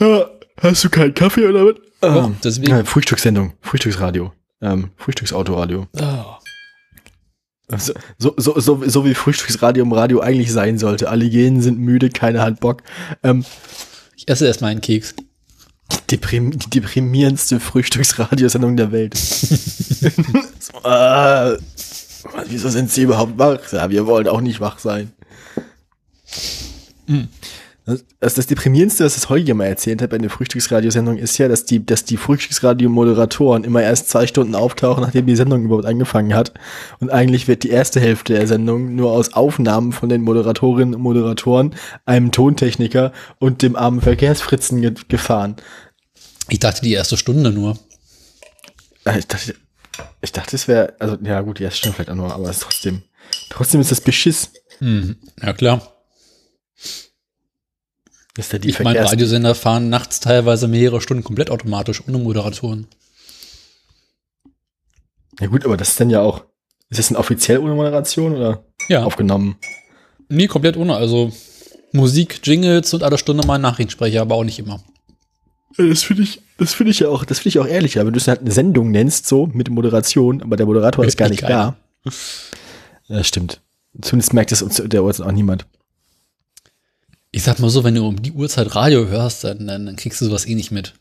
Hast du keinen Kaffee oder was? Ähm, deswegen. Ja, Frühstückssendung, Frühstücksradio, ähm, Frühstücksautoradio. Oh. So, so, so, so, so wie Frühstücksradio im Radio eigentlich sein sollte. Alle gehen, sind müde, keiner hat Bock. Ähm, Ich esse erstmal einen Keks. deprim die deprimierendste Frühstücksradiosendung der Welt. so, äh, wieso sind sie überhaupt wach? Ja, wir wollen auch nicht wach sein. Das, das, das Deprimierendste, was ich heute mal erzählt habe bei der Frühstücksradiosendung, ist ja, dass die, dass die Frühstücksradio-Moderatoren immer erst zwei Stunden auftauchen, nachdem die Sendung überhaupt angefangen hat. Und eigentlich wird die erste Hälfte der Sendung nur aus Aufnahmen von den Moderatorinnen und Moderatoren, einem Tontechniker und dem armen Verkehrsfritzen ge gefahren. Ich dachte die erste Stunde nur. Ich dachte, ich dachte, es wäre, also, ja gut, die erste Stunde vielleicht auch nur, aber es ist trotzdem, trotzdem ist das Beschiss. Mhm. Ja, klar. Ist ja die Ich meine, Radiosender fahren nachts teilweise mehrere Stunden komplett automatisch, ohne Moderatoren. Ja gut, aber das ist dann ja auch, ist das denn offiziell ohne Moderation oder Ja, aufgenommen? nee, komplett ohne. Also Musik, Jingles und alle Stunde mal ein Nachrichtensprecher, aber auch nicht immer. Ja, Das finde ich, das finde ich ja auch, das finde ich auch ehrlicher, wenn du es halt eine Sendung nennst, so mit Moderation, aber der Moderator ist gar Nicht da. Das stimmt. Zumindest merkt es uns der Uhrzeit auch niemand. Ich sag mal so, wenn du um die Uhrzeit Radio hörst, dann, dann, dann kriegst du sowas eh nicht mit.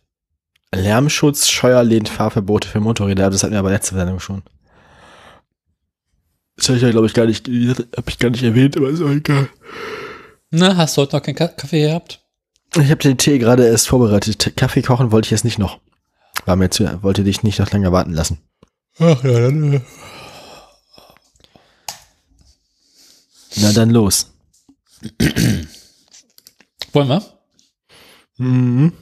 Lärmschutz, Scheuer lehnt Fahrverbote für Motorräder. Das hatten wir aber letzte Sendung schon. Das habe ich ja, glaube ich, gar nicht, habe ich gar nicht erwähnt, aber ist auch egal. Na, hast du heute noch keinen Ka Kaffee gehabt? Ich habe den Tee gerade erst vorbereitet. Kaffee kochen wollte ich jetzt nicht noch. War mir zu, wollte dich nicht noch länger warten lassen. Ach ja, dann. Äh. Na dann los. Wollen wir? Mhm.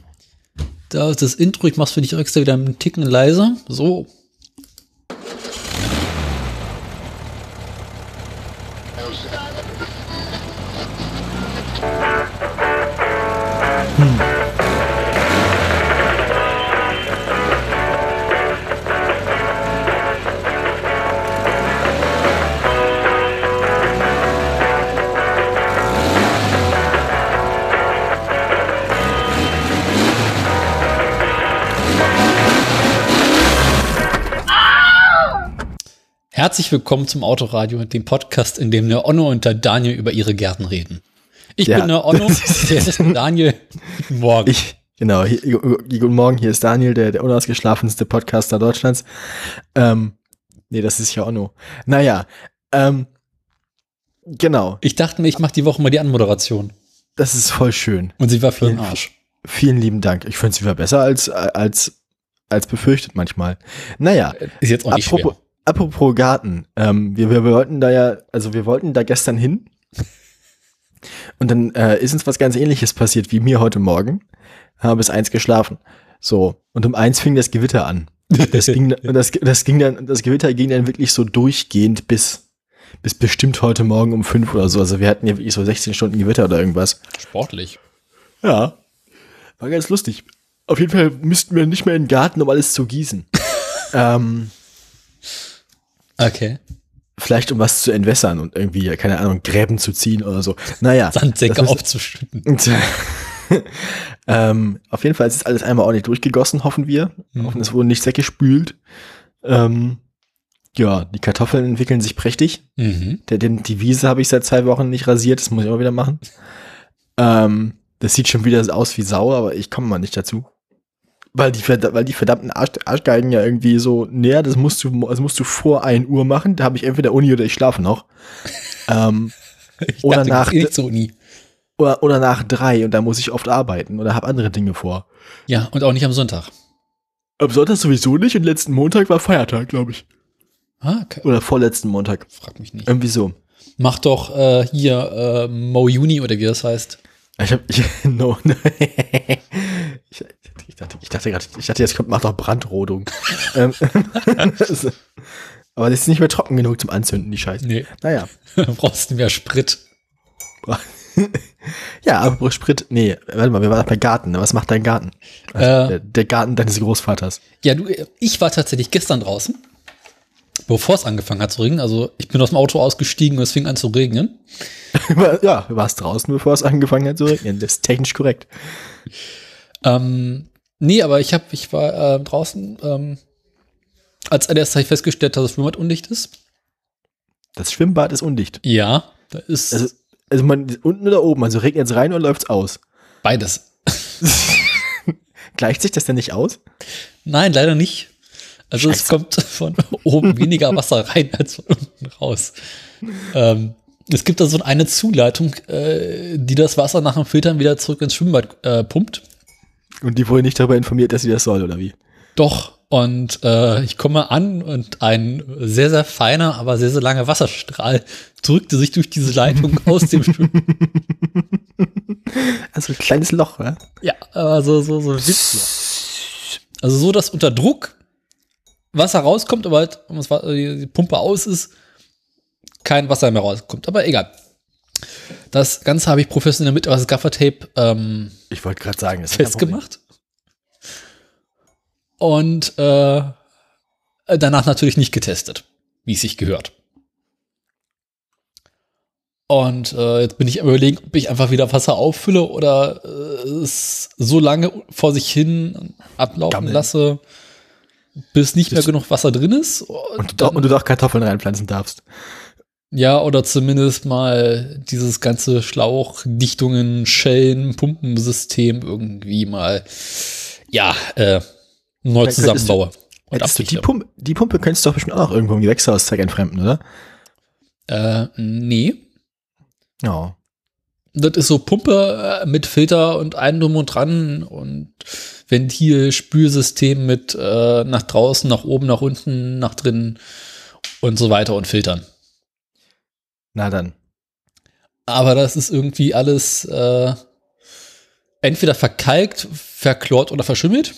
Da ist das Intro, ich mach's für dich extra wieder einen Ticken leiser. So. Herzlich willkommen zum Autoradio, dem Podcast, in dem der Onno und der Daniel über ihre Gärten reden. Ich Ja. bin der Onno, der ist Daniel. Guten Morgen. Ich, genau, hier, guten Morgen, hier ist Daniel, der, der unausgeschlafenste Podcaster Deutschlands. Ähm, nee, das ist ja Onno. Naja, ähm, genau, Ich dachte mir, ich mache die Woche mal die Anmoderation. das ist voll schön. Und sie war für den Vielen- Arsch. Vielen lieben Dank. Ich finde sie war besser als, als, als befürchtet manchmal. Naja, Ist jetzt auch nicht apropos, schwer. Apropos Garten, ähm, wir, wir, wollten da ja, also wir wollten da gestern hin. Und dann äh, ist uns was ganz ähnliches passiert wie mir heute Morgen. Habe bis eins geschlafen. So. Und um eins fing das Gewitter an. Das ging, und das, das ging dann, das Gewitter ging dann wirklich so durchgehend bis, bis bestimmt heute Morgen um fünf oder so. Also wir hatten ja wirklich so 16 Stunden Gewitter oder irgendwas. Sportlich. Ja. War ganz lustig. Auf jeden Fall müssten wir nicht mehr in den Garten, um alles zu gießen. ähm, Okay. vielleicht um was zu entwässern und irgendwie, keine Ahnung, Gräben zu ziehen oder so. Naja. Sandsäcke aufzuschütten. Ähm, auf jeden Fall ist alles einmal ordentlich durchgegossen, hoffen wir. Hoffen, es wurde nicht weggespült. Ähm, ja, die Kartoffeln entwickeln sich prächtig. Mhm. Der, den, die Wiese habe ich seit zwei Wochen nicht rasiert, das muss ich auch wieder machen. Ähm, das sieht schon wieder aus wie Sau, aber ich komme mal nicht dazu. Weil die, weil die verdammten Arsch, Arschgeigen ja irgendwie so, näher, das musst du, das musst du vor 1 Uhr machen. Da habe ich entweder Uni oder ich schlafe noch. ähm, Ich Oder dachte, nach- eh zur Uni. oder, oder nach drei und da muss ich oft arbeiten oder habe andere Dinge vor. Ja, und auch nicht am Sonntag. Am Sonntag sowieso nicht und letzten Montag war Feiertag, glaube ich. Ah, okay. Oder vorletzten Montag. Frag mich nicht. Irgendwie so. Mach doch äh, hier äh, Mo Juni oder wie das heißt. Ich hab, ich, no, no. ich, ich dachte, ich dachte gerade, ich dachte, jetzt kommt, macht doch Brandrodung. ähm, aber das ist nicht mehr trocken genug zum Anzünden, die Scheiße. Nee. Naja. Brauchst du mehr Sprit. Ja, aber Sprit, nee, warte mal, wir waren bei Garten. ne? Was macht dein Garten? Also, Äh. der, der Garten deines Großvaters. Ja, du, ich war tatsächlich gestern draußen, bevor es angefangen hat zu regnen. Also ich bin aus dem Auto ausgestiegen und es fing an zu regnen. ja, du warst draußen, bevor es angefangen hat zu regnen. Das ist technisch korrekt. Ähm, nee, aber ich, hab, ich war äh, draußen, ähm, als erstes habe ich festgestellt, dass das Schwimmbad undicht ist. Das Schwimmbad ist undicht. Ja, da ist Also, also man unten oder oben, also regnet es rein oder läuft's aus? beides. Gleicht sich das denn nicht aus? Nein, leider nicht. Also es Scheiße. kommt von oben weniger Wasser rein als von unten raus. Ähm, es gibt da so eine Zuleitung, äh, die das Wasser nach dem Filtern wieder zurück ins Schwimmbad äh, pumpt. Und die wurde nicht darüber informiert, dass sie das soll, oder wie? Doch, und äh, ich komme an und ein sehr, sehr feiner, aber sehr, sehr langer Wasserstrahl drückte sich durch diese Leitung aus dem Schwimmbad. Also ein kleines Loch, ja? Ja, also so, so Witzloch. Also so, dass unter Druck Wasser rauskommt, aber halt, wenn die Pumpe aus ist, kein Wasser mehr rauskommt. Aber egal. Das Ganze habe ich professionell mit aus Gaffertape ähm, Ich wollte gerade sagen, ist festgemacht. Und äh, danach natürlich nicht getestet, wie es sich gehört. Und äh, jetzt bin ich am überlegen, ob ich einfach wieder Wasser auffülle oder äh, es so lange vor sich hin ablaufen Gammeln. lasse, bis nicht mehr Bis- genug Wasser drin ist. Und du, doch, und du doch Kartoffeln reinpflanzen darfst. Ja, oder zumindest mal dieses ganze Schlauchdichtungen, Schellen, Pumpensystem irgendwie mal, ja, äh, neu könntest du- zusammenbaue. Und du die. Pumpe, die Pumpe könntest du doch bestimmt auch noch irgendwo im Gewächshaus zeigen entfremden, oder? Äh, nee. Ja. Das ist so Pumpe äh, mit Filter und allem drum und dran und Ventil, Spülsystem mit äh, nach draußen, nach oben, nach unten, nach drinnen und so weiter und Filtern. Na dann. Aber das ist irgendwie alles äh, entweder verkalkt, verklort oder verschimmelt.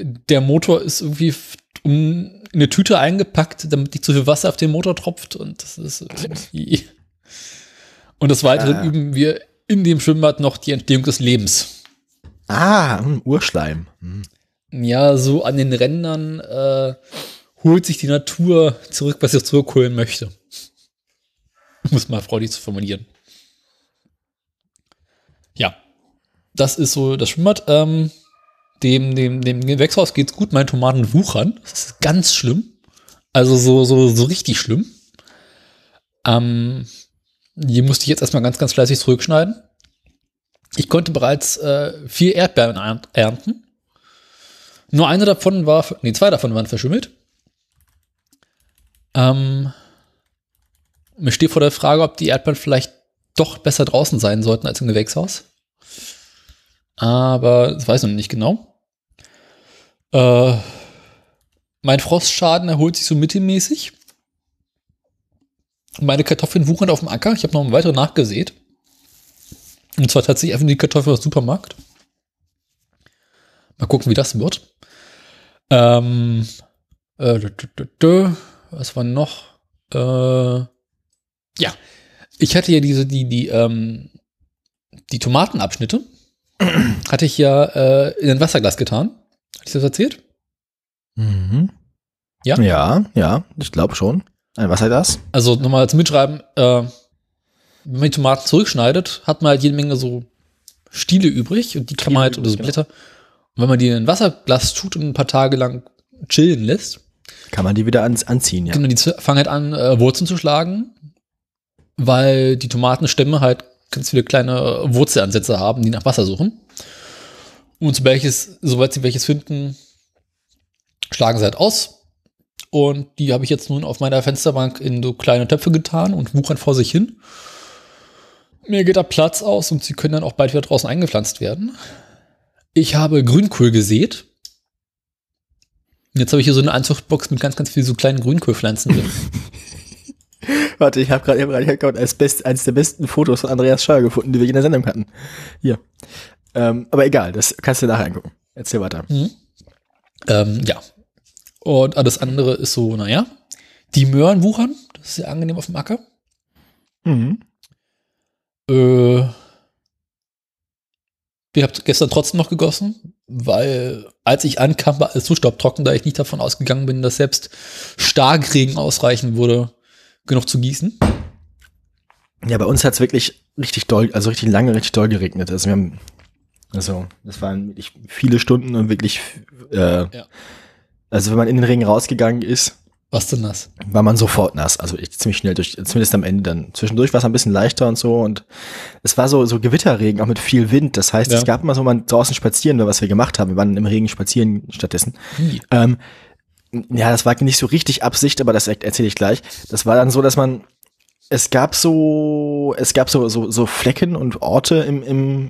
Der Motor ist irgendwie um in eine Tüte eingepackt, damit nicht zu viel Wasser auf den Motor tropft und das ist irgendwie. Und des Weiteren Ah. üben wir in dem Schwimmbad noch die Entstehung des Lebens. Ah, Urschleim. Hm. Ja, so an den Rändern äh, holt sich die Natur zurück, was sie zurückholen möchte. Um es mal freudig zu formulieren. Ja, das ist so das Schwimmbad. Ähm, dem, dem, dem Gewächshaus geht's gut, meine Tomaten wuchern. Das ist ganz schlimm. Also so, so, so richtig schlimm. Ähm, die musste ich jetzt erstmal ganz, ganz fleißig zurückschneiden. Ich konnte bereits äh, vier Erdbeeren ernt- ernten. Nur eine davon war, nee, zwei davon waren verschimmelt. Ähm, mir steht vor der Frage, ob die Erdbeeren vielleicht doch besser draußen sein sollten als im Gewächshaus. Aber das weiß ich noch nicht genau. Äh, mein Frostschaden erholt sich so mittelmäßig. Meine Kartoffeln wuchern auf dem Acker. Ich habe noch eine weitere nachgesät. Und zwar tatsächlich einfach die Kartoffeln aus dem Supermarkt. Mal gucken, wie das wird. Ähm, äh, was war noch? Äh, ja, ich hatte ja diese, die, die, ähm, die Tomatenabschnitte hatte ich ja äh, in ein Wasserglas getan. Hatte ich das erzählt? Mhm. Ja? Ja, ja, ich glaube schon. Ein was sei das? Also nochmal zum Mitschreiben, äh, wenn man die Tomaten zurückschneidet, hat man halt jede Menge so Stiele übrig und die kann man halt, oder so genau. Blätter. Und wenn man die in ein Wasserglas tut und ein paar Tage lang chillen lässt, Kann man die wieder ans, anziehen, ja. Genau, die fangen halt an, äh, Wurzeln zu schlagen, weil die Tomatenstämme halt ganz viele kleine Wurzelansätze haben, die nach Wasser suchen. Und so welches, sobald sie welches finden, schlagen sie halt aus. Und die habe ich jetzt nun auf meiner Fensterbank in so kleine Töpfe getan und wuchern vor sich hin. Mir geht da Platz aus und sie können dann auch bald wieder draußen eingepflanzt werden. Ich habe Grünkohl gesät. Jetzt habe ich hier so eine Anzuchtbox mit ganz, ganz vielen so kleinen Grünkohlpflanzen drin. Warte, ich habe gerade im Radio-Account als best, eines der besten Fotos von Andreas Scheuer gefunden, die wir in der Sendung hatten. Hier. Ähm, aber egal, das kannst du nachher angucken. Erzähl weiter. ähm, ja. Und alles andere ist so, naja. Die Möhren wuchern, das ist sehr angenehm auf dem Acker. Mhm. Äh, ich habe gestern trotzdem noch gegossen, weil als ich ankam, war alles so staubtrocken, da ich nicht davon ausgegangen bin, dass selbst Starkregen ausreichen würde, genug zu gießen. Ja, bei uns hat's wirklich richtig doll, also richtig lange, richtig doll geregnet. Also wir haben Also, das waren wirklich viele Stunden und wirklich, äh, Ja. also wenn man in den Regen rausgegangen ist, Was denn das? war man sofort nass. Also ich ziemlich schnell durch, zumindest am Ende dann. Zwischendurch war es ein bisschen leichter und so und es war so, so Gewitterregen, auch mit viel Wind. Das heißt, Ja. es gab mal so mal draußen spazieren, was wir gemacht haben. Wir waren im Regen spazieren stattdessen. Wie? Ähm, ja, das war nicht so richtig Absicht, aber das er- erzähle ich gleich. Das war dann so, dass man, es gab so, es gab so, so, so Flecken und Orte im, im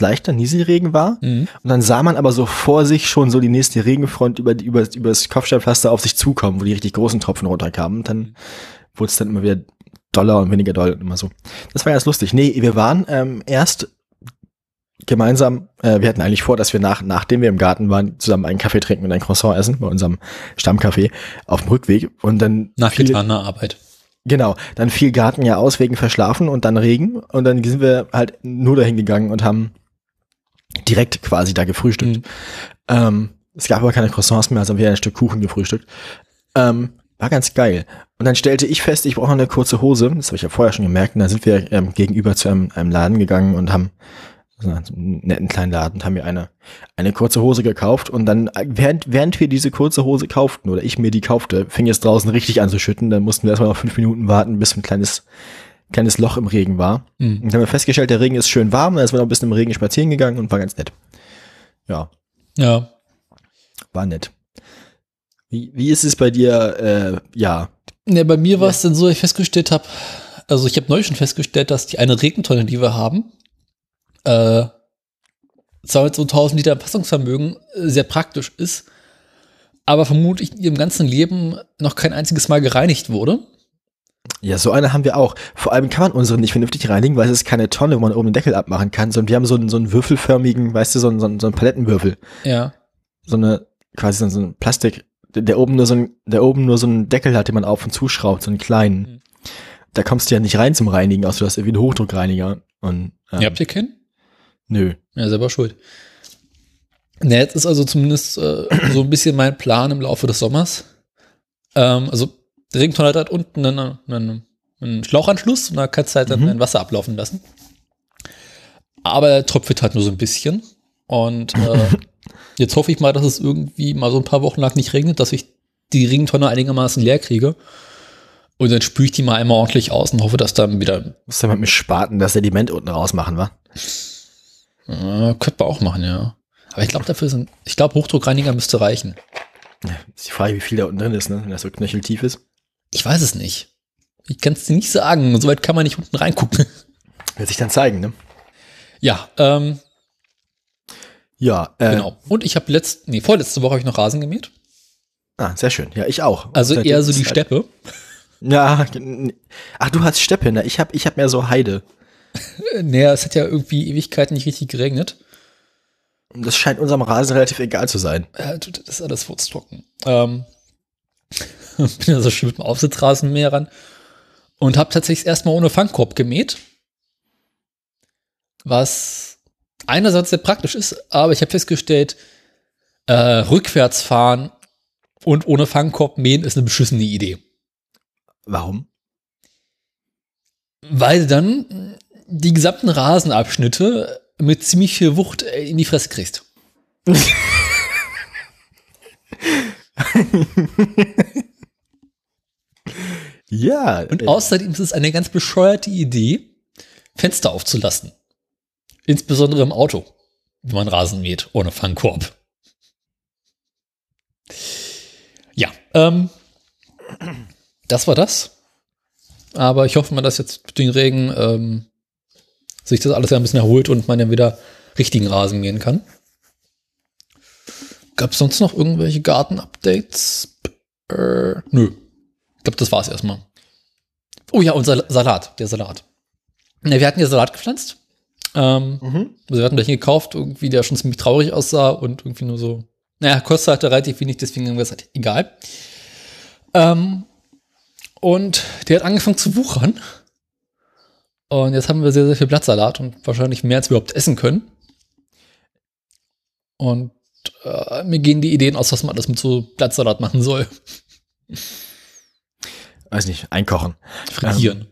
leichter Nieselregen war. Mhm. Und dann sah man aber so vor sich schon so die nächste Regenfront über, über, über das Kopfsteinpflaster auf sich zukommen, wo die richtig großen Tropfen runterkamen. Und dann wurde es dann immer wieder doller und weniger doll und immer so. Das war ganz lustig. Nee, wir waren ähm, erst gemeinsam, äh, wir hatten eigentlich vor, dass wir nach, nachdem wir im Garten waren, zusammen einen Kaffee trinken und ein Croissant essen bei unserem Stammcafé auf dem Rückweg. Und dann Nach fiel- getaner Arbeit. Genau, dann fiel Garten ja aus wegen Verschlafen und dann Regen und dann sind wir halt nur dahin gegangen und haben direkt quasi da gefrühstückt. Mhm. Ähm, es gab aber keine Croissants mehr, also haben wir ein Stück Kuchen gefrühstückt. Ähm, war ganz geil. Und dann stellte ich fest, ich brauche noch eine kurze Hose. Das habe ich ja vorher schon gemerkt. Und dann sind wir ähm, gegenüber zu einem, einem Laden gegangen und haben einen netten kleinen Laden und haben mir eine, eine kurze Hose gekauft. Und dann, äh, während, während wir diese kurze Hose kauften, oder ich mir die kaufte, fing es draußen richtig an zu schütten. Dann mussten wir erstmal noch fünf Minuten warten, bis ein kleines, kleines Loch im Regen war. Mhm. Und dann haben wir festgestellt, der Regen ist schön warm. Dann sind wir noch ein bisschen im Regen spazieren gegangen und war ganz nett. Ja, Ja. war nett. Wie, wie ist es bei dir? Äh, ja, Ne, bei mir war es dann so, ich festgestellt habe, also ich habe neulich schon festgestellt, dass die eine Regentonne, die wir haben, äh, zwar mit so 1000 Liter Fassungsvermögen äh, sehr praktisch ist, aber vermutlich in ihrem ganzen Leben noch kein einziges Mal gereinigt wurde. Ja, so eine haben wir auch. Vor allem kann man unsere nicht vernünftig reinigen, weil es ist keine Tonne, wo man oben den Deckel abmachen kann, sondern wir haben so einen, so einen würfelförmigen, weißt du, so einen, so einen, Palettenwürfel. Ja. So eine, quasi so, ein Plastik, der, oben nur so ein, der oben nur so einen Deckel hat, den man auf und zuschraubt, so einen kleinen. Mhm. Da kommst du ja nicht rein zum Reinigen, außer du hast irgendwie einen Hochdruckreiniger. Und, ähm, Ihr habt ihr kennen? Nö. Ja, selber schuld. Ne, jetzt ist also zumindest äh, so ein bisschen mein Plan im Laufe des Sommers. Ähm, also, die Regentonne hat halt unten einen, einen, einen Schlauchanschluss und da kannst du halt dann Mhm. dein Wasser ablaufen lassen. Aber er tröpfelt halt nur so ein bisschen. Und äh, jetzt hoffe ich mal, dass es irgendwie mal so ein paar Wochen lang nicht regnet, dass ich die Regentonne einigermaßen leer kriege. Und dann spüle ich die mal einmal ordentlich aus und hoffe, dass dann wieder. Musst du mal mit dem Spaten das Sediment unten rausmachen, wa? Äh, könnte man auch machen, ja. Aber ich glaube, dafür sind. Ich glaube, Hochdruckreiniger müsste reichen. Ja, ist die Frage, wie viel da unten drin ist, ne? Wenn das so knöcheltief ist. Ich weiß es nicht. Ich kann es dir nicht sagen. Soweit kann man nicht unten reingucken. Wird sich dann zeigen, ne? ja, ähm, Ja, äh, genau. Und ich habe letzt, nee, vorletzte Woche habe ich noch Rasen gemäht. Ah, sehr schön. Ja, ich auch. Also eher so die Steppe. Ja, ach, du hast Steppe, ne? Ich hab, ich hab mehr so Heide. Naja, es hat ja irgendwie Ewigkeiten nicht richtig geregnet. Das scheint unserem Rasen relativ egal zu sein. Äh, das ist alles furztrocken. Ähm, bin also schön mit dem Aufsitzrasenmäher ran und habe tatsächlich erstmal ohne Fangkorb gemäht. Was einerseits sehr praktisch ist, aber ich habe festgestellt, äh, rückwärts fahren und ohne Fangkorb mähen ist eine beschissene Idee. Warum? Weil dann die gesamten Rasenabschnitte mit ziemlich viel Wucht äh, in die Fresse kriegst. Ja. Und äh, außerdem ist es eine ganz bescheuerte Idee, Fenster aufzulassen. Insbesondere im Auto, wenn man Rasen mäht, ohne Fangkorb. Ja, ähm, das war das. Aber ich hoffe mal, dass jetzt den Regen ähm, sich das alles ja ein bisschen erholt und man dann wieder richtigen Rasen mähen kann. Gab es sonst noch irgendwelche Garten-Updates? Äh, nö. Ich glaube, das war's erstmal. Oh ja, unser Salat, der Salat. Ja, wir hatten ja Salat gepflanzt. Ähm, Mhm. also wir hatten welchen gekauft, irgendwie, der schon ziemlich traurig aussah und irgendwie nur so, naja, kostet halt relativ wenig, deswegen haben wir gesagt, egal. Ähm, und der hat angefangen zu wuchern. Und jetzt haben wir sehr, sehr viel Blattsalat und wahrscheinlich mehr, als wir überhaupt essen können. Und äh, mir gehen die Ideen aus, was man alles mit so Blattsalat machen soll. Weiß nicht, einkochen. Frittieren.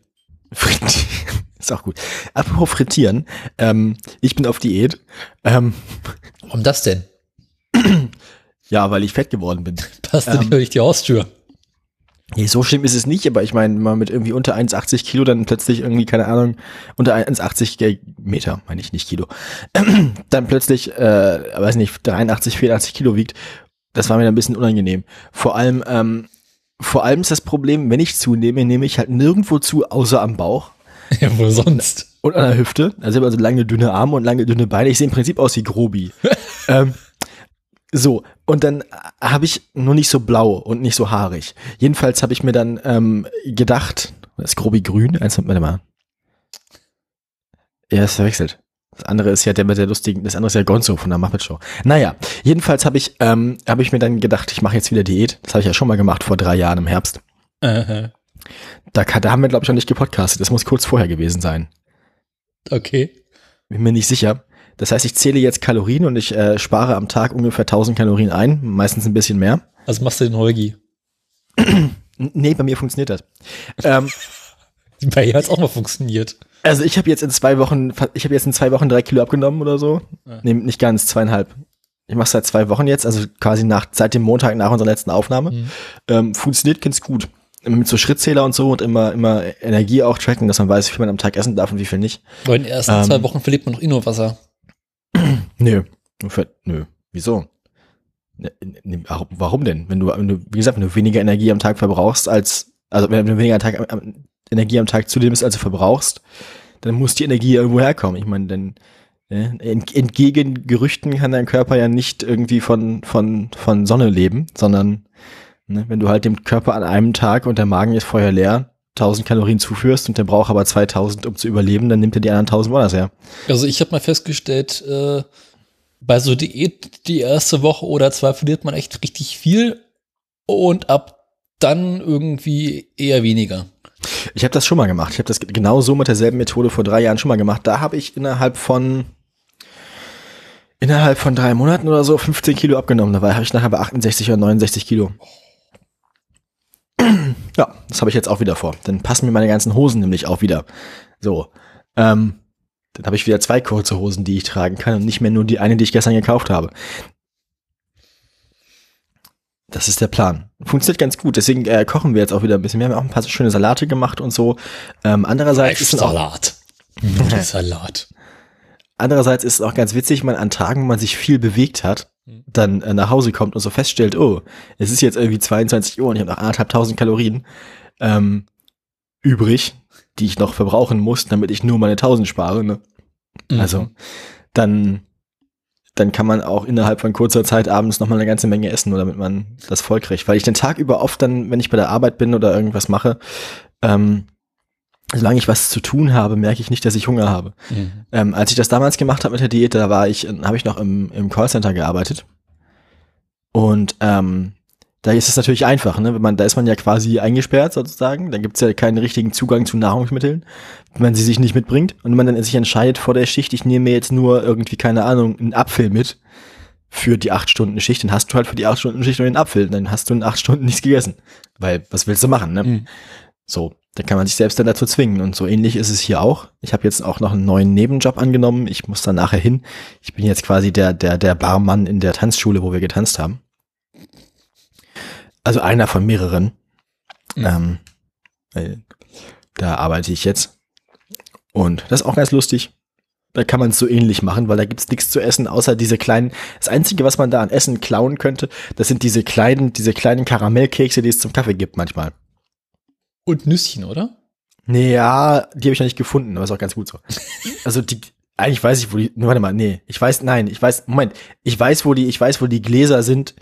Frittieren. Ist auch gut. Apropos frittieren, ähm, ich bin auf Diät. Ähm, Warum das denn? ja, weil ich fett geworden bin. Passt ähm, nicht durch die Haustür. Nee, so schlimm ist es nicht, aber ich meine, mal mit irgendwie unter 1,80 Kilo dann plötzlich irgendwie, keine Ahnung, unter 1,80 Meter, meine ich nicht Kilo, dann plötzlich, äh, weiß nicht, 83, 84 Kilo wiegt, das war mir dann ein bisschen unangenehm. Vor allem, ähm, vor allem ist das Problem, wenn ich zunehme, nehme ich halt nirgendwo zu, außer am Bauch. Ja, wo sonst? Und an der Hüfte. Also ich habe also lange, dünne Arme und lange, dünne Beine. Ich sehe im Prinzip aus wie Grobi. ähm, so, und dann habe ich nur nicht so blau und nicht so haarig. Jedenfalls habe ich mir dann ähm, gedacht, das ist Grobi grün, eins, warte mal. Er ist verwechselt. Das andere ist ja der mit der lustigen, das andere ist ja Gonzo von der Muppet Show. Naja, jedenfalls habe ich, ähm, habe ich mir dann gedacht, ich mache jetzt wieder Diät. Das habe ich ja schon mal gemacht vor drei Jahren im Herbst. Da, da haben wir, glaube ich, noch nicht gepodcastet. Das muss kurz vorher gewesen sein. Okay. Bin mir nicht sicher. Das heißt, ich zähle jetzt Kalorien und ich äh, spare am Tag ungefähr 1000 Kalorien ein, meistens ein bisschen mehr. Also machst du den Holgi? nee, bei mir funktioniert das. ähm, bei ihr hat es auch mal funktioniert. Also ich habe jetzt in zwei Wochen, ich habe jetzt in zwei Wochen drei Kilo abgenommen oder so. Ja. Nee, nicht ganz, zweieinhalb. Ich mache seit zwei Wochen jetzt, also quasi nach seit dem Montag nach unserer letzten Aufnahme. Mhm. Ähm, funktioniert ganz gut mit so Schrittzähler und so und immer, immer Energie auch tracken, dass man weiß, wie viel man am Tag essen darf und wie viel nicht. Bei den ersten ähm, zwei Wochen verliert man noch Innowasser. Nö. Nö. Wieso? Ne, ne, warum denn? Wenn du, wie gesagt, wenn du weniger Energie am Tag verbrauchst als, also wenn du weniger Tag, Energie am Tag zu dem ist, als du verbrauchst, dann muss die Energie irgendwo herkommen. Ich meine, denn ne, entgegen Gerüchten kann dein Körper ja nicht irgendwie von, von, von Sonne leben, sondern Ne? Wenn du halt dem Körper an einem Tag und der Magen ist vorher leer, 1000 Kalorien zuführst und der braucht aber 2000, um zu überleben, dann nimmt er die anderen 1000 woanders her. Also ich habe mal festgestellt, äh, bei so Diät die erste Woche oder zwei verliert man echt richtig viel und ab dann irgendwie eher weniger. Ich habe das schon mal gemacht. Ich habe das genau so mit derselben Methode vor drei Jahren schon mal gemacht. Da habe ich innerhalb von innerhalb von drei Monaten oder so 15 Kilo abgenommen. Dabei habe ich nachher bei 68 oder 69 Kilo. Ja, das habe ich jetzt auch wieder vor. Dann passen mir meine ganzen Hosen nämlich auch wieder. So. Ähm, dann habe ich wieder zwei kurze Hosen, die ich tragen kann und nicht mehr nur die eine, die ich gestern gekauft habe. Das ist der Plan. Funktioniert ganz gut. Deswegen äh, kochen wir jetzt auch wieder ein bisschen. Wir haben auch ein paar schöne Salate gemacht und so. Ähm, andererseits ist Salat. Salat. Andererseits ist es auch ganz witzig, man an Tagen, wo man sich viel bewegt hat. Dann äh, nach Hause kommt und so feststellt, oh, es ist jetzt irgendwie 22 Uhr und ich habe noch anderthalb tausend Kalorien ähm, übrig, die ich noch verbrauchen muss, damit ich nur meine tausend spare. Ne? Mhm. Also dann dann kann man auch innerhalb von kurzer Zeit abends noch mal eine ganze Menge essen, nur damit man das voll kriegt. Weil ich den Tag über oft dann, wenn ich bei der Arbeit bin oder irgendwas mache, ähm, solange ich was zu tun habe, merke ich nicht, dass ich Hunger habe. Mhm. Ähm, als ich das damals gemacht habe mit der Diät, da war ich, habe ich noch im, im Callcenter gearbeitet. Und ähm, da ist es natürlich einfach, ne? Wenn man, da ist man ja quasi eingesperrt sozusagen. Da gibt's ja keinen richtigen Zugang zu Nahrungsmitteln, wenn man sie sich nicht mitbringt. Und wenn man dann sich entscheidet vor der Schicht, ich nehme mir jetzt nur irgendwie, keine Ahnung, einen Apfel mit für die acht Stunden Schicht, dann hast du halt für die acht Stunden Schicht nur den Apfel. Dann hast du in acht Stunden nichts gegessen. Weil, was willst du machen, ne? Mhm. So. Da kann man sich selbst dann dazu zwingen. Und so ähnlich ist es hier auch. Ich habe jetzt auch noch einen neuen Nebenjob angenommen. Ich muss dann nachher hin. Ich bin jetzt quasi der, der, der Barmann in der Tanzschule, wo wir getanzt haben. Also einer von mehreren. Mhm. Ähm, da arbeite ich jetzt. Und das ist auch ganz lustig. Da kann man es so ähnlich machen, weil da gibt's nichts zu essen, außer diese kleinen. Das Einzige, was man da an Essen klauen könnte, das sind diese kleinen, diese kleinen Karamellkekse, die es zum Kaffee gibt manchmal. Und Nüsschen, oder? Nee, ja, die habe ich noch nicht gefunden, aber ist auch ganz gut so. Also die, eigentlich weiß ich, wo die, warte mal, nee, ich weiß, nein, ich weiß, Moment, ich weiß, wo die, ich weiß, wo die Gläser sind,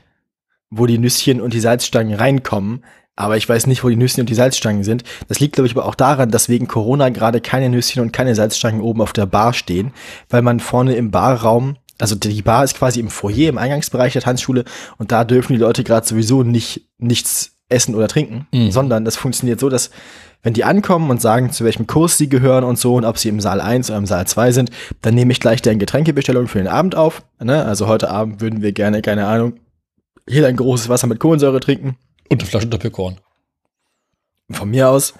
wo die Nüsschen und die Salzstangen reinkommen, aber ich weiß nicht, wo die Nüsschen und die Salzstangen sind. Das liegt, glaube ich, aber auch daran, dass wegen Corona gerade keine Nüsschen und keine Salzstangen oben auf der Bar stehen, weil man vorne im Barraum, also die Bar ist quasi im Foyer, im Eingangsbereich der Tanzschule und da dürfen die Leute gerade sowieso nicht nichts essen oder trinken, mhm. sondern das funktioniert so, dass wenn die ankommen und sagen, zu welchem Kurs sie gehören und so und ob sie im Saal 1 oder im Saal 2 sind, dann nehme ich gleich deren Getränkebestellung für den Abend auf. Ne? Also heute Abend würden wir gerne, keine Ahnung, hier ein großes Wasser mit Kohlensäure trinken. Und eine Flasche Doppelkorn. Von mir aus.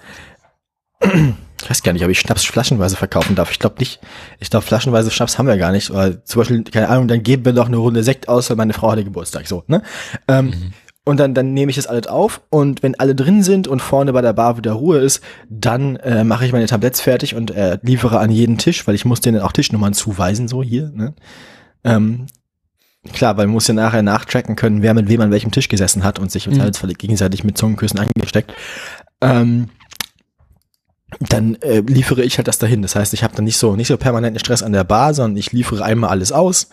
Ich weiß gar nicht, ob ich Schnaps flaschenweise verkaufen darf. Ich glaube nicht. Ich glaube, flaschenweise Schnaps haben wir gar nicht. Oder zum Beispiel, keine Ahnung, dann geben wir doch eine Runde Sekt aus, weil meine Frau hatte Geburtstag. So, ne? Ähm, mhm. Und dann, dann nehme ich das alles auf und wenn alle drin sind und vorne bei der Bar wieder Ruhe ist, dann äh, mache ich meine Tabletts fertig und äh, liefere an jeden Tisch, weil ich muss denen auch Tischnummern zuweisen, so hier. Ne? Ähm, klar, weil man muss ja nachher nachtracken können, wer mit wem an welchem Tisch gesessen hat und sich mhm. gegenseitig mit Zungenküssen angesteckt. Ähm, dann äh, liefere ich halt das dahin. Das heißt, ich habe dann nicht so nicht so permanenten Stress an der Bar, sondern ich liefere einmal alles aus.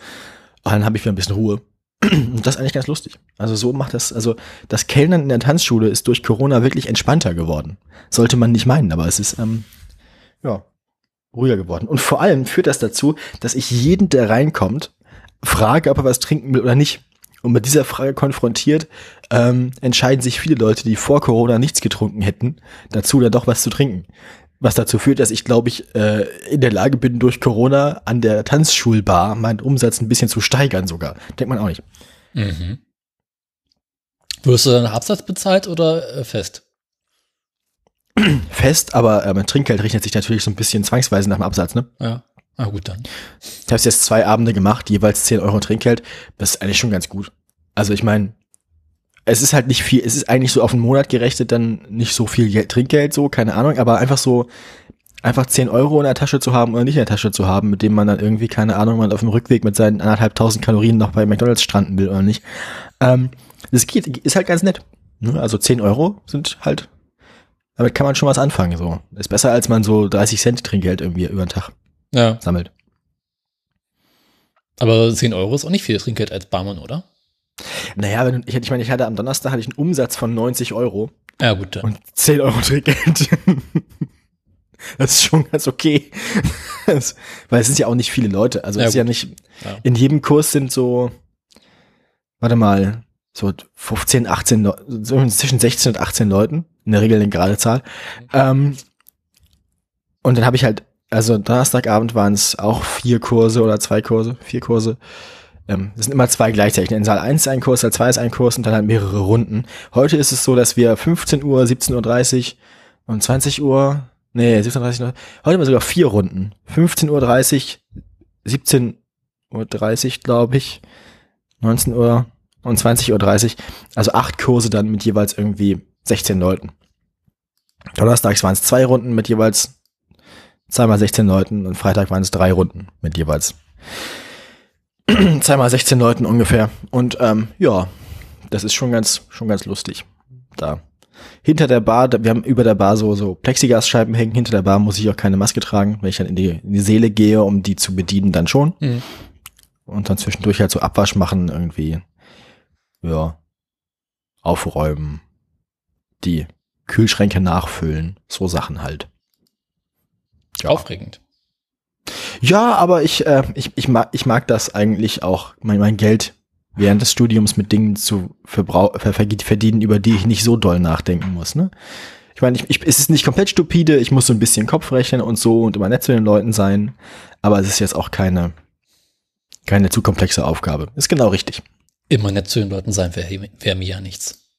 Und dann habe ich wieder ein bisschen Ruhe. Und das ist eigentlich ganz lustig. Also so macht das, also das Kellnern in der Tanzschule ist durch Corona wirklich entspannter geworden. Sollte man nicht meinen, aber es ist, ähm, ja, ruhiger geworden. Und vor allem führt das dazu, dass ich jeden, der reinkommt, frage, ob er was trinken will oder nicht. Und mit dieser Frage konfrontiert, ähm, entscheiden sich viele Leute, die vor Corona nichts getrunken hätten, dazu dann doch was zu trinken. Was dazu führt, dass ich, glaube ich, äh, in der Lage bin, durch Corona an der Tanzschulbar meinen Umsatz ein bisschen zu steigern sogar. Denkt man auch nicht. Mhm. Wirst du dann Absatz bezahlt oder äh, fest? Fest, aber äh, mein Trinkgeld rechnet sich natürlich so ein bisschen zwangsweise nach dem Absatz, ne? Ja. Ah, gut dann. Ich habe jetzt zwei Abende gemacht, jeweils 10 Euro Trinkgeld. Das ist eigentlich schon ganz gut. Also ich meine, es ist halt nicht viel, es ist eigentlich so auf einen Monat gerechnet dann nicht so viel Geld, Trinkgeld, so, keine Ahnung, aber einfach so, einfach 10 Euro in der Tasche zu haben oder nicht in der Tasche zu haben, mit dem man dann irgendwie, keine Ahnung, mal auf dem Rückweg mit seinen anderthalbtausend Kalorien noch bei McDonalds stranden will oder nicht. Ähm, das geht, ist halt ganz nett. Ne? Also 10 Euro sind halt, damit kann man schon was anfangen, so. Ist besser, als man so 30 Cent Trinkgeld irgendwie über den Tag ja. sammelt. Aber 10 Euro ist auch nicht viel Trinkgeld als Barmann, oder? Naja, wenn, ich, ich meine, ich hatte am Donnerstag hatte ich einen Umsatz von 90 Euro. Ja, gut. Dann. Und 10 Euro Trinkgeld. das ist schon ganz okay. Das, weil es sind ja auch nicht viele Leute. Also ja, es ist ja nicht, ja. in jedem Kurs sind so, warte mal, so 15, 18, so zwischen 16 und 18 Leuten. In der Regel eine gerade Zahl. Mhm. Ähm, und dann habe ich halt also Donnerstagabend waren es auch vier Kurse oder zwei Kurse, vier Kurse. Ähm, es sind immer zwei gleichzeitig. In Saal 1 ein Kurs, Saal 2 ist ein Kurs und dann halt mehrere Runden. Heute ist es so, dass wir 15 Uhr, 17.30 Uhr und 20 Uhr, nee, 17.30 Uhr, heute haben wir sogar vier Runden. 15.30 Uhr, 17.30 Uhr, glaube ich, 19 Uhr und 20.30 Uhr. Also acht Kurse dann mit jeweils irgendwie 16 Leuten. Donnerstags waren es zwei Runden mit jeweils zweimal 16 Leuten und Freitag waren es drei Runden mit jeweils zweimal 16 Leuten ungefähr. Und ähm, ja, das ist schon ganz, schon ganz lustig. Da hinter der Bar, wir haben über der Bar so, so Plexiglasscheiben hängen. Hinter der Bar muss ich auch keine Maske tragen. Wenn ich dann in die, in die Seele gehe, um die zu bedienen, dann schon. Mhm. Und dann zwischendurch halt so Abwasch machen, irgendwie, ja, aufräumen, die Kühlschränke nachfüllen, so Sachen halt. Ja. Aufregend. Ja, aber ich, äh, ich, ich, mag, ich mag das eigentlich auch, mein, mein Geld während des Studiums mit Dingen zu verbrau ver verdienen, über die ich nicht so doll nachdenken muss. Ne? Ich meine, ich, ich, es ist nicht komplett stupide, ich muss so ein bisschen Kopf rechnen und so und immer nett zu den Leuten sein, aber es ist jetzt auch keine, keine zu komplexe Aufgabe. Ist genau richtig. Immer nett zu den Leuten sein wäre wär mir ja nichts.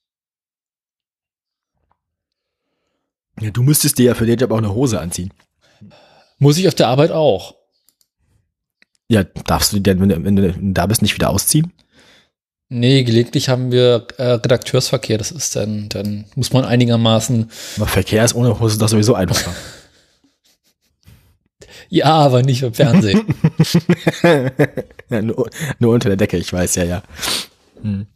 Ja, du müsstest dir ja für den Job auch eine Hose anziehen. Muss ich auf der Arbeit auch. Ja, darfst du denn, wenn du, wenn du da bist, nicht wieder ausziehen? Nee, gelegentlich haben wir äh, Redakteursverkehr. Das ist dann, dann muss man einigermaßen. Aber Verkehr ist ohne Hose doch sowieso einfacher. ja, aber nicht im Fernsehen. ja, nur, nur, unter der Decke, ich weiß, ja, ja. Hm.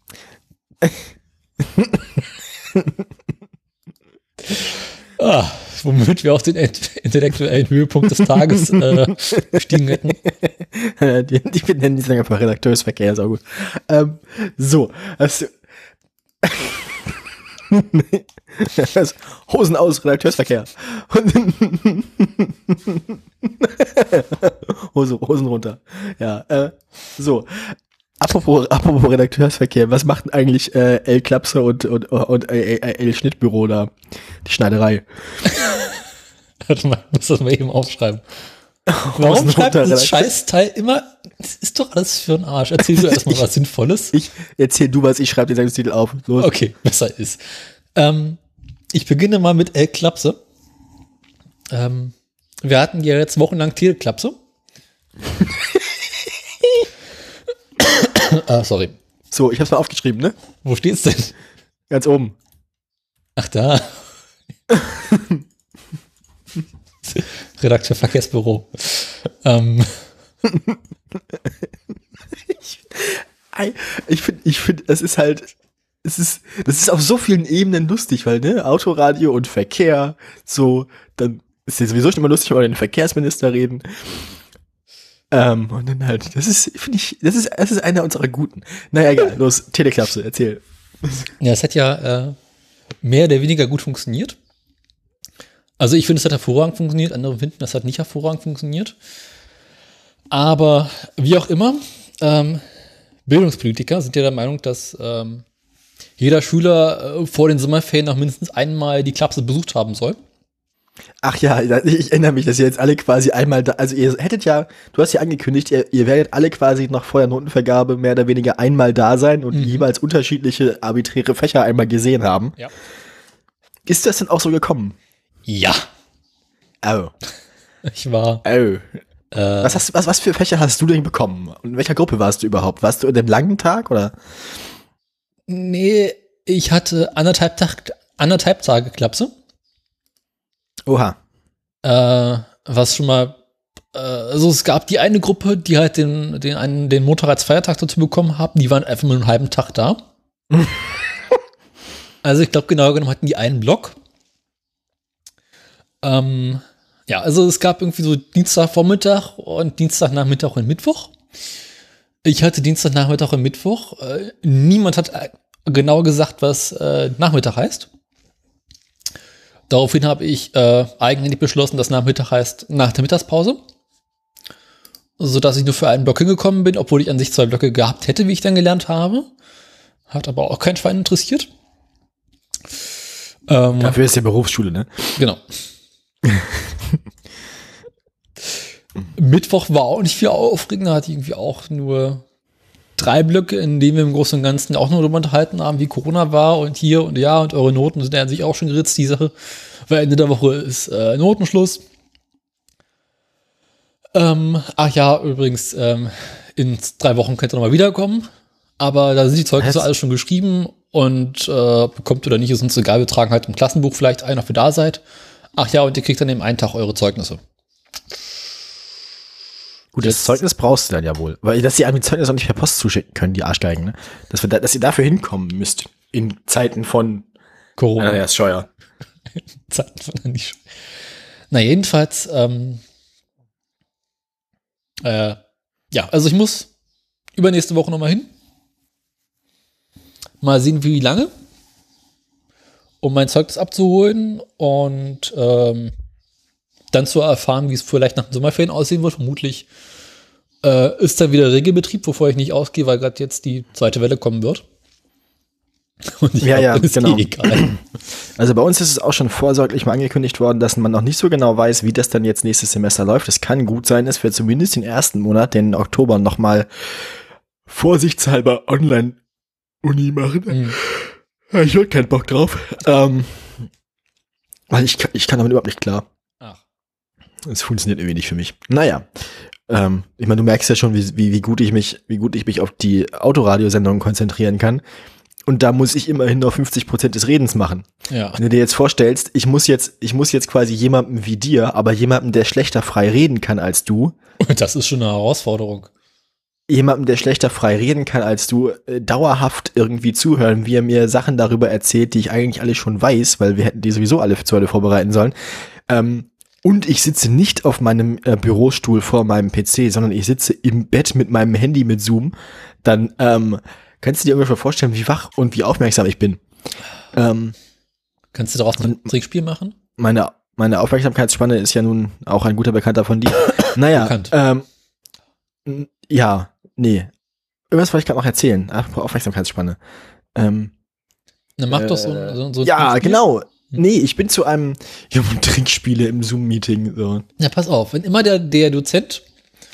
ah womit wir auf den intellektuellen Höhepunkt des Tages äh, gestiegen hätten. die, die nennen die einfach Redakteursverkehr, ist auch gut. Ähm, so, also, Hosen aus, Redakteursverkehr. Hose, Hosen runter. Ja, äh, so. Apropos, apropos Redakteursverkehr, was macht eigentlich äh, L Klapse und, und, und äh, L Schnittbüro da? Die Schneiderei. Warte mal, muss das mal eben aufschreiben. Warum schreibt das Scheißteil immer, das ist doch alles für einen Arsch. Erzähl du erstmal was Sinnvolles. Ich erzähl du was, ich schreibe den Sendungstitel auf. Los. Okay, besser ist. Ähm, ich beginne mal mit L Klapse. Ähm, wir hatten ja jetzt wochenlang Tierklapse. ah, sorry. So, ich hab's mal aufgeschrieben, ne? Wo steht's denn? Ganz oben. Ach, da. Redakteur Verkehrsbüro. ähm, Ich finde, ich finde, es ist halt, es ist, das ist auf so vielen Ebenen lustig, weil, ne, Autoradio und Verkehr, so, dann ist ja sowieso schon immer lustig, wenn wir den Verkehrsminister reden. Ähm, und dann halt, das ist, finde ich, das ist, das ist einer unserer guten. Naja, egal, los, Teleklapse, erzähl. ja, es hat ja äh, mehr oder weniger gut funktioniert. Also ich finde, es hat hervorragend funktioniert, andere finden, es hat nicht hervorragend funktioniert. Aber wie auch immer, ähm, Bildungspolitiker sind ja der Meinung, dass ähm, jeder Schüler äh, vor den Sommerferien noch mindestens einmal die Klapse besucht haben soll. Ach ja, ich erinnere mich, dass ihr jetzt alle quasi einmal da, also ihr hättet ja, du hast ja angekündigt, ihr, ihr werdet alle quasi noch vor der Notenvergabe mehr oder weniger einmal da sein und Mhm. jeweils unterschiedliche arbiträre Fächer einmal gesehen haben. Ja. Ist das denn auch so gekommen? Ja. Oh. Ich war. Oh. Äh, Was, hast, was, was für Fächer hast du denn bekommen? Und in welcher Gruppe warst du überhaupt? Warst du in dem langen Tag oder? nee, ich hatte anderthalb, Tag, anderthalb Tage Klapse. Oha. Äh, was schon mal, äh, also es gab die eine Gruppe, die halt den, den, einen, den Montag als Feiertag dazu bekommen haben, die waren einfach nur einen halben Tag da. also ich glaube, genau genommen hatten die einen Block. Ähm, ja, also es gab irgendwie so Dienstagvormittag und Dienstagnachmittag und Mittwoch. Ich hatte Dienstagnachmittag und Mittwoch. Äh, niemand hat äh, genau gesagt, was äh, Nachmittag heißt. Daraufhin habe ich äh, eigenhändig beschlossen, dass Nachmittag heißt nach der Mittagspause. Sodass ich nur für einen Block hingekommen bin, obwohl ich an sich zwei Blöcke gehabt hätte, wie ich dann gelernt habe. Hat aber auch kein Schwein interessiert. Ähm, Dafür ist ja Berufsschule, ne? Genau. Mittwoch war auch nicht viel aufregender, hatte irgendwie auch nur drei Blöcke, in denen wir im Großen und Ganzen auch nur darüber unterhalten haben, wie Corona war und hier und ja und eure Noten sind ja an sich auch schon geritzt, die Sache. Weil Ende der Woche ist äh, Notenschluss. Ähm, ach ja, übrigens, ähm, in drei Wochen könnt ihr nochmal wiederkommen. Aber da sind die Zeugnisse Was? alles schon geschrieben und äh, bekommt oder nicht, ist uns egal, wir tragen halt im Klassenbuch vielleicht ein, ob ihr da seid. Ach ja, und ihr kriegt dann eben einen Tag eure Zeugnisse. Gut, das, Das- Zeugnis brauchst du dann ja wohl. Weil, dass die einem die Zeugnis auch nicht per Post zuschicken können, die Arschgeigen, ne? Dass, wir da, dass ihr dafür hinkommen müsst. In Zeiten von, Corona. äh, ist Scheuer. Zeiten von der nicht. Na, jedenfalls, ähm, äh, ja, also ich muss übernächste Woche nochmal hin. Mal sehen, wie lange. Um mein Zeugnis abzuholen und ähm, dann zu erfahren, wie es vielleicht nach den Sommerferien aussehen wird. Vermutlich äh, ist dann wieder Regelbetrieb, wovor ich nicht ausgehe, weil gerade jetzt die zweite Welle kommen wird. Und ich Ja, ja, dann ist genau. eh egal. Also bei uns ist es auch schon vorsorglich mal angekündigt worden, dass man noch nicht so genau weiß, wie das dann jetzt nächstes Semester läuft. Es kann gut sein, dass wir zumindest den ersten Monat, den Oktober, nochmal vorsichtshalber Online-Uni machen. Mhm. Ja, Ich hab keinen Bock drauf. Ähm, weil ich, kann- ich kann damit überhaupt nicht klar. Es funktioniert irgendwie nicht für mich. Naja. Ähm, ich meine, du merkst ja schon, wie, wie, wie gut ich mich, wie gut ich mich auf die Autoradiosendungen konzentrieren kann. Und da muss ich immerhin noch 50 Prozent des Redens machen. Ja. Wenn du dir jetzt vorstellst, ich muss jetzt, ich muss jetzt quasi jemandem wie dir, aber jemandem, der schlechter frei reden kann als du, Das ist schon eine Herausforderung. jemandem, der schlechter frei reden kann als du, äh, dauerhaft irgendwie zuhören, wie er mir Sachen darüber erzählt, die ich eigentlich alle schon weiß, weil wir hätten die sowieso alle zu heute vorbereiten sollen. Ähm, und ich sitze nicht auf meinem äh, Bürostuhl vor meinem PC, sondern ich sitze im Bett mit meinem Handy mit Zoom. Dann ähm, kannst du dir ungefähr vorstellen, wie wach und wie aufmerksam ich bin. Ähm, Kannst du daraus ein Trickspiel machen? meine, meine Aufmerksamkeitsspanne ist ja nun auch ein guter Bekannter von dir. Naja, Bekannt. ähm, ja, nee. Irgendwas wollte ich gerade noch erzählen. Ach, Aufmerksamkeitsspanne. Ähm, Dann mach doch so, Äh, so, so ja, genau. Nee, ich bin zu einem, ich habe Trinkspiele im Zoom-Meeting so. Ja, pass auf. Wenn immer der, der Dozent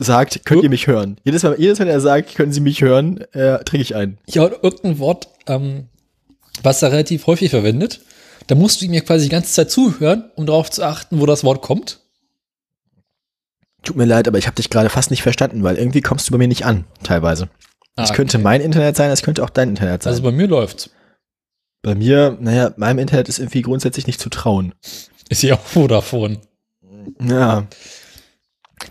Sagt, könnt ihr mich hören? Jedes Mal, jedes Mal, er sagt, können Sie mich hören, äh, trinke ich ein. ja, irgendein Wort, ähm, was er relativ häufig verwendet, da musst du ihm ja quasi die ganze Zeit zuhören, um darauf zu achten, wo das Wort kommt. Tut mir leid, aber ich habe dich gerade fast nicht verstanden, weil irgendwie kommst du bei mir nicht an, teilweise. Es Ah, könnte okay. mein Internet sein, es könnte auch dein Internet sein. Also bei mir läuft's. Bei mir, naja, meinem Internet ist irgendwie grundsätzlich nicht zu trauen. Ist ja auch Vodafone. Ja.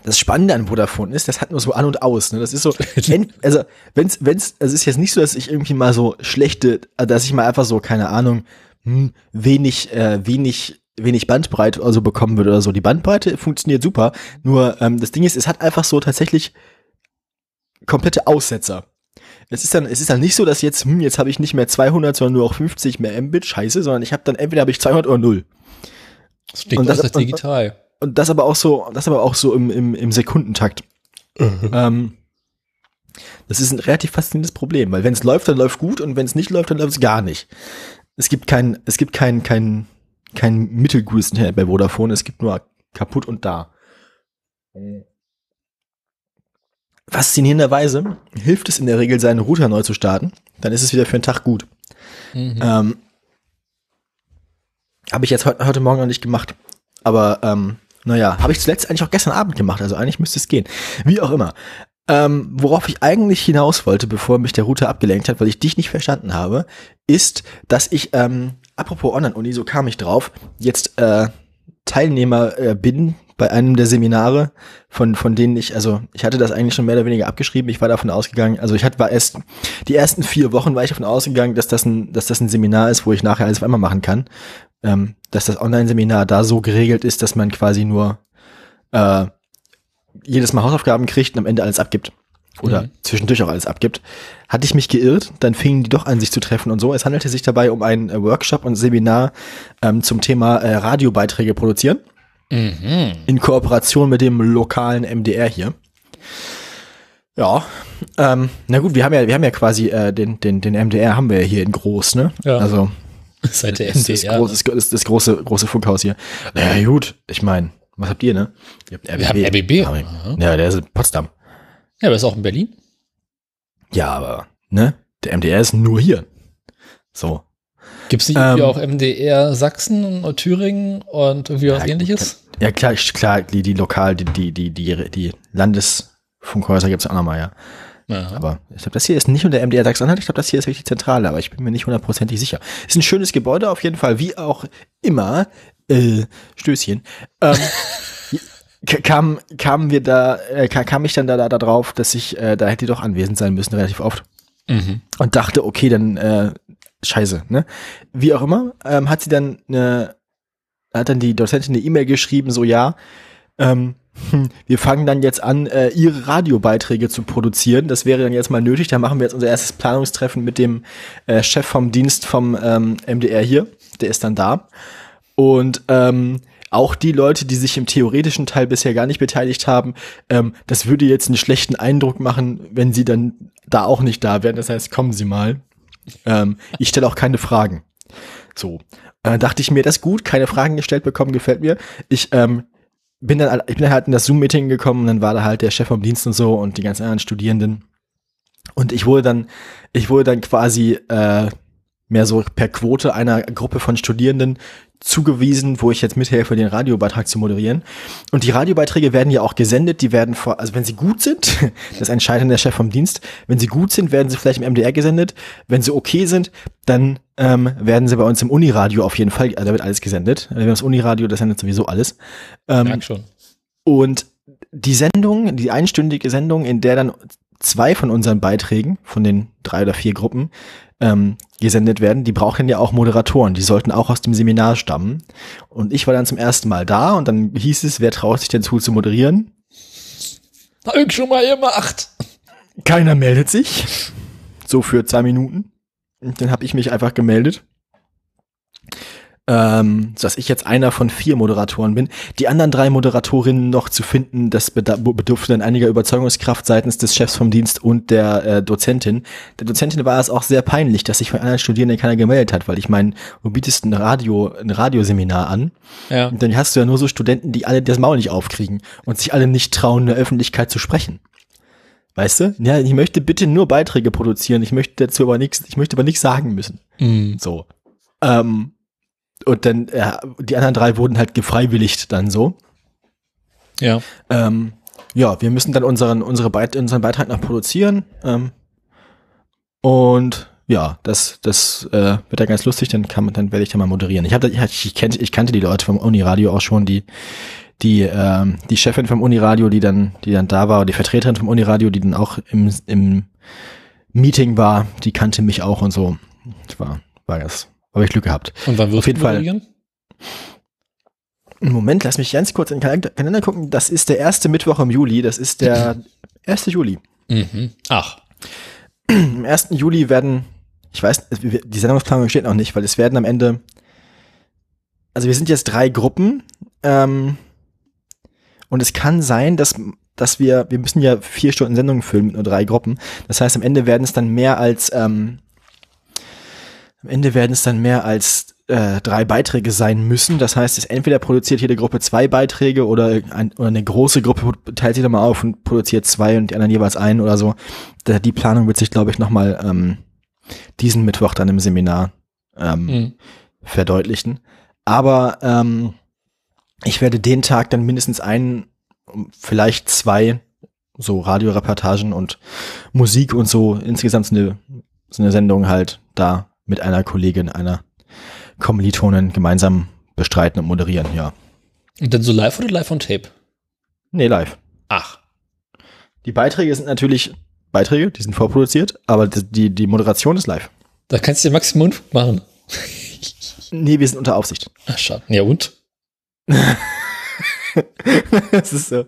Das Spannende an Vodafone ist, das hat nur so an und aus. Ne? Das ist so, ent- also wenn's, wenn's, also es ist jetzt nicht so, dass ich irgendwie mal so schlechte, also dass ich mal einfach so, keine Ahnung, hm, wenig, äh, wenig, wenig Bandbreite oder so bekommen würde oder so. Die Bandbreite funktioniert super. Nur ähm, das Ding ist, es hat einfach so tatsächlich komplette Aussetzer. Es ist dann, es ist dann nicht so, dass jetzt, hm, jetzt habe ich nicht mehr 200, sondern nur auch 50 mehr Mbit, scheiße, sondern ich habe dann entweder habe ich 200 oder 0. Das klingt Und das- und- digital. Und das aber auch so, das aber auch so im, im, im Sekundentakt. Ähm, das ist ein relativ faszinierendes Problem, weil wenn es läuft, dann läuft gut und wenn es nicht läuft, dann läuft es gar nicht. Es gibt kein, es gibt kein, kein, kein mittelgutes Internet bei Vodafone, es gibt nur kaputt und da. Faszinierenderweise hilft es in der Regel, seinen Router neu zu starten. Dann ist es wieder für einen Tag gut. Mhm. Ähm, habe ich jetzt heute, heute Morgen noch nicht gemacht. Aber ähm, naja, habe ich zuletzt eigentlich auch gestern Abend gemacht. Also eigentlich müsste es gehen. Wie auch immer. Ähm, worauf ich eigentlich hinaus wollte, bevor mich der Router abgelenkt hat, weil ich dich nicht verstanden habe, ist, dass ich, ähm, apropos Online-Uni, so kam ich drauf, jetzt äh, Teilnehmer äh, bin bei einem der Seminare, von, von denen ich, also ich hatte das eigentlich schon mehr oder weniger abgeschrieben, ich war davon ausgegangen, also ich hatte, war erst, die ersten vier Wochen war ich davon ausgegangen, dass das ein, dass das ein Seminar ist, wo ich nachher alles auf einmal machen kann, ähm, dass das Online-Seminar da so geregelt ist, dass man quasi nur äh, jedes Mal Hausaufgaben kriegt und am Ende alles abgibt. Oder Mhm. zwischendurch auch alles abgibt. Hatte ich mich geirrt, dann fingen die doch an, sich zu treffen und so. Es handelte sich dabei um einen äh, Workshop und Seminar ähm, zum Thema äh, Radiobeiträge produzieren Mhm. in Kooperation mit dem lokalen MDR hier. Ja, ähm, na gut, wir haben ja, wir haben ja quasi äh, den, den, den MDR haben wir ja hier in groß, ne? Ja. Also Seit der das, das, MDR. große, das, das große, große Funkhaus hier. Naja, gut, ich meine, was habt ihr, ne? Ihr habt Wir haben RBB. Ja, der ist in Potsdam. Ja, aber ist auch in Berlin. Ja, aber, ne? Der MDR ist nur hier. So. Gibt es nicht Ähm, irgendwie auch MDR Sachsen und Thüringen und irgendwie was Ja, ähnliches? Ja, klar, klar, die, die lokal, die, die, die, die, die Landesfunkhäuser gibt's auch nochmal, ja. Ja. Aber ich glaube, das hier ist nicht nur der MDR Sachsen-Anhalt, ich glaube, das hier ist wirklich die Zentrale, aber ich bin mir nicht hundertprozentig sicher. Ist ein schönes Gebäude auf jeden Fall, wie auch immer. Äh, Stößchen. Ähm, kam, kamen wir da, äh, ka- kam ich dann da, da, da drauf, dass ich äh, da hätte doch anwesend sein müssen, relativ oft. Mhm. und dachte, okay, dann äh, scheiße, ne? Wie auch immer, ähm, hat sie dann eine, hat dann die Dozentin eine E-Mail geschrieben, so ja, ähm, hm, wir fangen dann jetzt an, äh, ihre Radiobeiträge zu produzieren. Das wäre dann jetzt mal nötig. Da machen wir jetzt unser erstes Planungstreffen mit dem äh, Chef vom Dienst vom ähm, MDR hier. Der ist dann da. Und ähm, auch die Leute, die sich im theoretischen Teil bisher gar nicht beteiligt haben, ähm, das würde jetzt einen schlechten Eindruck machen, wenn sie dann da auch nicht da wären. Das heißt, kommen Sie mal. Ähm, ich stelle auch keine Fragen. So. Äh, dachte ich mir, das ist gut, keine Fragen gestellt bekommen, gefällt mir. Ich ähm, bin dann, ich bin dann halt in das Zoom-Meeting gekommen und dann war da halt der Chef vom Dienst und so und die ganzen anderen Studierenden. Und ich wurde dann, ich wurde dann quasi äh, mehr so per Quote einer Gruppe von Studierenden zugewiesen, wo ich jetzt mithelfe, den Radiobeitrag zu moderieren. Und die Radiobeiträge werden ja auch gesendet, die werden vor, also wenn sie gut sind, das entscheidet der Chef vom Dienst, wenn sie gut sind, werden sie vielleicht im MDR gesendet. Wenn sie okay sind, dann ähm, werden sie bei uns im Uniradio auf jeden Fall, also da wird alles gesendet. Wir haben das Uniradio, das sendet sowieso alles. Ähm, Merk schon. und die Sendung, die einstündige Sendung, in der dann zwei von unseren Beiträgen, von den drei oder vier Gruppen, ähm, gesendet werden, die brauchen ja auch Moderatoren. Die sollten auch aus dem Seminar stammen. Und ich war dann zum ersten Mal da und dann hieß es, wer traut sich denn zu, zu moderieren? Hab ich schon mal gemacht. Keiner meldet sich. So für zwei Minuten. Und dann habe ich mich einfach gemeldet. Ähm, so dass ich jetzt einer von vier Moderatoren bin. Die anderen drei Moderatorinnen noch zu finden, das bedurfte dann einiger Überzeugungskraft seitens des Chefs vom Dienst und der äh, Dozentin. Der Dozentin war es auch sehr peinlich, dass sich von anderen Studierenden keiner gemeldet hat, weil ich meine, du bietest ein Radio, ein Radioseminar an Ja. und dann hast du ja nur so Studenten, die alle das Maul nicht aufkriegen und sich alle nicht trauen, in der Öffentlichkeit zu sprechen. Weißt du? Ja, ich möchte bitte nur Beiträge produzieren. Ich möchte dazu aber nichts, ich möchte aber nichts sagen müssen. Mhm. So. Ähm, und dann, äh, die anderen drei wurden halt gefreiwilligt dann so. Ja. Ähm, ja, wir müssen dann unseren, unsere Beit unseren Beitrag noch produzieren. Ähm, und ja, das, das äh, wird dann ganz lustig, dann kann dann werde ich da mal moderieren. Ich, hab, ich, ich, kenn, ich kannte die Leute vom Uniradio auch schon, die, die, ähm, die Chefin vom Uniradio, die dann, die dann da war, die Vertreterin vom Uniradio, die dann auch im, im Meeting war, die kannte mich auch und so. Das war, war das. Habe ich Glück gehabt. Und wann wirst Auf jeden du Fall. Moment, lass mich ganz kurz in den Kalender Kalender gucken. Das ist der erste Mittwoch im Juli. Das ist der 1. Juli. Mhm. Ach. Am 1. Juli werden, ich weiß, die Sendungsplanung steht noch nicht, weil es werden am Ende, also wir sind jetzt drei Gruppen, ähm, und es kann sein, dass, dass wir, wir müssen ja vier Stunden Sendungen füllen mit nur drei Gruppen. Das heißt, am Ende werden es dann mehr als, ähm, am Ende werden es dann mehr als äh, drei Beiträge sein müssen. Das heißt, es entweder produziert jede Gruppe zwei Beiträge oder, ein, oder eine große Gruppe teilt sich dann mal auf und produziert zwei und die anderen jeweils einen oder so. Da, die Planung wird sich, glaube ich, nochmal ähm, diesen Mittwoch dann im Seminar ähm, Mhm. verdeutlichen. Aber ähm, ich werde den Tag dann mindestens einen, vielleicht zwei so Radioreportagen und Musik und so insgesamt so eine, so eine Sendung halt da mit einer Kollegin, einer Kommilitonin gemeinsam bestreiten und moderieren, ja. Und dann so live oder live on tape? Nee, live. Ach. Die Beiträge sind natürlich Beiträge, die sind vorproduziert, aber die, die Moderation ist live. Da kannst du dir Maximum Unfug machen. Nee, wir sind unter Aufsicht. Ach, schade. Ja, und? das ist so,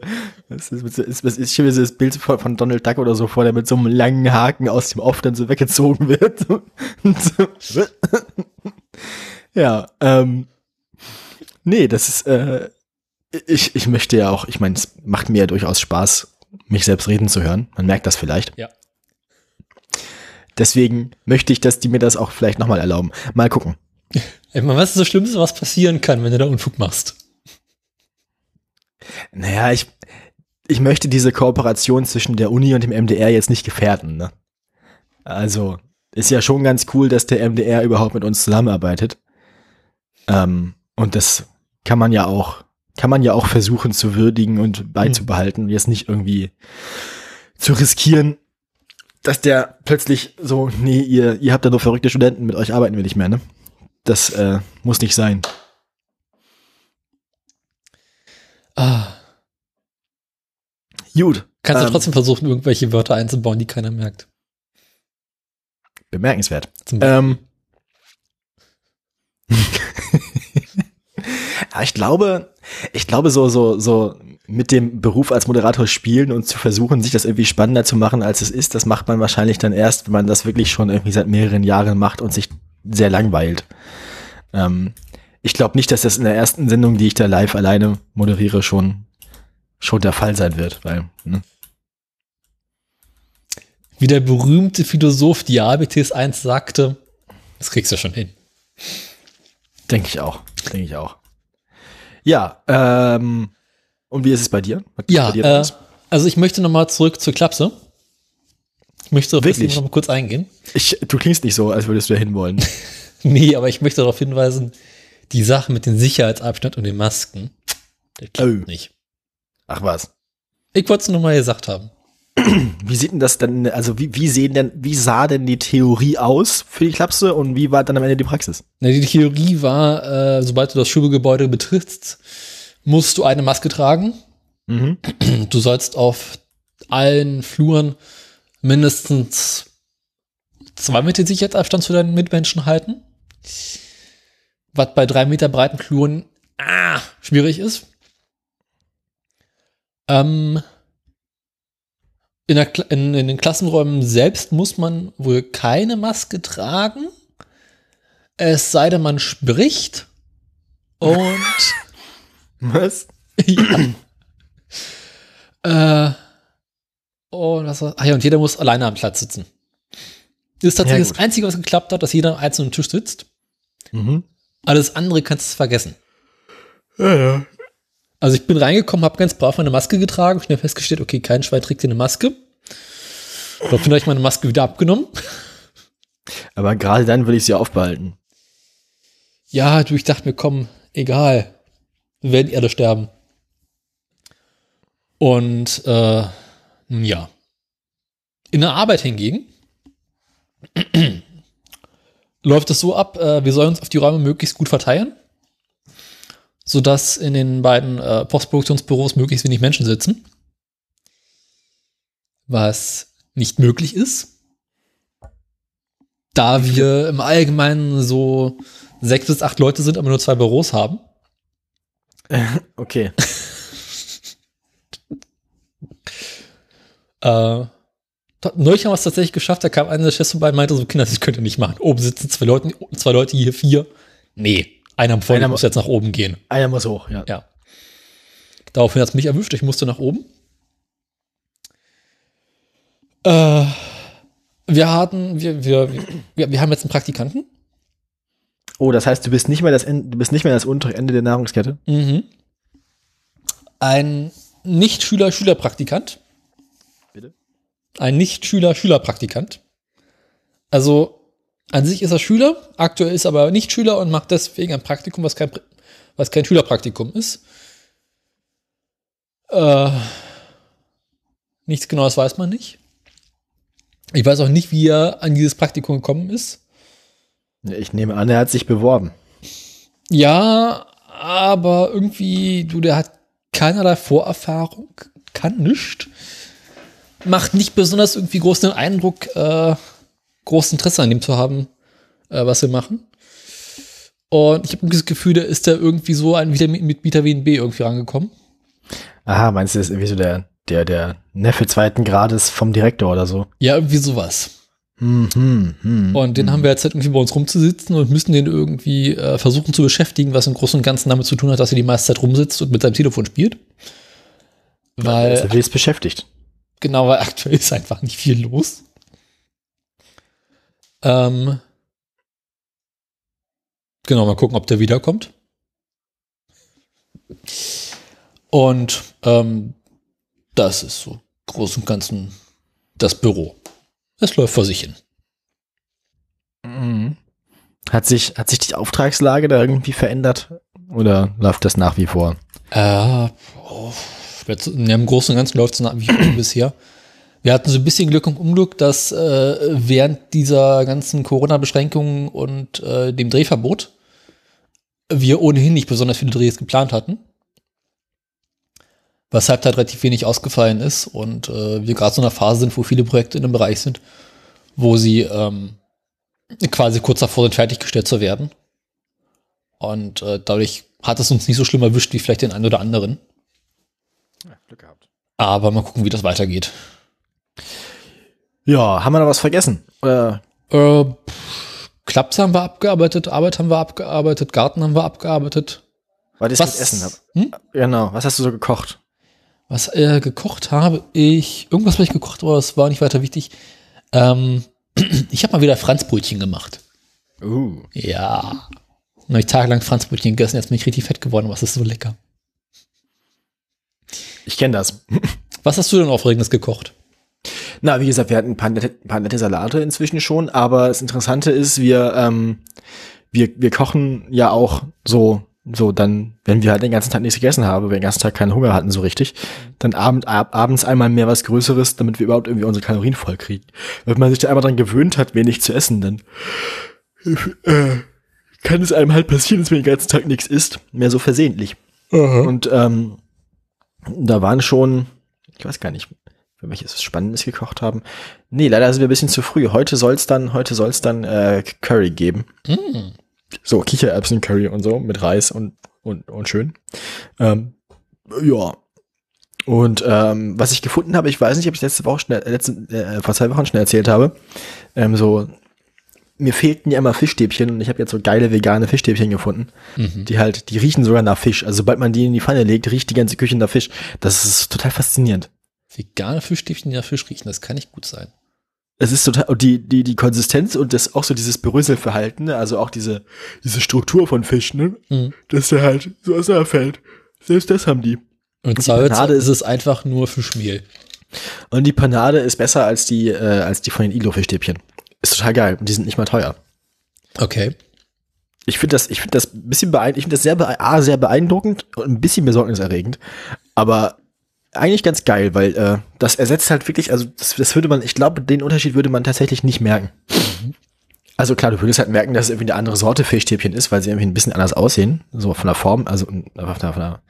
das ist, mit so- ist, ist, ich das Bild von, von Donald Duck oder so vor, der mit so einem langen Haken aus dem Off dann so weggezogen wird. Ja, ähm, nee, das ist, äh, ich, ich möchte ja auch, ich meine, es macht mir ja durchaus Spaß, mich selbst reden zu hören. Man merkt das vielleicht. Ja. Deswegen möchte ich, dass die mir das auch vielleicht nochmal erlauben. Mal gucken. Meine, was ist das Schlimmste, was passieren kann, wenn du da Unfug machst? Naja, ich, ich möchte diese Kooperation zwischen der Uni und dem MDR jetzt nicht gefährden. Ne? Also, ist ja schon ganz cool, dass der MDR überhaupt mit uns zusammenarbeitet. Ähm, und das kann man ja auch, kann man ja auch versuchen zu würdigen und beizubehalten, jetzt nicht irgendwie zu riskieren, dass der plötzlich so, nee, ihr, ihr habt da nur verrückte Studenten, mit euch arbeiten wir nicht mehr, ne? Das äh, muss nicht sein. Ah. Gut. Kannst du Ähm, trotzdem versuchen, irgendwelche Wörter einzubauen, die keiner merkt. Bemerkenswert. Ähm, ja, ich glaube, ich glaube so, so, so mit dem Beruf als Moderator spielen und zu versuchen, sich das irgendwie spannender zu machen, als es ist, das macht man wahrscheinlich dann erst, wenn man das wirklich schon irgendwie seit mehreren Jahren macht und sich sehr langweilt. Ähm, ich glaube nicht, dass das in der ersten Sendung, die ich da live alleine moderiere, schon, schon der Fall sein wird, weil, ne? Wie der berühmte Philosoph Diabetes 1 sagte, das kriegst du schon hin. Denke ich auch. Denke ich auch. Ja, ähm, und wie ist es bei dir? Was Ja, bei dir äh, also ich möchte nochmal zurück zur Klapse. Ich möchte auf das Wirklich? noch mal kurz eingehen. ich, du klingst nicht so, als würdest du da hinwollen. Nee, aber ich möchte darauf hinweisen, die Sache mit dem Sicherheitsabstand und den Masken, der klappt Oh. nicht. Ach was. Ich wollte es nur mal gesagt haben. Wie sieht denn das dann, also wie, wie sehen denn, wie sah denn die Theorie aus für die Klapse und wie war dann am Ende die Praxis? Na, Die Theorie war, äh, sobald du das Schulgebäude betrittst, musst du eine Maske tragen. Mhm. Du sollst auf allen Fluren mindestens zwei Meter Sicherheitsabstand zu deinen Mitmenschen halten. Was bei drei Meter breiten Fluren ah, schwierig ist. Ähm, in, der, in, in den Klassenräumen selbst muss man wohl keine Maske tragen. Es sei denn, man spricht. Und Was? ja. äh, oh, das war, ah ja, und jeder muss alleine am Platz sitzen. Das ist tatsächlich Ja, das Einzige, was geklappt hat, dass jeder am einzelnen Tisch sitzt. Mhm. Alles andere kannst du vergessen. Ja, ja. Also ich bin reingekommen, habe ganz brav meine Maske getragen, schnell festgestellt, okay, kein Schwein trägt hier eine Maske. Habe ich meine Maske wieder abgenommen. Aber gerade dann würde ich sie aufbehalten. ja, du, ich dachte mir, komm, egal. Wir werden alle sterben. Und äh, ja. In der Arbeit hingegen läuft es so ab, äh, wir sollen uns auf die Räume möglichst gut verteilen, sodass in den beiden äh, Postproduktionsbüros möglichst wenig Menschen sitzen. Was nicht möglich ist, da wir im Allgemeinen so sechs bis acht Leute sind, aber nur zwei Büros haben. Okay. Äh, neulich haben wir es tatsächlich geschafft, da kam einer der Chefs vorbei und meinte so, Kinder, das könnt ihr nicht machen. Oben sitzen zwei Leute, zwei Leute, hier vier. Nee, einer vorne Einer muss jetzt nach oben gehen. Einer muss hoch, ja. Ja. Daraufhin hat es mich erwischt, ich musste nach oben. Äh, wir hatten, wir, wir, wir, wir haben jetzt einen Praktikanten. Oh, das heißt, du bist nicht mehr das Ende, du bist nicht mehr das untere Ende der Nahrungskette. Mhm. Ein Nicht-Schüler-Schüler-Praktikant. Ein Nicht-Schüler-Schüler-Praktikant. Also an sich ist er Schüler, aktuell ist er aber nicht Schüler und macht deswegen ein Praktikum, was kein, was kein Schülerpraktikum ist. Äh, nichts Genaues weiß man nicht. Ich weiß auch nicht, wie er an dieses Praktikum gekommen ist. Ich nehme an, er hat sich beworben. Ja, aber irgendwie, du, der hat keinerlei Vorerfahrung, kann nichts. Macht nicht besonders irgendwie großen Eindruck, äh, großes Interesse an dem zu haben, äh, was wir machen. Und ich habe das Gefühl, der ist da irgendwie so ein Vitamin, mit Vitamin B irgendwie rangekommen. Aha, meinst du, das ist irgendwie so der, der, der Neffe zweiten Grades vom Direktor oder so? Ja, irgendwie sowas. Hm, hm, hm. Und den haben wir jetzt halt irgendwie bei uns rumzusitzen und müssen den irgendwie äh, versuchen zu beschäftigen, was im Großen und Ganzen damit zu tun hat, dass er die meiste Zeit rumsitzt und mit seinem Telefon spielt. Weil, er ist beschäftigt. Genau, weil aktuell ist einfach nicht viel los. Ähm, genau, mal gucken, ob der wiederkommt. Und ähm, das ist so groß und ganzen das Büro. Es läuft vor sich hin. Mhm. Hat sich, hat sich die Auftragslage da irgendwie verändert? Oder läuft das nach wie vor? Äh, oh, ja, im Großen und Ganzen läuft es nach wie bisher. Wir hatten so ein bisschen Glück und Unglück, dass äh, während dieser ganzen Corona-Beschränkungen und äh, dem Drehverbot wir ohnehin nicht besonders viele Drehs geplant hatten. Weshalb halt relativ wenig ausgefallen ist und äh, wir gerade so in einer Phase sind, wo viele Projekte in einem Bereich sind, wo sie ähm, quasi kurz davor sind, fertiggestellt zu werden. Und äh, dadurch hat es uns nicht so schlimm erwischt wie vielleicht den einen oder anderen. Aber mal gucken, wie das weitergeht. Ja, haben wir noch was vergessen? Äh, pff, Klaps haben wir abgearbeitet, Arbeit haben wir abgearbeitet, Garten haben wir abgearbeitet. weil das Was- Essen hab. Hm? Genau, was hast du so gekocht? Was äh, gekocht habe ich, irgendwas habe ich gekocht, aber es war nicht weiter wichtig. Ähm, ich habe mal wieder Franzbrötchen gemacht. Uh. Ja. Dann habe ich tagelang Franzbrötchen gegessen, jetzt bin ich richtig fett geworden, was ist so lecker. Ich kenne das. Was hast du denn Aufregendes gekocht? Na, wie gesagt, wir hatten ein paar nette, ein paar nette Salate inzwischen schon, aber das Interessante ist, wir, ähm, wir, wir kochen ja auch so, so dann, wenn wir halt den ganzen Tag nichts gegessen haben, wir den ganzen Tag keinen Hunger hatten so richtig, dann abend, ab, abends einmal mehr was Größeres, damit wir überhaupt irgendwie unsere Kalorien voll kriegen. Wenn man sich da einmal dran gewöhnt hat, wenig zu essen, dann äh, kann es einem halt passieren, dass man den ganzen Tag nichts isst, mehr so versehentlich. Und ähm, da waren schon, ich weiß gar nicht, für welches Spannendes gekocht haben. Nee, leider sind wir ein bisschen zu früh. Heute soll's dann, heute soll's dann äh, Curry geben. Mm. So Kichererbsen-Curry und so mit Reis und und und schön. Ähm, ja. Und ähm, was ich gefunden habe, ich weiß nicht, ob ich letzte Woche schnell, letzte, äh, vor zwei Wochen schnell erzählt habe. Ähm, so mir fehlten ja immer Fischstäbchen und ich habe jetzt so geile vegane Fischstäbchen gefunden, Mhm. die halt, die riechen sogar nach Fisch. Also sobald man die in die Pfanne legt, riecht die ganze Küche nach Fisch. Das ist total faszinierend. Vegane Fischstäbchen, die nach Fisch riechen, das kann nicht gut sein. es ist total, und die, die, die Konsistenz und das auch so dieses Berüsselverhalten, ne? also auch diese, diese Struktur von Fisch, ne? Mhm. dass der halt so auseinanderfällt. Selbst das haben die. Und die Salz Panade- ist es einfach nur Fischmehl. Und die Panade ist besser als die, äh, als die von den Iglo-Fischstäbchen. Ist total geil. Und die sind nicht mal teuer. Okay. Ich finde das, ich finde das ein bisschen beeindruckend, ich finde das sehr, bee A, sehr beeindruckend und ein bisschen besorgniserregend. Aber eigentlich ganz geil, weil äh, das ersetzt halt wirklich, also das, das würde man, ich glaube, den Unterschied würde man tatsächlich nicht merken. Also klar, du würdest halt merken, dass es irgendwie eine andere Sorte Fischstäbchen ist, weil sie irgendwie ein bisschen anders aussehen, so von der Form, also von der, von der,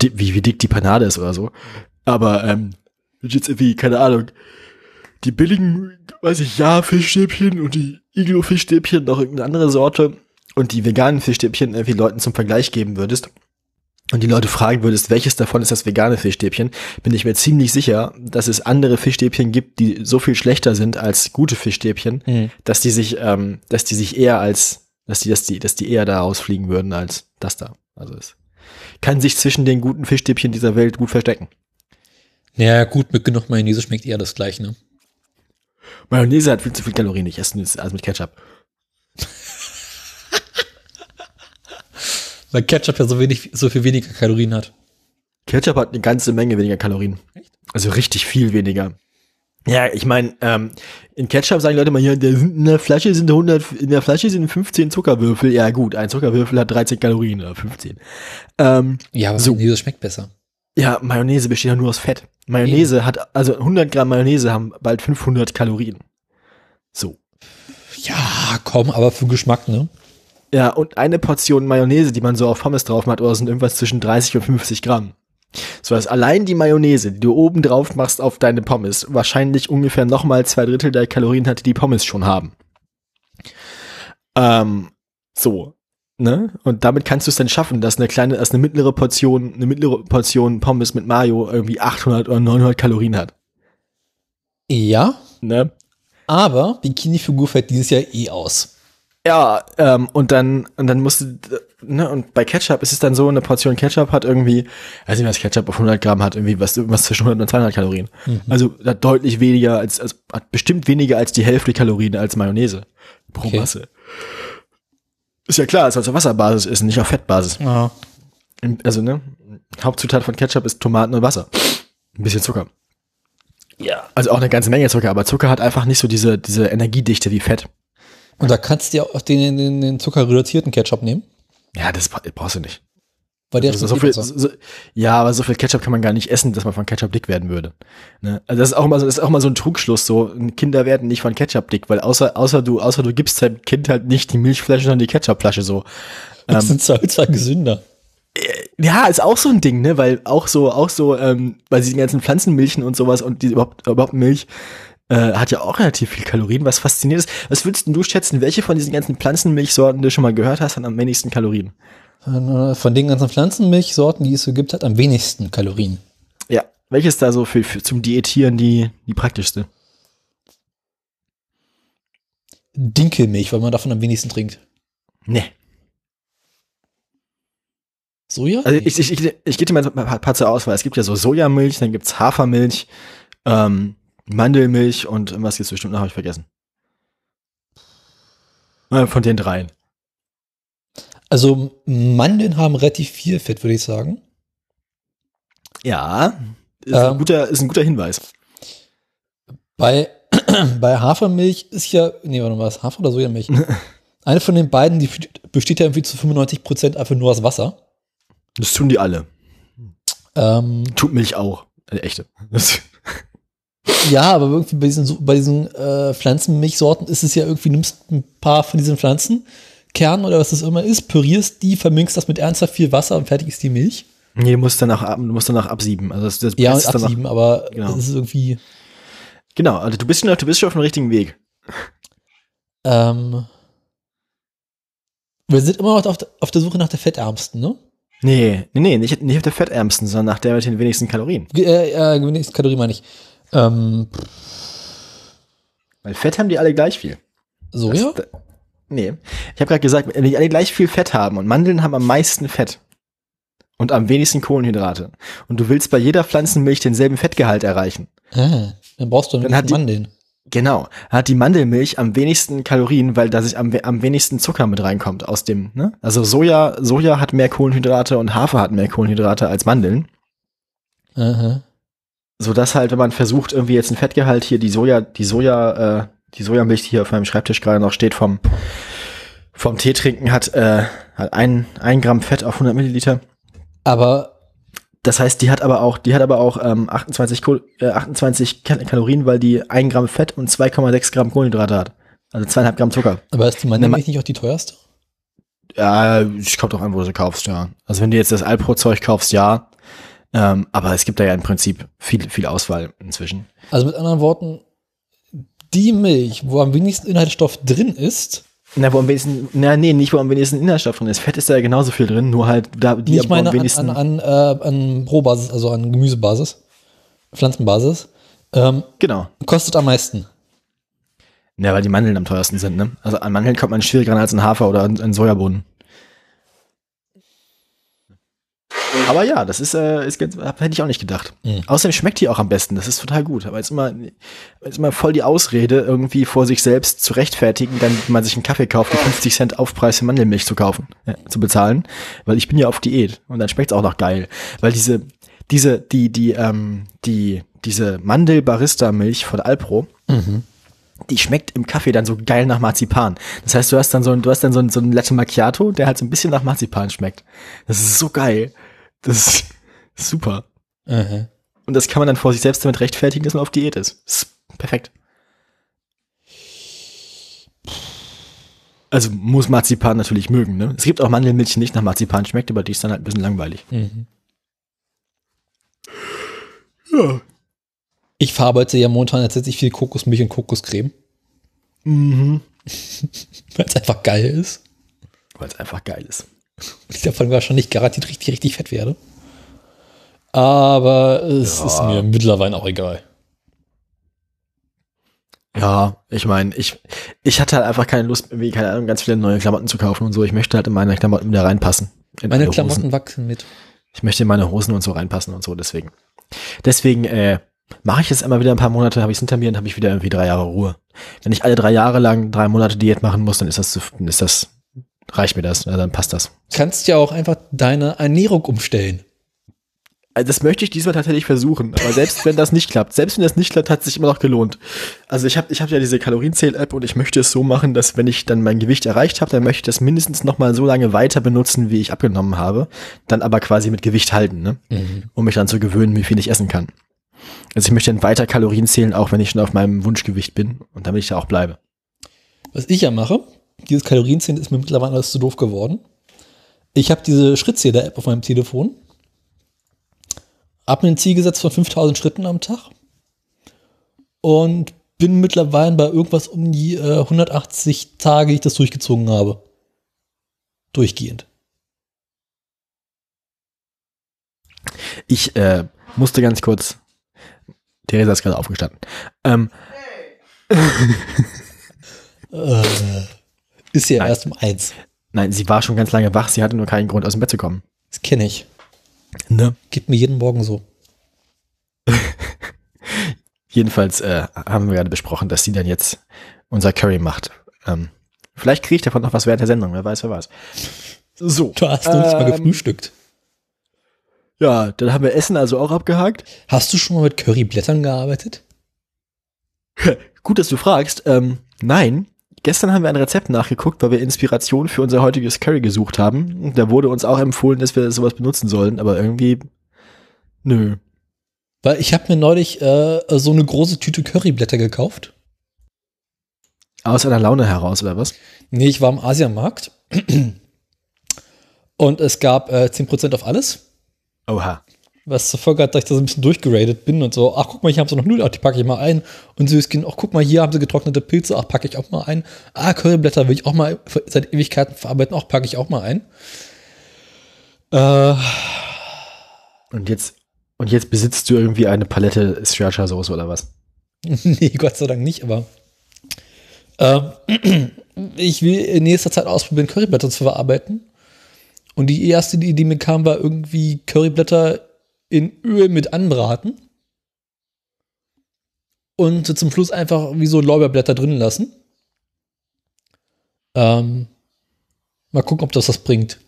wie, wie dick die Panade ist oder so. Aber ähm, jetzt irgendwie, keine Ahnung, die billigen, weiß ich, ja, Fischstäbchen und die Iglo-Fischstäbchen noch irgendeine andere Sorte und die veganen Fischstäbchen irgendwie Leuten zum Vergleich geben würdest und die Leute fragen würdest, welches davon ist das vegane Fischstäbchen, bin ich mir ziemlich sicher, dass es andere Fischstäbchen gibt, die so viel schlechter sind als gute Fischstäbchen, Mhm. dass die sich, ähm, dass die sich eher als, dass die, dass die, dass die eher da rausfliegen würden als das da. Also es kann sich zwischen den guten Fischstäbchen dieser Welt gut verstecken. Ja, gut, mit genug Mayonnaise schmeckt eher das gleich, ne? Mayonnaise hat viel zu viel Kalorien, ich esse es also mit Ketchup. Weil Ketchup ja so wenig, so viel weniger Kalorien hat. Ketchup hat eine ganze Menge weniger Kalorien. Echt? Also richtig viel weniger. Ja, ich meine, ähm, in Ketchup sagen Leute mal hier, in der Flasche sind 100, in der Flasche sind 15 Zuckerwürfel. Ja gut, ein Zuckerwürfel hat 13 Kalorien oder 15. Ähm, Ja, aber So. Mayonnaise schmeckt besser. Ja, Mayonnaise besteht ja nur aus Fett. Mayonnaise hat, also 100 Gramm Mayonnaise haben bald 500 Kalorien. So. Ja, komm, aber für Geschmack, ne? Ja, und eine Portion Mayonnaise, die man so auf Pommes drauf macht, oder sind irgendwas zwischen 30 und 50 Gramm. So dass allein die Mayonnaise, die du oben drauf machst auf deine Pommes, wahrscheinlich ungefähr nochmal zwei Drittel der Kalorien hat, die die Pommes schon haben. Ähm, so. Ne? Und damit kannst du es dann schaffen, dass eine kleine, dass eine mittlere Portion, eine mittlere Portion Pommes mit Mayo irgendwie 800 oder 900 Kalorien hat. Ja, Ne? aber Bikini-Figur fällt dieses Jahr eh aus. Ja, ähm, und dann, und dann musst du, ne, und bei Ketchup ist es dann so, eine Portion Ketchup hat irgendwie, weiß nicht, was Ketchup auf 100 Gramm hat, irgendwie was, irgendwas zwischen 100 und 200 Kalorien. Also, hat deutlich weniger als, also, hat bestimmt weniger als die Hälfte Kalorien als Mayonnaise pro Okay. Masse. Ist ja klar, dass es auf Wasserbasis ist, nicht auf Fettbasis. Ja. Also, ne, Hauptzutat von Ketchup ist Tomaten und Wasser. Ein bisschen Zucker. Ja. Also auch eine ganze Menge Zucker, aber Zucker hat einfach nicht so diese, diese Energiedichte wie Fett. Und da kannst du ja auch den, den, den zuckerreduzierten Ketchup nehmen, Ja, das bra- brauchst du nicht. Weil der Also so viel, so, ja, aber so viel Ketchup kann man gar nicht essen, dass man von Ketchup dick werden würde. Ne? Also das ist auch mal so, das ist auch mal so ein Trugschluss. So Kinder werden nicht von Ketchup dick, weil außer außer du außer du gibst deinem Kind halt nicht die Milchflasche, sondern die Ketchupflasche so. Das sind zwar zwar gesünder. Ja, ist auch so ein Ding, ne? Weil auch so auch so ähm, bei diesen ganzen Pflanzenmilchen und sowas und die überhaupt überhaupt Milch äh, hat ja auch relativ viel Kalorien, was faszinierend ist. Was würdest du schätzen, welche von diesen ganzen Pflanzenmilchsorten du schon mal gehört hast, hat am wenigsten Kalorien? Von, von den ganzen Pflanzenmilchsorten, die es so gibt, hat am wenigsten Kalorien. Ja, welches da so für, für zum Diätieren die die praktischste? Dinkelmilch, weil man davon am wenigsten trinkt. Nee. Soja? Also ich, ich, ich, ich gebe dir mal ein paar, paar zur Auswahl. Es gibt ja so Sojamilch, dann gibt's Hafermilch, ähm, Mandelmilch und was gibt's bestimmt noch, habe ich vergessen. Äh, Von den dreien. Also Mandeln haben relativ viel Fett, würde ich sagen. Ja, ist, ein Ähm. guter, ist ein guter Hinweis. Bei, bei Hafermilch ist ja, nee, warte mal, was, Hafer oder Sojamilch? Eine von den beiden, die besteht ja irgendwie zu 95 Prozent einfach nur aus Wasser. Das tun die alle. Ähm, Tut Milch auch. Äh, echte. Ja, aber irgendwie bei diesen, bei diesen äh, Pflanzenmilchsorten ist es ja irgendwie, nimmst ein paar von diesen Pflanzenkernen oder was das immer ist, pürierst die, vermengst das mit ernsthaft viel Wasser und fertig ist die Milch. nee, du musst danach, musst danach absieben. Also das, das Ja, presst danach- absieben, aber genau. das ist irgendwie, Genau, also du bist schon, du bist schon auf dem richtigen Weg. ähm, wir sind immer noch auf, der- auf der Suche nach der fettärmsten, ne? Nee, nee, nee, nicht, nicht auf der fettärmsten, sondern nach der mit den wenigsten Kalorien. Äh, äh, wenigstens Kalorien meine ich. Ähm, Weil Fett haben die alle gleich viel. Soja? Das- da- nee. Ich habe gerade gesagt, wenn die alle gleich viel Fett haben und Mandeln haben am meisten Fett und am wenigsten Kohlenhydrate und du willst bei jeder Pflanzenmilch denselben Fettgehalt erreichen. Ah, dann brauchst du Dann hat die- Mandeln. Genau, hat die Mandelmilch am wenigsten Kalorien, weil da sich am, am wenigsten Zucker mit reinkommt aus dem, ne? Also Soja, Soja hat mehr Kohlenhydrate und Hafer hat mehr Kohlenhydrate als Mandeln. Aha. So dass halt, wenn man versucht, irgendwie jetzt ein Fettgehalt hier, die Soja, die Soja, äh, die Sojamilch, die hier auf meinem Schreibtisch gerade noch steht, vom vom Tee trinken hat, äh, hat ein, ein Gramm Fett auf 100 Milliliter. Aber Das heißt, die hat aber auch, die hat aber auch ähm, 28, Kohl, äh, 28 Kal- Kalorien, weil die 1 Gramm Fett und 2,6 Gramm Kohlenhydrate hat. Also zweieinhalb Gramm Zucker. Aber ist die Ne, ma- Mandelmilch nicht auch die teuerste? Ja, es kommt auch an, wo du sie kaufst, ja. Also wenn du jetzt das Alpro-Zeug kaufst, ja. Ähm, aber es gibt da ja im Prinzip viel, viel Auswahl inzwischen. Also mit anderen Worten, die Milch, wo am wenigsten Inhaltsstoff drin ist, Na, wo am wenigsten, na, nee, nicht wo am wenigsten Inhaltsstoff drin ist. Fett ist da ja genauso viel drin, nur halt da, die ich meine am an, wenigsten. an, an, äh, an Rohbasis, also an Gemüsebasis, Pflanzenbasis, ähm, genau. kostet am meisten. Ja, weil die Mandeln am teuersten sind, ne? Also an Mandeln kommt man schwieriger ran als an Hafer oder an, an Sojabohnen. Aber ja, das ist, äh, ist ganz, hätte ich auch nicht gedacht. Mhm. Außerdem schmeckt die auch am besten. Das ist total gut. Aber jetzt immer, jetzt immer voll die Ausrede, irgendwie vor sich selbst zu rechtfertigen, dann wenn man sich einen Kaffee kauft, die 50 Cent Aufpreis für Mandelmilch zu kaufen, äh, zu bezahlen. Weil ich bin ja auf Diät. Und dann schmeckt's auch noch geil. Weil diese, diese, die, die, ähm, die, diese Mandel-Barista-Milch von Alpro, die schmeckt im Kaffee dann so geil nach Marzipan. Das heißt, du hast dann so ein, du hast dann so ein, so ein Latte Macchiato, der halt so ein bisschen nach Marzipan schmeckt. Das ist so geil. Das ist super. Mhm. Und das kann man dann vor sich selbst damit rechtfertigen, dass man auf Diät ist. Ist perfekt. Also muss Marzipan natürlich mögen, ne? Es gibt auch Mandelmilch, die nicht nach Marzipan schmeckt, aber die ist dann halt ein bisschen langweilig. Mhm. Ja. Ich verarbeite ja momentan tatsächlich viel Kokosmilch und Kokoscreme, Mhm. weil es einfach geil ist. Weil es einfach geil ist. Und ich davon wahrscheinlich garantiert richtig, richtig fett werde. Aber es Ja. ist mir mittlerweile auch egal. Ja, ich meine, ich, ich hatte halt einfach keine Lust, irgendwie, keine Ahnung, ganz viele neue Klamotten zu kaufen und so. Ich möchte halt in meine Klamotten wieder reinpassen. In Meine Hosen. Klamotten wachsen mit. Ich möchte in meine Hosen und so reinpassen und so, deswegen. Deswegen, äh, mache ich es immer wieder ein paar Monate, habe ich es hinter mir und habe ich wieder irgendwie drei Jahre Ruhe. Wenn ich alle drei Jahre lang drei Monate Diät machen muss, dann ist das, zu- dann ist das, reicht mir das, na, dann passt das. Kannst ja auch einfach deine Ernährung umstellen. Also das möchte ich diesmal tatsächlich versuchen. Aber selbst wenn das nicht klappt, selbst wenn das nicht klappt, hat es sich immer noch gelohnt. Also ich habe ich hab ja diese Kalorienzähl-App und ich möchte es so machen, dass wenn ich dann mein Gewicht erreicht habe, dann möchte ich das mindestens noch mal so lange weiter benutzen, wie ich abgenommen habe. Dann aber quasi mit Gewicht halten, ne? Um mich dann zu gewöhnen, wie viel ich essen kann. Also ich möchte dann weiter Kalorien zählen, auch wenn ich schon auf meinem Wunschgewicht bin und damit ich da auch bleibe. Was ich ja mache, dieses Kalorienzählen ist mir mittlerweile alles zu doof geworden. Ich habe diese Schrittzähler-App auf meinem Telefon. Hab mir ein Ziel gesetzt von 5000 Schritten am Tag. Und bin mittlerweile bei irgendwas um die äh, 180 Tage, die ich das durchgezogen habe. Durchgehend. Ich äh, musste ganz kurz. Theresa ist gerade aufgestanden. Ähm, Äh, ist ja Nein. erst um eins. nein, sie war schon ganz lange wach, sie hatte nur keinen Grund, aus dem Bett zu kommen. Das kenne ich. Ne? Geht mir jeden Morgen so. Jedenfalls äh, haben wir gerade besprochen, dass sie dann jetzt unser Curry macht. Ähm, vielleicht kriege ich davon noch was während der Sendung, wer weiß, wer weiß. So. Du hast noch nicht mal ähm, gefrühstückt. Ja, dann haben wir Essen also auch abgehakt. Hast du schon mal mit Curryblättern gearbeitet? Gut, dass du fragst. Ähm, nein, gestern haben wir ein Rezept nachgeguckt, weil wir Inspiration für unser heutiges Curry gesucht haben. Da wurde uns auch empfohlen, dass wir sowas benutzen sollen, aber irgendwie, nö. Weil ich habe mir neulich äh, so eine große Tüte Curryblätter gekauft. Aus einer Laune heraus, oder was? Nee, ich war im Asiamarkt. Und es gab äh, 10% auf alles. Oha. Was zur Folge hat, dass ich da so ein bisschen durchgeradet bin und so, ach guck mal, hier haben sie noch Nudeln, ach, die packe ich mal ein. Und süß Kind, ach guck mal, hier haben sie getrocknete Pilze, ach, packe ich auch mal ein. Ah, Curryblätter will ich auch mal seit Ewigkeiten verarbeiten, ach, packe ich auch mal ein. Äh, Und jetzt, und jetzt besitzt du irgendwie eine Palette Sriracha-Soße oder was? nee, Gott sei Dank nicht, aber ähm, ich will in nächster Zeit ausprobieren, Curryblätter zu verarbeiten. Und die erste Idee, die mir kam, war irgendwie Curryblätter in Öl mit anbraten. Und zum Schluss einfach wie so Lorbeerblätter drin lassen. Ähm, mal gucken, ob das was bringt.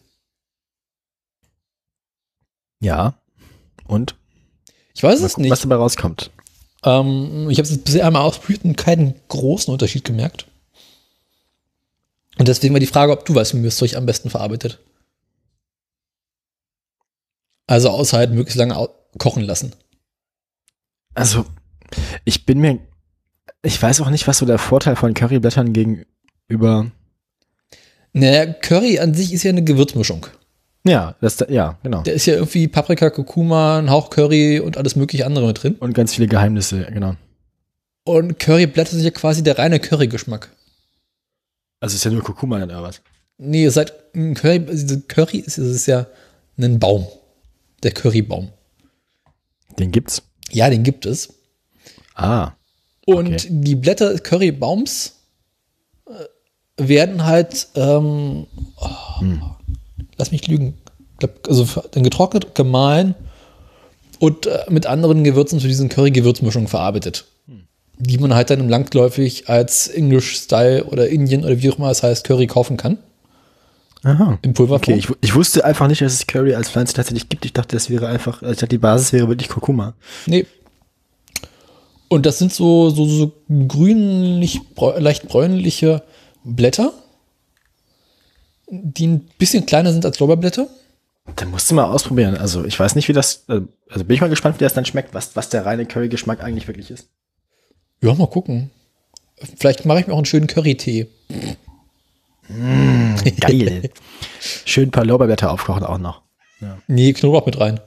Ja. Und? Ich weiß Mal es gucken, nicht. Was dabei rauskommt. Ähm, ich habe es bisher einmal ausprobiert und keinen großen Unterschied gemerkt. Und deswegen war die Frage, ob du weißt, wie man das Zeug am besten verarbeitet. Also außer halt möglichst lange kochen lassen. Also, ich bin mir, ich weiß auch nicht, was so der Vorteil von Curryblättern gegenüber, Naja, Curry an sich ist ja eine Gewürzmischung. ja, das, ja, genau. Da ist ja irgendwie Paprika, Kurkuma, ein Hauch Curry und alles mögliche andere mit drin. Und ganz viele Geheimnisse, genau. Und Curryblätter sind ja quasi der reine Curry-Geschmack. Also ist ja nur Kurkuma dann oder was? Nee, ihr seid ein Curry, also Curry ist, ist ja ein Baum. Der Currybaum. Den gibt's. Ja, den gibt es. Ah, Und Okay. die Blätter des Currybaums äh, werden halt, ähm, oh, lass mich lügen, also dann getrocknet, gemahlen und äh, mit anderen Gewürzen zu diesen Curry-Gewürzmischungen verarbeitet. Die man halt dann im landläufig als English Style oder Indian oder wie auch immer es heißt, Curry kaufen kann. Aha. Im Pulverform. Okay, ich, ich wusste einfach nicht, dass es Curry als Pflanze tatsächlich gibt. Ich dachte, das wäre einfach, also ich dachte, die Basis wäre wirklich Kurkuma. Nee. Und das sind so, so, so grünlich, leicht bräunliche Blätter, die ein bisschen kleiner sind als Lorbeerblätter. Dann musst du mal ausprobieren. Also ich weiß nicht, wie das, äh, also bin ich mal gespannt, wie das dann schmeckt, was, was der reine Curry-Geschmack eigentlich wirklich ist. Ja, mal gucken. Vielleicht mache ich mir auch einen schönen Curry-Tee. Geil. Schön ein paar Lorbeerblätter aufkochen auch noch. Nee, Knoblauch mit rein.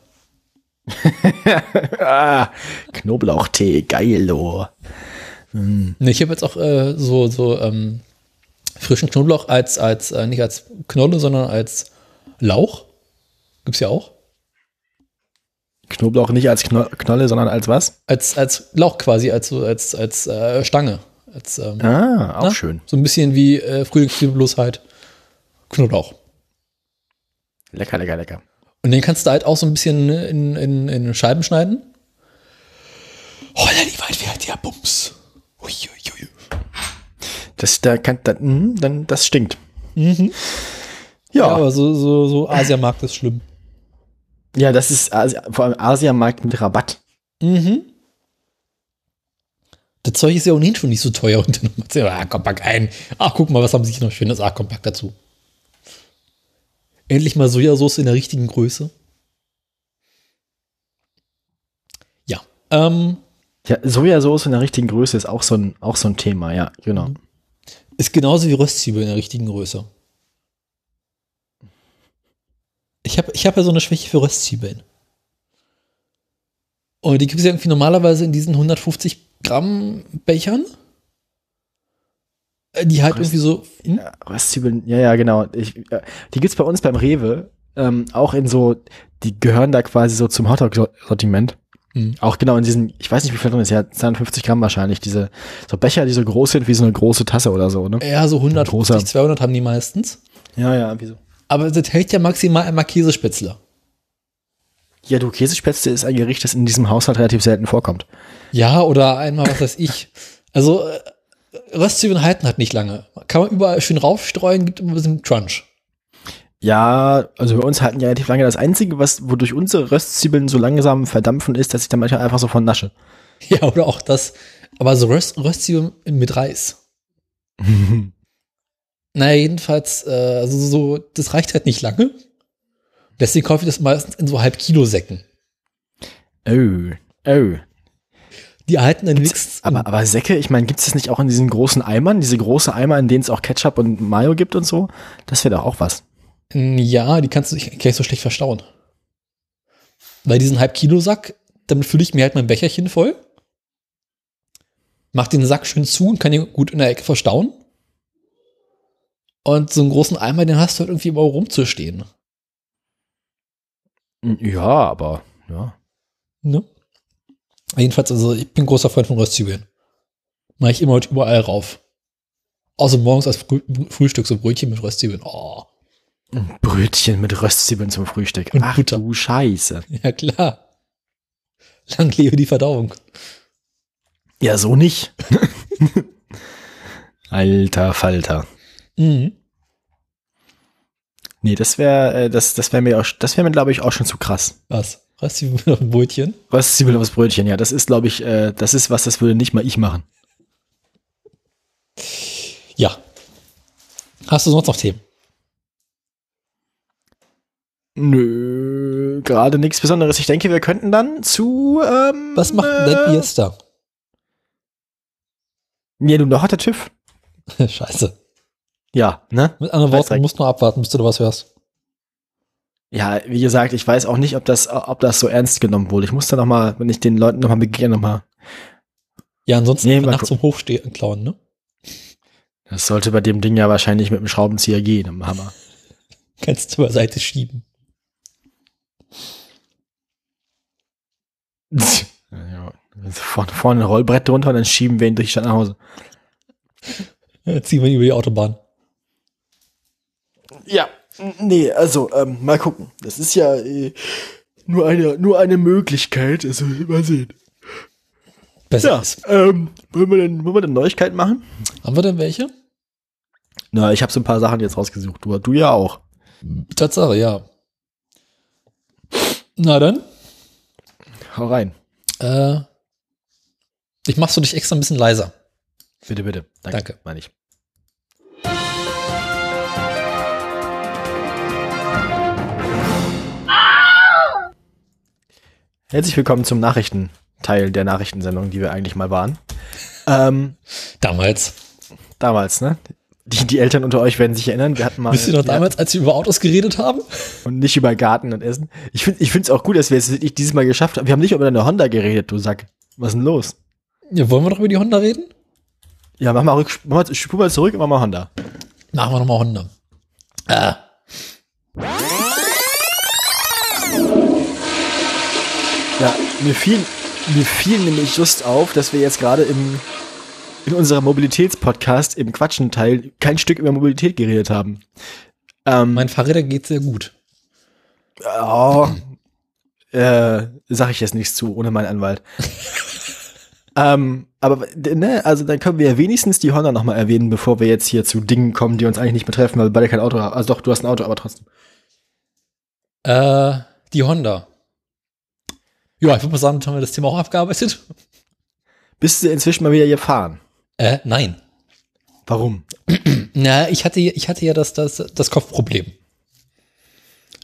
Ah, Knoblauchtee, geilo. Nee, ich habe jetzt auch äh, so, so ähm, frischen Knoblauch als, als äh, nicht als Knolle, sondern als Lauch. Gibt's ja auch. Knoblauch nicht als Kno Knolle, sondern als was? Als, als Lauch quasi, als, so- als, als äh, Stange. Als, ähm, Ah, auch Na? schön. So ein bisschen wie äh, halt Knoblauch. Lecker, lecker, lecker. Und den kannst du halt auch so ein bisschen in, in, in Scheiben schneiden. Holla, die Waldwert, ja, Bums. Ui, ui, ui. Das, da kann, da, mh, dann, das stinkt. Mhm. Ja, Ja, ja, aber so, so, so Asiamarkt ist schlimm. das ist Asi vor allem Asiamarkt mit Rabatt. Mhm. Das Zeug ist ja ohnehin schon nicht so teuer. Und dann macht sie, ah, komm, pack ein. Ach, guck mal, was haben sie sich noch Schönes? Ah, komm, pack dazu. Endlich mal Sojasauce in der richtigen Größe. Ja. Ähm, Ja, Sojasauce in der richtigen Größe ist auch so ein, auch so ein Thema, ja, genau. ist genauso wie Röstzwiebel in der richtigen Größe. Ich habe ich hab ja so eine Schwäche für Röstzwiebeln. Und die gibt es ja irgendwie normalerweise in diesen 150 Gramm Bechern. Äh, Die halt Röst- irgendwie so. Hm? Ja, Röstzwiebeln, ja, ja, genau. Ich, äh, die gibt's bei uns beim Rewe, ähm, auch in so, die gehören da quasi so zum Hotdog-Sortiment. Mhm. Auch genau in diesen, ich weiß nicht, wie viel drin ist, ja, 250 Gramm wahrscheinlich, diese, so Becher, die so groß sind wie so eine große Tasse oder so, ne? Ja, so 150, Großer. 200 haben die meistens. Ja, ja, wieso? Aber das hält ja maximal einmal Käsespätzle. Ja, du, Käsespätzle ist ein Gericht, das in diesem Haushalt relativ selten vorkommt. Ja, oder einmal, was weiß ich. Also, äh, Röstzwiebeln halten halt nicht lange. Kann man überall schön raufstreuen, gibt immer ein bisschen Crunch. Ja, also bei uns halten die relativ lange. Das Einzige, was, wodurch unsere Röstzwiebeln so langsam verdampfen, ist, dass ich dann manchmal einfach so von nasche. Ja, oder auch das. Aber so Röst, Röstzwiebeln mit Reis. Naja, jedenfalls, äh, also so, das reicht halt nicht lange. Deswegen kaufe ich das meistens in so Halb-Kilo-Säcken. Oh, oh. Die halten dann nichts. Aber, aber Säcke, ich meine, gibt es das nicht auch in diesen großen Eimern? Diese große Eimer, in denen es auch Ketchup und Mayo gibt und so? Das wäre doch auch was. Ja, die kannst du nicht, so schlecht verstauen. Weil diesen Halb-Kilo-Sack, damit fülle ich mir halt mein Becherchen voll. Mach den Sack schön zu und kann ihn gut in der Ecke verstauen. Und so einen großen Eimer, den hast du halt irgendwie immer rumzustehen. Ja, aber, ja. Ne? Jedenfalls, also ich bin großer Freund von Röstzwiebeln. Mache ich immer und überall rauf. Außer morgens als Früh Frühstück so Brötchen mit Röstzwiebeln. Oh, Brötchen mit Röstzwiebeln zum Frühstück. Und Ach Butter. du Scheiße. ja klar. Lang lebe die Verdauung. Ja, so nicht. Alter Falter. Mhm. Nee, das wäre, äh, das, das wäre mir, auch, das wäre mir, glaube ich, auch schon zu krass. Was? Röstzwiebeln auf dem Brötchen? Röstzwiebeln aufs Brötchen, ja, das ist, glaube ich, äh, das ist was, das würde nicht mal ich machen. Ja. Hast du sonst noch Themen? Nö, gerade nichts Besonderes. Ich denke, wir könnten dann zu. Ähm, Was macht denn dein Fiesta? Ja, du, da hat der TÜV. Scheiße. Ja, ne? Mit anderen Worten, du musst nur abwarten, bis du da was hörst. Ja, wie gesagt, ich weiß auch nicht, ob das, ob das so ernst genommen wurde. Ich muss da noch mal, wenn ich den Leuten noch mal begegne, noch mal. Ja, ansonsten Nee, nachts zum Hochstehen klauen, ne? Das sollte bei dem Ding ja wahrscheinlich mit dem Schraubenzieher gehen, im Hammer. Kannst du beiseite schieben. ja, vorne, vorne ein Rollbrett drunter und dann schieben wir ihn durch die Stadt nach Hause. Ziehen wir ihn über die Autobahn. Ja, nee, also ähm, mal gucken. Das ist ja äh, nur eine nur eine Möglichkeit. Also mal sehen. Besser Ja, ist. ähm, wollen wir denn wollen wir denn Neuigkeiten machen? Haben wir denn welche? Na, ich habe so ein paar Sachen jetzt rausgesucht. Du, du ja auch. Tatsache, ja. Na dann, Hau rein. äh, ich mach's für dich extra ein bisschen leiser. Bitte, bitte. Danke. Danke. Meine ich. Herzlich willkommen zum Nachrichtenteil der Nachrichtensendung, die wir eigentlich mal waren. Ähm, Damals. damals, ne? Die, die Eltern unter euch werden sich erinnern, wir hatten mal. Wisst ihr noch damals, als wir über Autos geredet haben? Und nicht über Garten und Essen. Ich finde ich es auch gut, dass wir es wirklich dieses Mal geschafft haben. Wir haben nicht über eine Honda geredet, du Sack. Was ist denn los? Ja, wollen wir noch über die Honda reden? Ja, mach mal, rück, mach mal spul mal zurück und mach mal Honda. Machen wir nochmal Honda. Äh, mir fiel, mir fiel nämlich just auf, dass wir jetzt gerade im, in unserem Mobilitätspodcast im Quatschenteil kein Stück über Mobilität geredet haben. Ähm, mein Fahrräder geht sehr gut. oh, äh, sag ich jetzt nichts zu, ohne meinen Anwalt. ähm, aber, ne, also dann können wir ja wenigstens die Honda nochmal erwähnen, bevor wir jetzt hier zu Dingen kommen, die uns eigentlich nicht betreffen, weil wir beide kein Auto haben. Also doch, du hast ein Auto, aber trotzdem. Äh, die Honda. Ja, ich würde mal sagen, haben wir das Thema auch abgearbeitet. Bist du inzwischen mal wieder gefahren? Äh, nein. Warum? Na, ich hatte, ich hatte ja das, das, das Kopfproblem.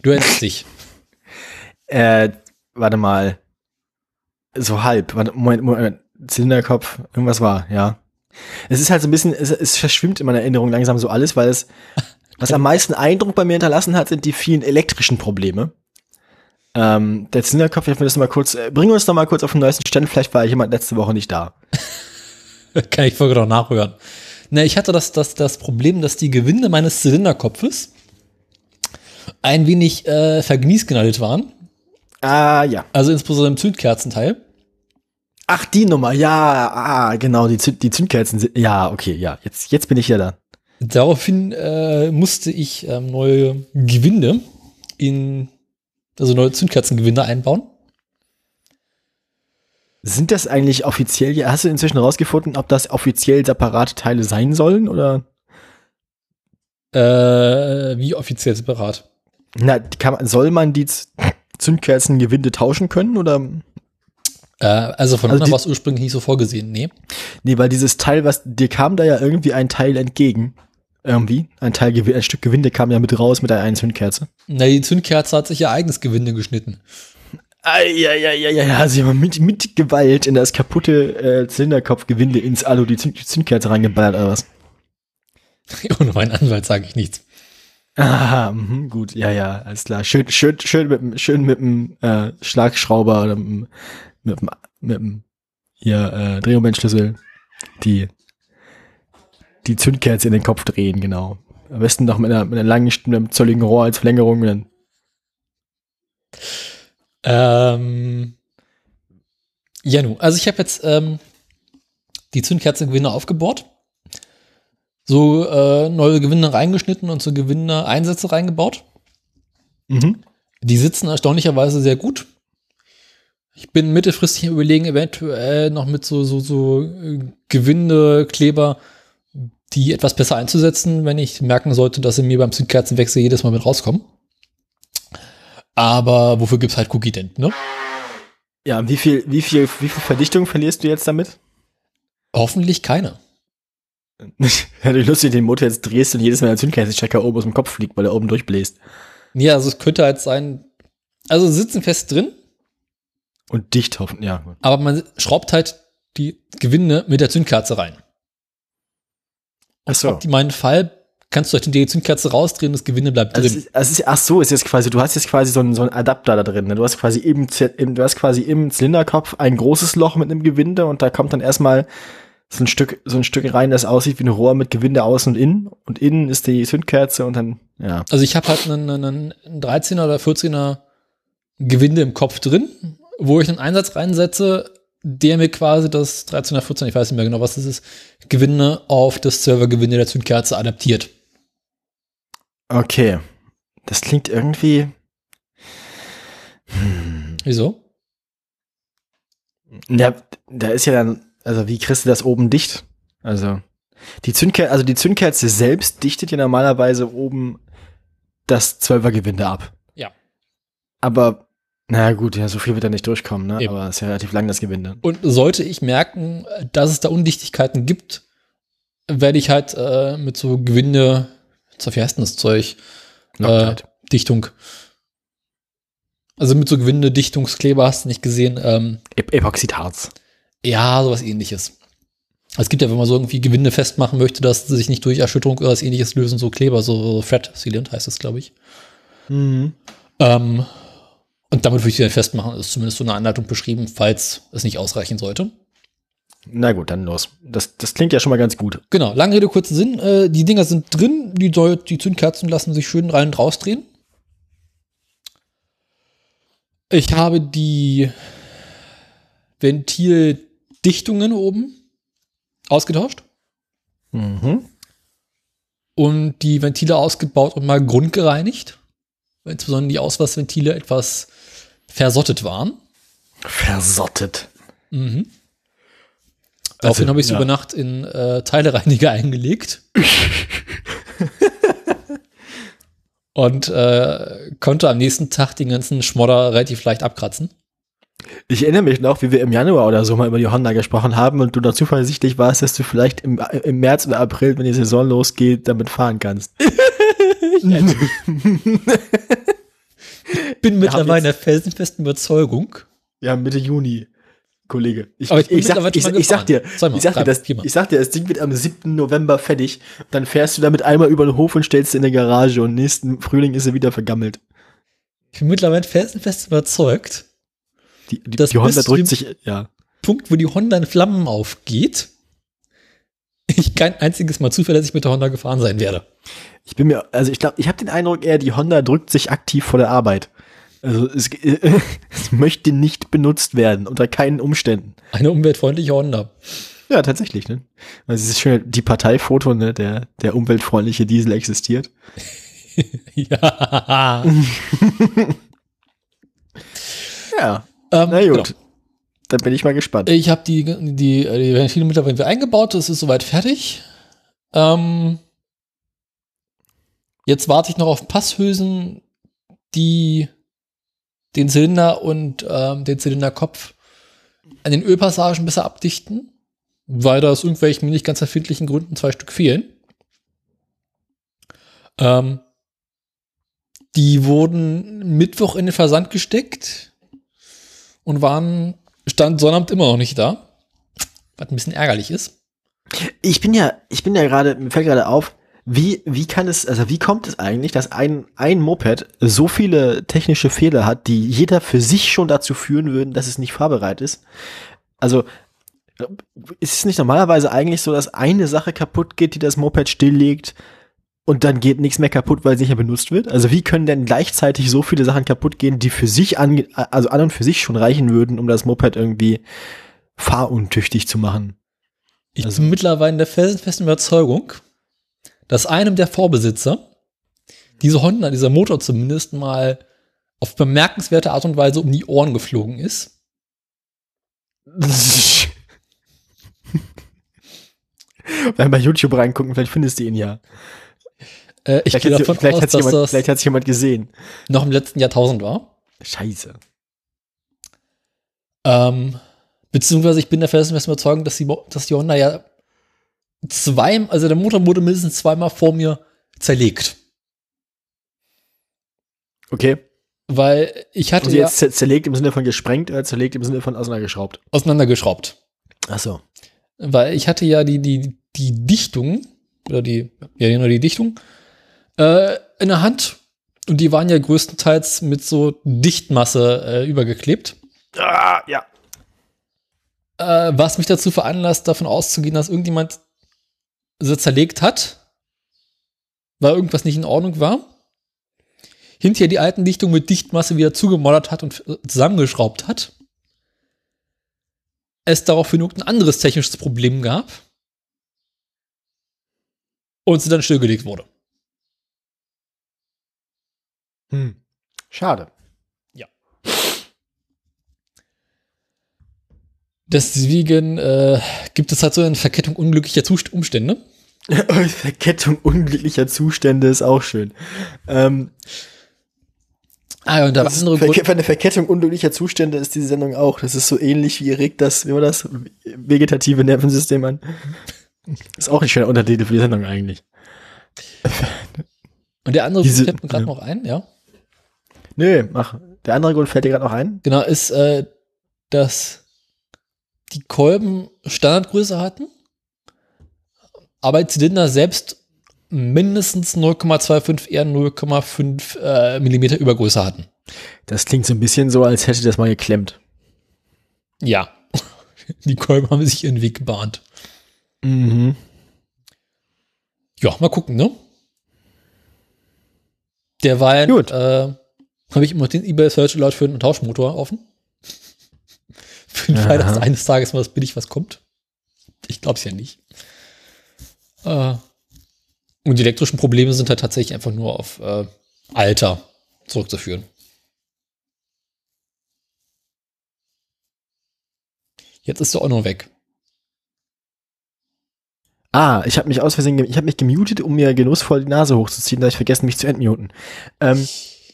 Du erinnerst dich. Äh, warte mal. So halb. Warte, Moment, Moment. Zylinderkopf, irgendwas war, ja. Es ist halt so ein bisschen, es, es verschwimmt in meiner Erinnerung langsam so alles, weil es, was am meisten Eindruck bei mir hinterlassen hat, sind die vielen elektrischen Probleme. Ähm, der Zylinderkopf, ich will das mal kurz, äh, bring uns noch mal kurz auf den neuesten Stand, vielleicht war jemand letzte Woche nicht da. Kann ich Folge noch nachhören. Na, ich hatte das, das, das Problem, dass die Gewinde meines Zylinderkopfes ein wenig äh, vergniesgenallt waren. Ah, ja. Also insbesondere im Zündkerzenteil. Ach, die Nummer, ja, ah, genau, die, Zünd, die Zündkerzen sind, ja, okay, ja, jetzt, jetzt bin ich ja da. Daraufhin äh, musste ich ähm, neue Gewinde in, also neue Zündkerzengewinde einbauen. Sind das eigentlich offiziell, hast du inzwischen rausgefunden, ob das offiziell separate Teile sein sollen, oder? Äh, wie offiziell separat. Na, man, soll man die Zündkerzengewinde tauschen können, oder? Äh, also von Also war es ursprünglich nicht so vorgesehen, nee. Nee, weil dieses Teil, was, dir kam da ja irgendwie ein Teil entgegen. Irgendwie. Ein Teil, ein Stück Gewinde kam ja mit raus mit der einen Zündkerze. Na, die Zündkerze hat sich ihr eigenes Gewinde geschnitten. Ja, ja, ja, ja, ja, also jemand mit, mit Gewalt in das kaputte äh, Zylinderkopfgewinde ins Alu die Zünd Zündkerze reingeballert oder was? Ohne meinen Anwalt sage ich nichts. Ah, mhm, gut, ja, ja, alles klar. Schön, schön, schön mit dem, schön mit dem äh, Schlagschrauber oder mit dem, mit dem, mit dem hier, äh, Drehmomentschlüssel die, die Zündkerze in den Kopf drehen, genau. Am besten noch mit einer, mit einer langen, mit einem zolligen Rohr als Verlängerung. Dann, Ähm, ja, nu, also ich habe jetzt ähm, die Zündkerzengewinde aufgebohrt, so äh, neue Gewinde reingeschnitten und so Gewinde-Einsätze reingebaut. mhm. Die sitzen erstaunlicherweise sehr gut. Ich bin mittelfristig überlegen, eventuell noch mit so, so, so äh, Gewindekleber, die etwas besser einzusetzen, wenn ich merken sollte, dass sie mir beim Zündkerzenwechsel jedes Mal mit rauskommen. Aber wofür gibt's halt Cookie Dent, ne? Ja, wie viel, wie viel, wie viel Verdichtung verlierst du jetzt damit? Hoffentlich keine. Hätte lustig, den Motor jetzt drehst und jedes Mal der Zündkerzenstecker oben aus dem Kopf fliegt, weil er oben durchbläst. Ja, also es könnte halt sein, also sitzen fest drin, Und dicht hoffen, ja. aber man schraubt halt die Gewinde mit der Zündkerze rein. Ach so. In meinem Fall kannst du halt die Zündkerze rausdrehen, das Gewinde bleibt Also drin. ist, also ist, ach so, ist jetzt quasi, du hast jetzt quasi so einen, so einen Adapter da drin. Ne? Du hast quasi im, im, du hast quasi im Zylinderkopf ein großes Loch mit einem Gewinde und da kommt dann erstmal so ein Stück, so ein Stück rein, das aussieht wie ein Rohr mit Gewinde außen und innen. Und innen ist die Zündkerze und dann, ja. Also ich habe halt einen, einen 13er oder 14er Gewinde im Kopf drin, wo ich einen Einsatz reinsetze, der mir quasi das 13er, 14er, ich weiß nicht mehr genau, was das ist, Gewinde auf das Servergewinde der Zündkerze adaptiert. Okay. Das klingt irgendwie. Wieso? Ja, da ist ja dann, also wie kriegst du das oben dicht? Also die Zündkerze, also die Zündkerze selbst dichtet ja normalerweise oben das Zwölfergewinde ab. Ja. Aber na gut, ja, so viel wird da nicht durchkommen, ne? Eben. Aber es ist ja relativ lang das Gewinde. Und sollte ich merken, dass es da Undichtigkeiten gibt, werde ich halt äh, mit so Gewinde, so wie heißt denn das Zeug? Äh. Dichtung. Also mit so Gewinde, Dichtungskleber hast du nicht gesehen. Ähm, Ep Epoxidharz. ja, sowas ähnliches. Es gibt ja, wenn man so irgendwie Gewinde festmachen möchte, dass sie sich nicht durch Erschütterung oder was ähnliches lösen, so Kleber, so Fred Sealant heißt das, glaube ich. Mhm. Ähm, und damit würde ich dann festmachen. Ist zumindest so eine Anleitung beschrieben, falls es nicht ausreichen sollte. Na gut, dann los. Das, das klingt ja schon mal ganz gut. Genau, lange Rede, kurzer Sinn. Äh, die Dinger sind drin, die, die Zündkerzen lassen sich schön rein und rausdrehen. Ich habe die Ventildichtungen oben ausgetauscht Mhm. und die Ventile ausgebaut und mal grundgereinigt. Insbesondere die Auswassventile etwas versottet waren. Versottet. Mhm. Daraufhin habe ich sie ja. über Nacht in äh, Teilereiniger eingelegt. Und äh, konnte am nächsten Tag den ganzen Schmodder relativ leicht abkratzen. Ich erinnere mich noch, wie wir im Januar oder so mal über die Honda gesprochen haben und du da zuversichtlich warst, dass du vielleicht im, im März oder April, wenn die Saison losgeht, damit fahren kannst. Bin mittlerweile der felsenfesten Überzeugung. Ja, Mitte Juni, Kollege. Ich, ich ich, sag, ich, mal ich sag dir. Zweimal, ich sag dir, das, ich sag dir, das Ding wird am 7. November fertig. Dann fährst du damit einmal über den Hof und stellst sie in der Garage und nächsten Frühling ist sie wieder vergammelt. Ich bin mittlerweile felsenfest überzeugt. Die, die, Das die Honda drückt sich, ja. Punkt, wo die Honda in Flammen aufgeht, ich kein einziges Mal zuverlässig mit der Honda gefahren sein werde. Ich bin mir, also ich glaube, ich habe den Eindruck eher, die Honda drückt sich aktiv vor der Arbeit. Also es, es möchte nicht benutzt werden, unter keinen Umständen. Eine umweltfreundliche Honda. Ja, tatsächlich, ne? Also es ist schön, die Parteifoto, ne, der, der umweltfreundliche Diesel existiert. ja. Ja. Ähm, Na gut. genau. Dann bin ich mal gespannt. Ich habe die, die, die Ventile mittlerweile eingebaut, das ist soweit fertig. Ähm, jetzt warte ich noch auf Passhülsen, die den Zylinder und ähm, den Zylinderkopf an den Ölpassagen besser abdichten, weil da aus irgendwelchen nicht ganz erfindlichen Gründen zwei Stück fehlen. Ähm, die wurden Mittwoch in den Versand gesteckt und waren Stand Sonnabend immer noch nicht da. Was ein bisschen ärgerlich ist. Ich bin ja, ich bin ja gerade, mir fällt gerade auf, wie, wie kann es, also wie kommt es eigentlich, dass ein, ein Moped so viele technische Fehler hat, die jeder für sich schon dazu führen würden, dass es nicht fahrbereit ist? Also, ist es nicht normalerweise eigentlich so, dass eine Sache kaputt geht, die das Moped stilllegt und dann geht nichts mehr kaputt, weil es nicht mehr benutzt wird? Also wie können denn gleichzeitig so viele Sachen kaputt gehen, die für sich an, also an und für sich schon reichen würden, um das Moped irgendwie fahruntüchtig zu machen? Ich Also- bin mittlerweile in der felsenfesten Überzeugung, dass einem der Vorbesitzer diese Honda, dieser Motor zumindest mal auf bemerkenswerte Art und Weise um die Ohren geflogen ist. Wenn bei YouTube reingucken, vielleicht findest du ihn ja. Äh, ich Vielleicht, gehe davon vielleicht, aus, dass jemand, das vielleicht hat sich jemand gesehen. noch im letzten Jahrtausend war. Scheiße. Ähm, beziehungsweise ich bin der felsenfesten Überzeugung, dass die, dass die Honda ja zwei, also der Motor wurde mindestens zweimal vor mir zerlegt. Okay. Weil ich hatte Also ja jetzt zer- zerlegt im Sinne von gesprengt oder zerlegt im Sinne von auseinandergeschraubt? auseinandergeschraubt. Ach so. Weil ich hatte ja die, die, die Dichtung, oder die, ja, genau die Dichtung, äh, in der Hand. Und die waren ja größtenteils mit so Dichtmasse äh, übergeklebt. Ah, ja. Äh, was mich dazu veranlasst, davon auszugehen, dass irgendjemand sie zerlegt hat, weil irgendwas nicht in Ordnung war. Hinterher die alten Dichtungen mit Dichtmasse wieder zugemoddert hat und zusammengeschraubt hat. Es daraufhin irgendein anderes technisches Problem gab. Und sie dann stillgelegt wurde. Hm. Schade. Deswegen äh, gibt es halt so eine Verkettung unglücklicher Zust Umstände. Verkettung unglücklicher Zustände ist auch schön. Ähm, Ah, ja, und das ist andere Verke Grund, eine Verkettung unglücklicher Zustände ist diese Sendung auch. Das ist so ähnlich wie regt das, wie war das? Vegetative Nervensystem an. Ist auch ein schöner Untertitel für die Sendung eigentlich. und der andere diese- fällt mir gerade ja. noch ein, ja. Nö, mach. Der andere Grund fällt dir gerade noch ein? Genau, ist, äh, dass die Kolben Standardgröße hatten, aber die Zylinder selbst mindestens 0,25 eher 0,5 äh, Millimeter Übergröße hatten. Das klingt so ein bisschen so, als hätte das mal geklemmt. Ja. Die Kolben haben sich ihren Weg gebahnt. Mhm. Ja, mal gucken, ne? Derweil Gut. äh, habe ich immer den eBay Search Alert für einen Tauschmotor offen. Für den Fall, dass eines Tages mal was billig was kommt. Ich glaube es ja nicht. Äh, und die elektrischen Probleme sind halt tatsächlich einfach nur auf äh, Alter zurückzuführen. Jetzt ist der auch noch weg. Ah, ich habe mich aus Versehen, ich habe mich gemutet, um mir genussvoll die Nase hochzuziehen, da ich vergessen, mich zu entmuten. Ähm,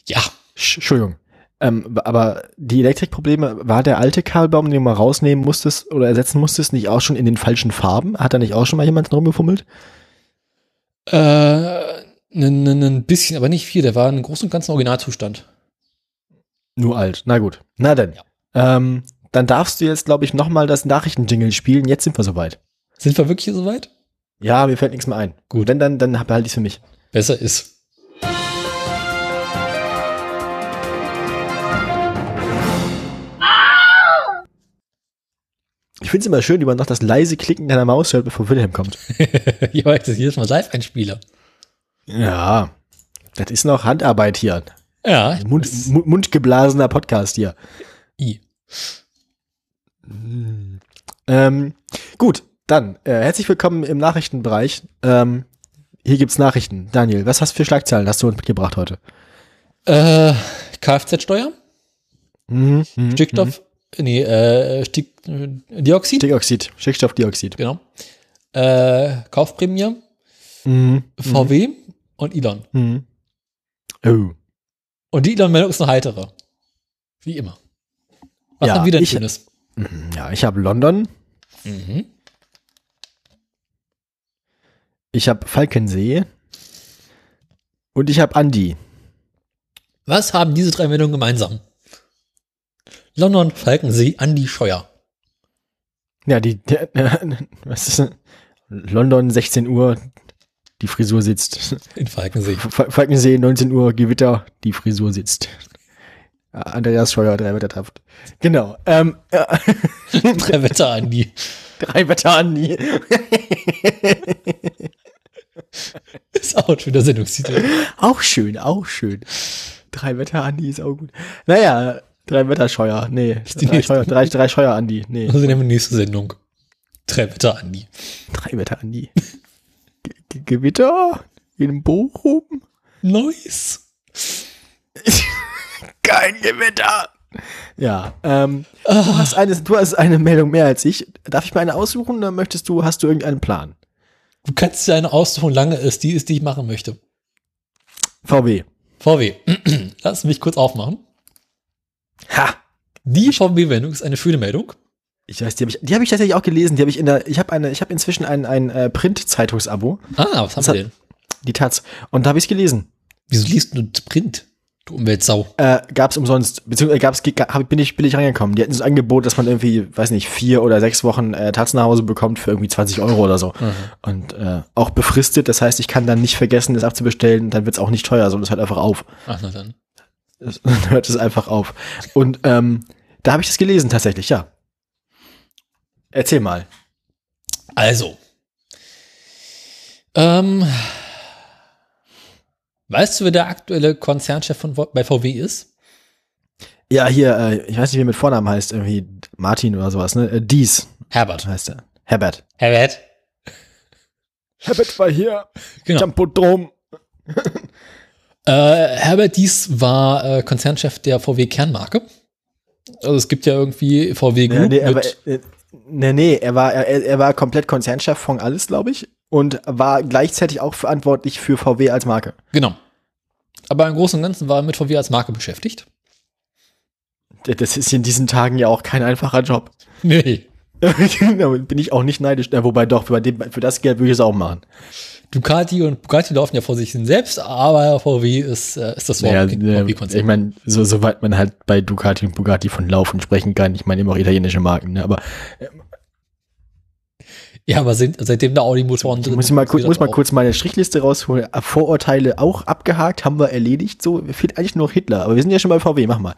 Ja, Sch- Entschuldigung. Ähm, aber die Elektrikprobleme, war der alte Kabelbaum, den du mal rausnehmen musstest oder ersetzen musstest, nicht auch schon in den falschen Farben? Hat da nicht auch schon mal jemand rumgefummelt? Äh, ein, ein, ein bisschen, aber nicht viel. Der war in großen und ganzen Originalzustand. Nur alt. Na gut. Na denn. Ähm, dann darfst du jetzt, glaube ich, nochmal das Nachrichtenjingle spielen. Jetzt sind wir soweit. Sind wir wirklich soweit? Ja, mir fällt nichts mehr ein. Gut. Wenn dann, dann behalte ich es für mich. Besser ist. Ich finde es immer schön, wie man noch das leise Klicken deiner Maus hört, bevor Wilhelm kommt. ja, ich das jedes Mal live einspiele. Ja. Das ist noch Handarbeit hier. Ja. Mund, mundgeblasener Podcast hier. I. Ähm, gut, dann äh, herzlich willkommen im Nachrichtenbereich. Ähm, hier gibt's Nachrichten. Daniel, was hast du für Schlagzeilen hast du uns mitgebracht heute? Äh, Kfz-Steuer, Mhm, mhm, Stickstoff, nee, äh, Stick, äh, Dioxid, Stickoxid, Stickstoffdioxid. genau. Äh, Kaufprämie, Mhm, VW und Elon. mhm. Oh. Und die Elon-Meldung ist eine heitere. Wie immer. Was Ja, haben wir denn ich- Schönes? Mhm, Ja, ich habe London, Mhm. ich habe Falkensee und ich habe Andi. Was haben diese drei Meldungen gemeinsam? London, Falkensee, Andi Scheuer. Ja, die, der, was ist denn? London, 16 Uhr, die Frisur sitzt. In Falkensee. Fa- Falkensee, 19 Uhr, Gewitter, die Frisur sitzt. Andreas Scheuer, drei Wetter trifft. Genau. Ähm, ja, Drei Wetter Andi. drei Wetter Andi. Ist auch ein schöner Sendungstitel. Auch schön, auch schön. Drei Wetter Andi ist auch gut. Naja, drei Wetter Scheuer. Nee, die drei nächste. Scheuer, drei, drei Scheuer Andi. Nee, Also nehmen wir nächste Sendung. Drei Wetter Andi. drei Wetter Andi. Ge Gewitter in Bochum. Nice. Kein Gewitter. Ja, ähm, du, hast eine, du hast eine Meldung mehr als ich. Darf ich mir eine aussuchen oder möchtest du, hast du irgendeinen Plan? Du kannst dir eine aussuchen, lange es die ist, die ich machen möchte. VW. VW. Lass mich kurz aufmachen. Ha! Die VW-Meldung ist eine schöne Meldung. Ich weiß, die habe ich, die hab ich tatsächlich auch gelesen. Die habe ich in der, ich habe eine, ich habe inzwischen ein, ein äh, Print-Zeitungsabo, Ah, was haben wir denn? die Taz. Und da habe ich es gelesen. Wieso liest du Print? Du Umweltsau. Äh, gab's umsonst, beziehungsweise gab's, hab, bin ich billig reingekommen. Die hatten das Angebot, dass man irgendwie, weiß nicht, vier oder sechs Wochen äh, Taz nach Hause bekommt für irgendwie 20 Euro oder so. Und äh, auch befristet, das heißt, ich kann dann nicht vergessen, das abzubestellen, dann wird's auch nicht teuer, sondern es hört einfach auf. Ach, na dann. Dann hört es einfach auf. Und ähm, da habe ich das gelesen tatsächlich, ja. Erzähl mal. Also. Ähm, weißt du, wer der aktuelle Konzernchef von, Vo- bei VW ist? Ja, hier, äh, ich weiß nicht, wie er mit Vornamen heißt, irgendwie Martin oder sowas, ne? Äh, Dies Herbert. heißt er. Herbert. Herbert. Herbert war hier. Genau. Tempodrom. Äh, Herbert Dies war äh, Konzernchef der VW Kernmarke. Also es gibt ja irgendwie VW Ja, Group nee, war, mit, äh, nee, nee, er war, er, er war komplett Konzernchef von alles, glaube ich. Und war gleichzeitig auch verantwortlich für VW als Marke. genau. Aber im Großen und Ganzen war er mit VW als Marke beschäftigt. Das ist in diesen Tagen ja auch kein einfacher Job. Nee. bin ich auch nicht neidisch. Ja, wobei doch, für das Geld würde ich es auch machen. Ducati und Bugatti laufen ja vor sich hin selbst, aber VW ist, äh, ist das Ja, äh, VW-Konzern. ich meine, so, soweit man halt bei Ducati und Bugatti von Laufen sprechen kann, ich meine immer auch italienische Marken, ne? aber ja, aber sind, seitdem da Audi-Motoren ich muss mal, kurz, muss mal kurz meine Strichliste rausholen. Vorurteile auch abgehakt, haben wir erledigt, so, fehlt eigentlich nur noch Hitler, aber wir sind ja schon bei VW, mach mal.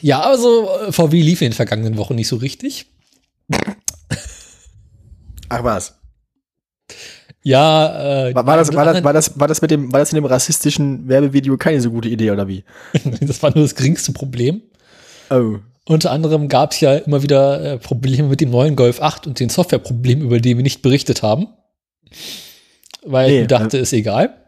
Ja, also äh, VW lief in den vergangenen Wochen nicht so richtig. Ach was. Ja, äh, War, war, das, war, das, war, das, war das mit dem, war das in dem rassistischen Werbevideo keine so gute Idee, oder wie? das war nur das geringste Problem. Oh. Unter anderem gab es ja immer wieder äh, Probleme mit dem neuen Golf 8 und den Softwareproblemen, über die wir nicht berichtet haben. Weil Nee, ich dachte, ist egal.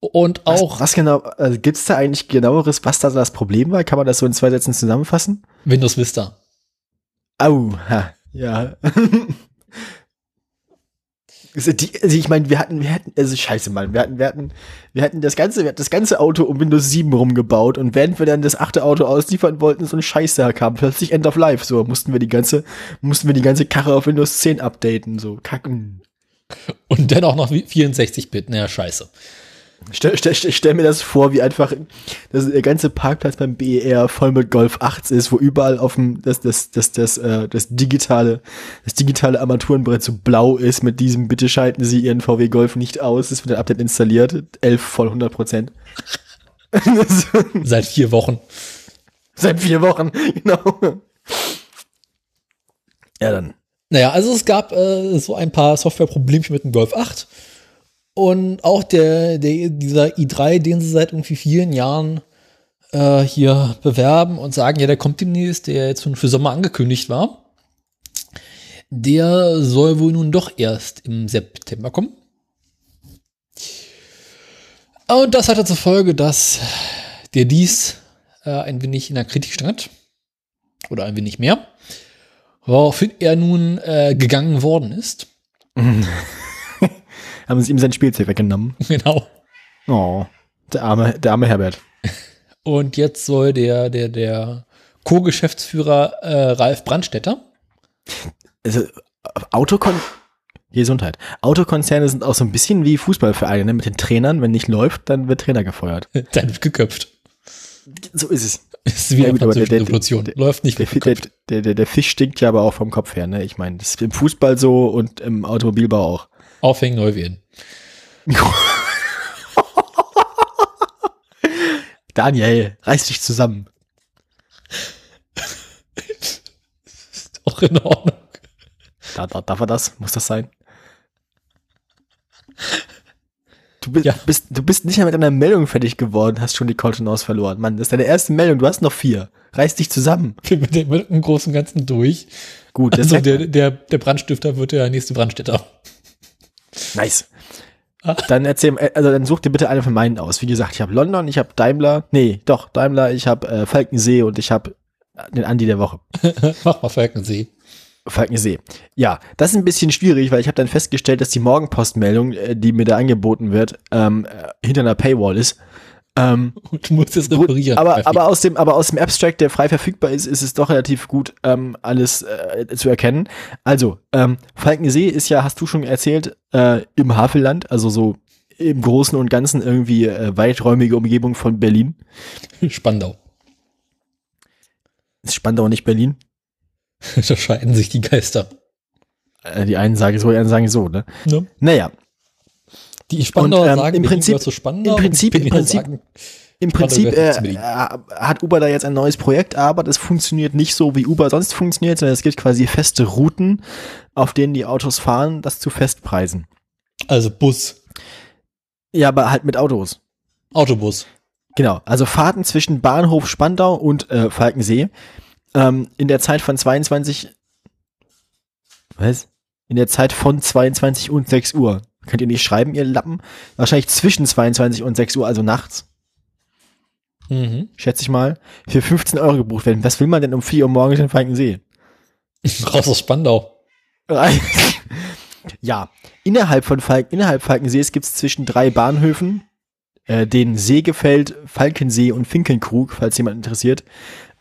Und Was, auch was genau, also gibt's da eigentlich genaueres, was da das Problem war? Kann man das so in zwei Sätzen zusammenfassen? Windows Vista. Au, ha, ja. Also, also ich meine, wir hatten, wir hatten, also scheiße, Mann, wir hatten, wir hatten, wir hatten das ganze, wir hatten das ganze Auto um Windows 7 rumgebaut und während wir dann das achte Auto ausliefern wollten, so ein Scheiß da kam, plötzlich End of Life, so mussten wir die ganze, mussten wir die ganze Karre auf Windows 10 updaten, so kacken. Und dann auch noch 64-Bit. Naja, scheiße. Stell, stell, stell, stell mir das vor, wie einfach dass der ganze Parkplatz beim BER voll mit Golf 8 ist, wo überall auf dem das das das das äh, das digitale das digitale Armaturenbrett so blau ist mit diesem bitte schalten Sie Ihren VW Golf nicht aus, es wird ein Update installiert, 11 voll 100 Prozent. Seit vier Wochen. Seit vier Wochen, genau. Ja, dann. Naja, also es gab äh, so ein paar Softwareproblemchen mit dem Golf 8. Und auch der, der, dieser i3, den sie seit irgendwie vielen Jahren äh, hier bewerben und sagen, ja, der kommt demnächst, der jetzt schon für Sommer angekündigt war. Der soll wohl nun doch erst im September kommen. Und das hatte zur Folge, dass der dies äh, ein wenig in der Kritik stand. Oder ein wenig mehr. Woraufhin er nun äh, gegangen worden ist. Haben sie ihm sein Spielzeug weggenommen. genau. Oh, der arme, der arme Herbert. Und jetzt soll der, der, der Co-Geschäftsführer äh, Ralf Brandstetter, Also, Autokon Gesundheit. Autokonzerne sind auch so ein bisschen wie Fußballvereine, ne? Mit den Trainern, wenn nicht läuft, dann wird Trainer gefeuert. dann wird geköpft. So ist es. Ist wie Ja, eine gut, aber der- der- Revolution. der- Läuft nicht, Der, der, der, der Fisch stinkt ja aber auch vom Kopf her, ne? Ich meine, das ist im Fußball so und im Automobilbau auch. Aufhängen, neu wählen. Daniel, reiß dich zusammen. Auch in Ordnung. Da, da, darf er das? Muss das sein? Du bist, Ja. bist, du bist nicht mehr mit einer Meldung fertig geworden, hast schon die Kontenance verloren. Mann, das ist deine erste Meldung, du hast noch vier. Reiß dich zusammen. Ich bin mit dem, mit dem Großen und Ganzen durch. Gut, Also ist der, der, der Brandstifter wird der nächste Brandstätter. Nice. Ah. Dann erzähl, äh, also dann such dir bitte eine von meinen aus. Wie gesagt, ich habe London, ich habe Daimler, nee, doch, Daimler, ich habe äh, Falkensee und ich habe den Andi der Woche. Mach mal Falkensee. Falkensee. Ja, das ist ein bisschen schwierig, weil ich habe dann festgestellt, dass die Morgenpostmeldung, äh, die mir da angeboten wird, ähm, äh, hinter einer Paywall ist. Ähm, Und du musst es reparieren. aber, aber, aus dem, aber aus dem Abstract, der frei verfügbar ist, ist es doch relativ gut, ähm, alles äh, zu erkennen. Also, ähm, Falkensee ist ja, hast du schon erzählt, äh, im Havelland, also so im Großen und Ganzen irgendwie äh, weiträumige Umgebung von Berlin. Spandau. Ist Spandau nicht Berlin? da scheiden sich die Geister. Äh, die einen sagen so, die anderen sagen so, ne? Ne? Naja, Die Spandauer Und, ähm, sagen, im Prinzip- zu Spandau. im Prinzip- im Prinzip- sagen, Im Prinzip äh, äh, hat Uber da jetzt ein neues Projekt, aber das funktioniert nicht so, wie Uber sonst funktioniert, sondern es gibt quasi feste Routen, auf denen die Autos fahren, das zu Festpreisen. also Bus, Ja, aber halt mit Autos. Autobus. Genau, also Fahrten zwischen Bahnhof Spandau und äh, Falkensee ähm, in der Zeit von 22 Was? In der Zeit von 22 und 6 Uhr. Könnt ihr nicht schreiben, ihr Lappen? Wahrscheinlich zwischen 22 und 6 Uhr, also nachts, Mhm. schätze ich mal, für 15 Euro gebucht werden. Was will man denn um 4 Uhr morgens in Falkensee? Raus aus Spandau. ja, innerhalb von Falk innerhalb Falkensees gibt es zwischen drei Bahnhöfen, äh, den Seegefeld, Falkensee und Finkenkrug, falls jemand interessiert.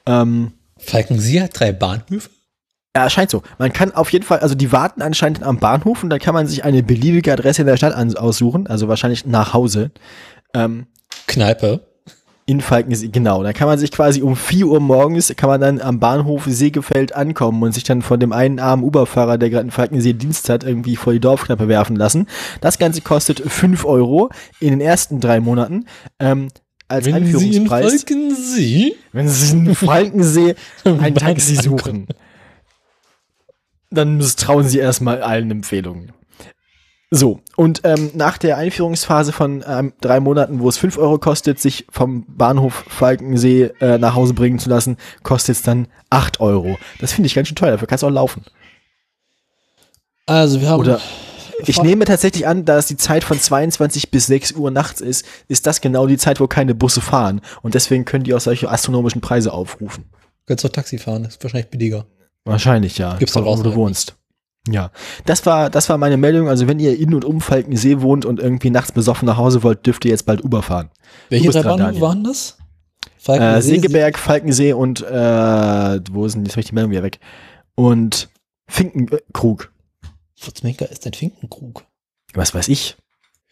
Ähm, Falkensee hat drei Bahnhöfe? Ja, scheint so. Man kann auf jeden Fall, also die warten anscheinend am Bahnhof und dann kann man sich eine beliebige Adresse in der Stadt aussuchen, also wahrscheinlich nach Hause. Ähm, Kneipe. in Falkensee, genau. Da kann man sich quasi um 4 Uhr morgens, kann man dann am Bahnhof Seegefeld ankommen und sich dann von dem einen armen Uberfahrer, der gerade in Falkensee Dienst hat, irgendwie vor die Dorfknappe werfen lassen. Das Ganze kostet 5 Euro in den ersten drei Monaten. Ähm, als Wenn Sie in Einführungspreis. Falkensee wenn Sie in Falkensee ein Taxi suchen, dann misstrauen Sie erstmal allen Empfehlungen. So, und ähm, nach der Einführungsphase von ähm, drei Monaten, wo es 5 Euro kostet, sich vom Bahnhof Falkensee äh, nach Hause bringen zu lassen, kostet es dann 8 Euro. Das finde ich ganz schön teuer, dafür kannst du auch laufen. Also wir haben Oder ich nehme tatsächlich an, da es die Zeit von 22 bis 6 Uhr nachts ist, ist das genau die Zeit, wo keine Busse fahren. Und deswegen können die auch solche astronomischen Preise aufrufen. kannst du Taxi fahren, ist wahrscheinlich billiger. Wahrscheinlich, ja. Gibt's doch drauf, wo du wohnst. Ja. Das war, das war meine Meldung. Also wenn ihr in und um Falkensee wohnt und irgendwie nachts besoffen nach Hause wollt, dürft ihr jetzt bald Uber fahren. Welche drei Bahnhöfe waren das? Äh, Falkensee, Segeberg, Falkensee und äh, wo sind, jetzt habe ich die Meldung wieder weg. Und Finkenkrug. Sie- Was ist denn Finkenkrug? Was weiß ich.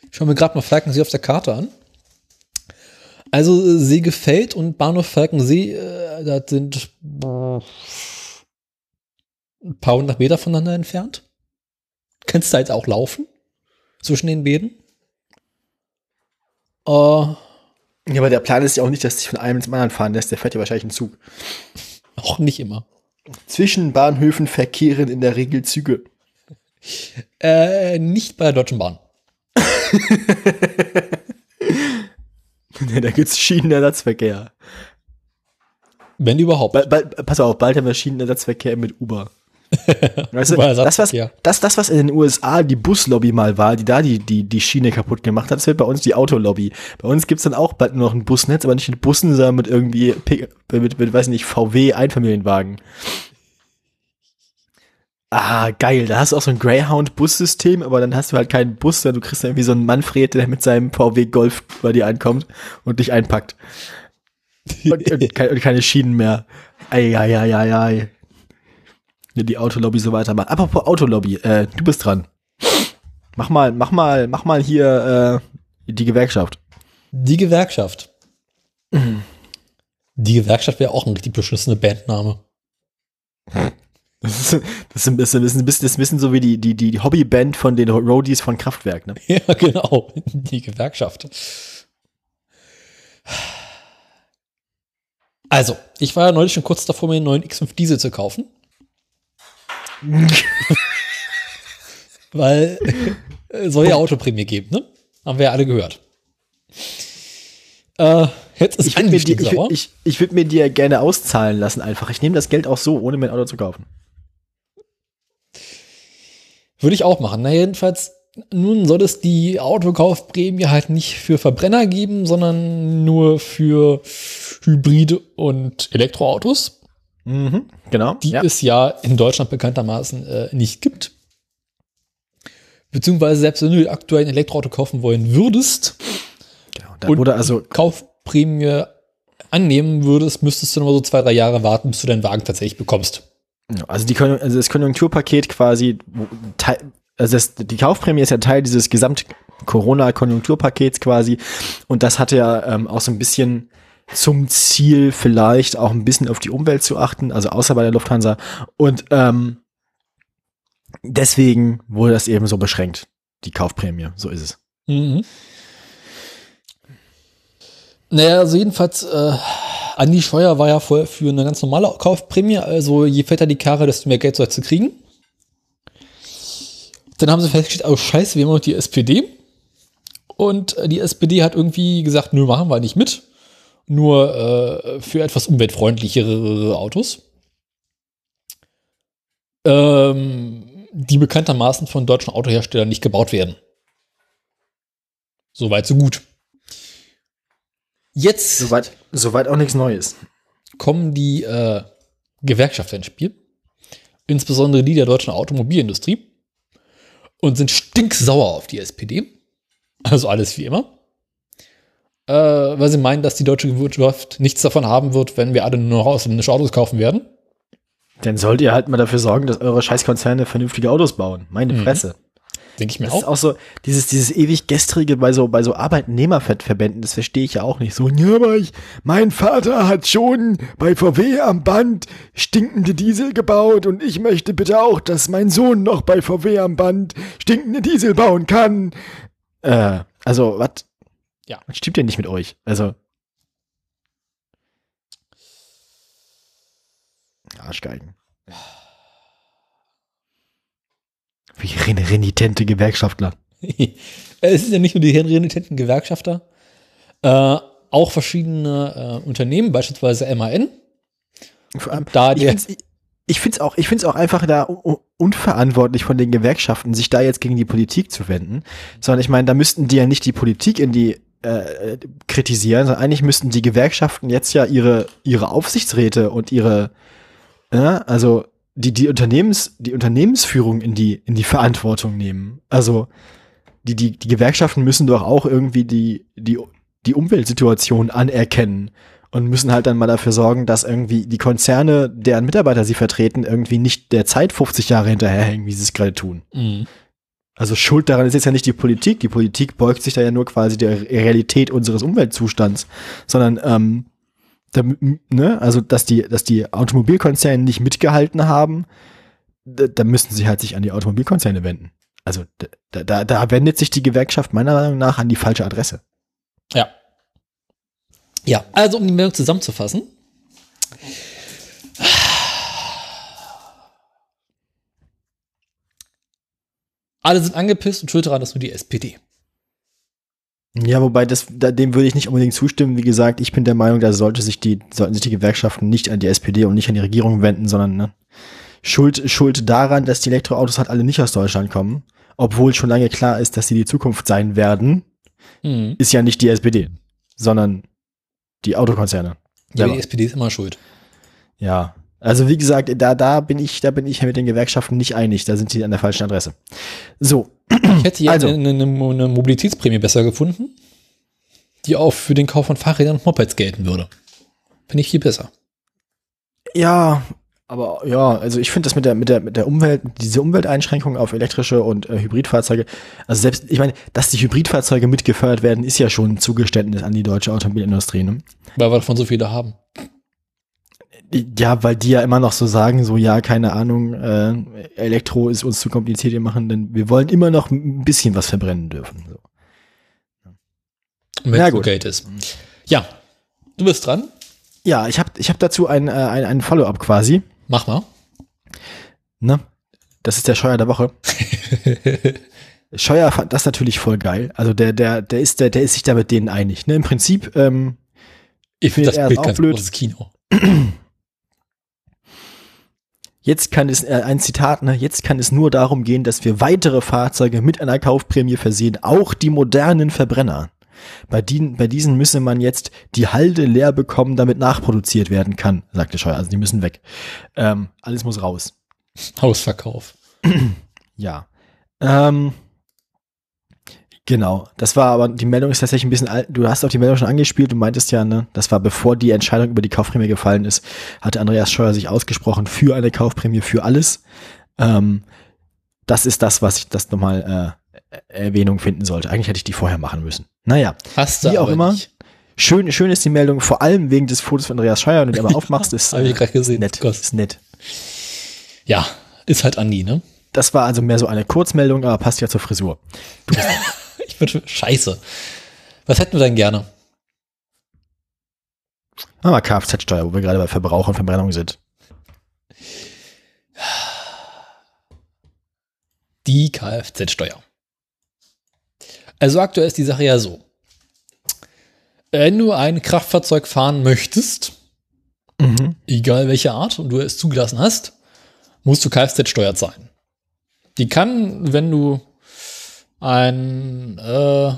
Ich schaue mir gerade mal Falkensee auf der Karte an. Also äh, Seegefeld und Bahnhof Falkensee, äh, das sind äh, ein paar hundert Meter voneinander entfernt. Kannst du jetzt auch laufen? Zwischen den Bäden? Äh, Ja, aber der Plan ist ja auch nicht, dass sich von einem zum anderen fahren lässt. Der fährt ja wahrscheinlich einen Zug. auch nicht immer. Zwischen Bahnhöfen verkehren in der Regel Züge. Äh, nicht bei der Deutschen Bahn. da gibt's Schienenersatzverkehr. Wenn überhaupt. Bald, pass auf, bald haben wir Schienenersatzverkehr mit Uber. Weißt du, das, was, das, das, was in den USA die Buslobby mal war, die da die, die, die Schiene kaputt gemacht hat, das wird bei uns die Autolobby. Bei uns gibt's dann auch bald nur noch ein Busnetz, aber nicht mit Bussen, sondern mit irgendwie, mit, mit weiß nicht, VW Einfamilienwagen. Ah, geil, da hast du auch so ein Greyhound-Bussystem, aber dann hast du halt keinen Bus, sondern du kriegst dann irgendwie so einen Manfred, der mit seinem VW Golf bei dir ankommt und dich einpackt. Und, und, keine, und keine Schienen mehr. Ei, ei, ei, ei, ei. Die Autolobby so weitermacht. Apropos Autolobby, äh, du bist dran. Mach mal, mach mal, mach mal hier äh, die Gewerkschaft. Die Gewerkschaft. Die Gewerkschaft wäre auch ein richtig beschissener Bandname. Das ist, das ist, ein, bisschen, das ist, ein, bisschen, das ist ein bisschen so wie die, die, die Hobbyband von den Roadies von Kraftwerk, ne? Ja, genau. Die Gewerkschaft. Also, ich war ja neulich schon kurz davor, mir einen neuen X5 Diesel zu kaufen. Weil äh, soll ja Autoprämie geben, ne? Haben wir ja alle gehört. Äh, jetzt ist Ich würde mir, die- ich, ich, ich würd mir dir gerne auszahlen lassen einfach. Ich nehme das Geld auch so, ohne mir ein Auto zu kaufen. Würde ich auch machen. Na, jedenfalls, nun soll es die Autokaufprämie halt nicht für Verbrenner geben, sondern nur für Hybride und Elektroautos, Mhm, genau. die ja. es ja in Deutschland bekanntermaßen äh, nicht gibt. Beziehungsweise selbst wenn du aktuell ein Elektroauto kaufen wollen würdest, genau. Und- wurde also Kauf, Kaufprämie annehmen würdest, müsstest du noch so zwei, drei Jahre warten, bis du deinen Wagen tatsächlich bekommst. Also, die, also das Konjunkturpaket quasi, also das, die Kaufprämie ist ja Teil dieses Gesamt-Corona-Konjunkturpakets quasi. Und das hatte ja ähm, auch so ein bisschen zum Ziel, vielleicht auch ein bisschen auf die Umwelt zu achten, also außer bei der Lufthansa. Und ähm, deswegen wurde das eben so beschränkt, die Kaufprämie. So ist es. Mhm. Naja, also jedenfalls, äh, Andi Scheuer war ja vorher für eine ganz normale Kaufprämie, also je fetter die Karre, desto mehr Geld sollst du kriegen. Dann haben sie festgestellt, oh scheiße, wir haben noch die SPD. Und äh, die SPD hat irgendwie gesagt, nö, machen wir nicht mit. Nur äh, für etwas umweltfreundlichere Autos. Ähm, die bekanntermaßen von deutschen Autoherstellern nicht gebaut werden. Soweit, so gut. Jetzt Soweit, soweit auch nichts Neues. kommen die äh, Gewerkschafter ins Spiel, insbesondere die der deutschen Automobilindustrie, und sind stinksauer auf die SPD. Also alles wie immer. Äh, weil sie meinen, dass die deutsche Wirtschaft nichts davon haben wird, wenn wir alle nur noch ausländische Autos kaufen werden. Dann sollt ihr halt mal dafür sorgen, dass eure Scheißkonzerne vernünftige Autos bauen. Meine Fresse. Denke ich mir Das ist auch. auch so, dieses, dieses ewig gestrige bei so, bei so Arbeitnehmerverbänden, das verstehe ich ja auch nicht. So, ja, aber ich, mein Vater hat schon bei VW am Band stinkende Diesel gebaut und ich möchte bitte auch, dass mein Sohn noch bei VW am Band stinkende Diesel bauen kann. Äh, also, was? Ja. Was stimmt denn nicht mit euch? Also. Arschgeigen. Wie ren- renitente Gewerkschaftler. es ist ja nicht nur die renitenten Gewerkschafter, äh, auch verschiedene äh, Unternehmen, beispielsweise MAN. Vor allem, Da ich ich find's auch, ich find's auch einfach da unverantwortlich von den Gewerkschaften, sich da jetzt gegen die Politik zu wenden. Sondern ich meine, da müssten die ja nicht die Politik in die äh, kritisieren, sondern eigentlich müssten die Gewerkschaften jetzt ja ihre, ihre Aufsichtsräte und ihre, ja, also die, die Unternehmens, die Unternehmensführung in die, in die Verantwortung nehmen. Also die, die, die Gewerkschaften müssen doch auch irgendwie die, die, die Umweltsituation anerkennen und müssen halt dann mal dafür sorgen, dass irgendwie die Konzerne, deren Mitarbeiter sie vertreten, irgendwie nicht der Zeit 50 Jahre hinterherhängen, wie sie es gerade tun. Mhm. Also Schuld daran ist jetzt ja nicht die Politik. Die Politik beugt sich da ja nur quasi der Realität unseres Umweltzustands, sondern ähm, da, ne, also dass die, dass die Automobilkonzerne nicht mitgehalten haben, da, da müssten sie halt sich an die Automobilkonzerne wenden. Also da, da, da wendet sich die Gewerkschaft meiner Meinung nach an die falsche Adresse. Ja. Ja, also um die Meldung zusammenzufassen. Alle sind angepisst und schuld daran ist nur die SPD. Ja, wobei das, da, dem würde ich nicht unbedingt zustimmen. Wie gesagt, ich bin der Meinung, da sollte sich die, sollten sich die Gewerkschaften nicht an die SPD und nicht an die Regierung wenden, sondern ne, Schuld, Schuld daran, dass die Elektroautos halt alle nicht aus Deutschland kommen, obwohl schon lange klar ist, dass sie die Zukunft sein werden, Mhm. ist ja nicht die SPD, sondern die Autokonzerne. Ja, die SPD ist immer schuld. Ja. Also wie gesagt, da, da bin ich, da bin ich mit den Gewerkschaften nicht einig. Da sind sie an der falschen Adresse. So, Ich hätte ja Also. eine, eine, eine Mobilitätsprämie besser gefunden, die auch für den Kauf von Fahrrädern und Mopeds gelten würde. Finde ich viel besser. Ja, aber ja, also ich finde das mit der, mit der, mit der Umwelt, diese Umwelteinschränkungen auf elektrische und äh, Hybridfahrzeuge, also selbst, ich meine, dass die Hybridfahrzeuge mitgefördert werden, ist ja schon ein Zugeständnis an die deutsche Automobilindustrie, ne? Weil wir davon so viele haben. Ja, weil die ja immer noch so sagen, so ja, keine Ahnung, äh, Elektro ist uns zu kompliziert, wir machen, denn wir wollen immer noch ein bisschen was verbrennen dürfen. So. Wenn Ja, gut. Geld ist. Ja, du bist dran. Ja, ich habe ich hab dazu ein, äh, ein, ein Follow-up quasi. Mach mal. Ne? Das ist der Scheuer der Woche. Scheuer fand das natürlich voll geil. Also der, der, der ist, der, der ist sich da mit denen einig. Ne? Im Prinzip, ähm, Ich finde das Bild auch ganz blöd? Kino. jetzt kann es, äh, ein Zitat, ne? jetzt kann es nur darum gehen, dass wir weitere Fahrzeuge mit einer Kaufprämie versehen, auch die modernen Verbrenner. Bei, diesen, bei diesen müsse man jetzt die Halde leer bekommen, damit nachproduziert werden kann, sagte Scheuer. Also die müssen weg. Ähm, alles muss raus. Hausverkauf. Ja. Ähm, Genau, das war aber, die Meldung ist tatsächlich ein bisschen alt. Du hast auch die Meldung schon angespielt, du meintest ja, ne, das war bevor die Entscheidung über die Kaufprämie gefallen ist, hatte Andreas Scheuer sich ausgesprochen für eine Kaufprämie für alles. Ähm, das ist das, was ich das nochmal äh, Erwähnung finden sollte. Eigentlich hätte ich die vorher machen müssen. Naja, Hast du wie auch immer. nicht. Schön, schön ist die Meldung, vor allem wegen des Fotos von Andreas Scheuer, wenn du die aber aufmachst, ist, grad gesehen. nett. Gott. Ist nett. Ja, ist halt Andi, ne? Das war also mehr so eine Kurzmeldung, aber passt ja zur Frisur. Ich schon scheiße. Was hätten wir denn gerne? Machen wir Kfz-Steuer, wo wir gerade bei Verbrauch und Verbrennung sind. Die Kfz-Steuer. Also aktuell ist die Sache ja so. Wenn du ein Kraftfahrzeug fahren möchtest, Mhm. egal welche Art, und du es zugelassen hast, musst du Kfz-Steuer zahlen. Die kann, wenn du ein äh,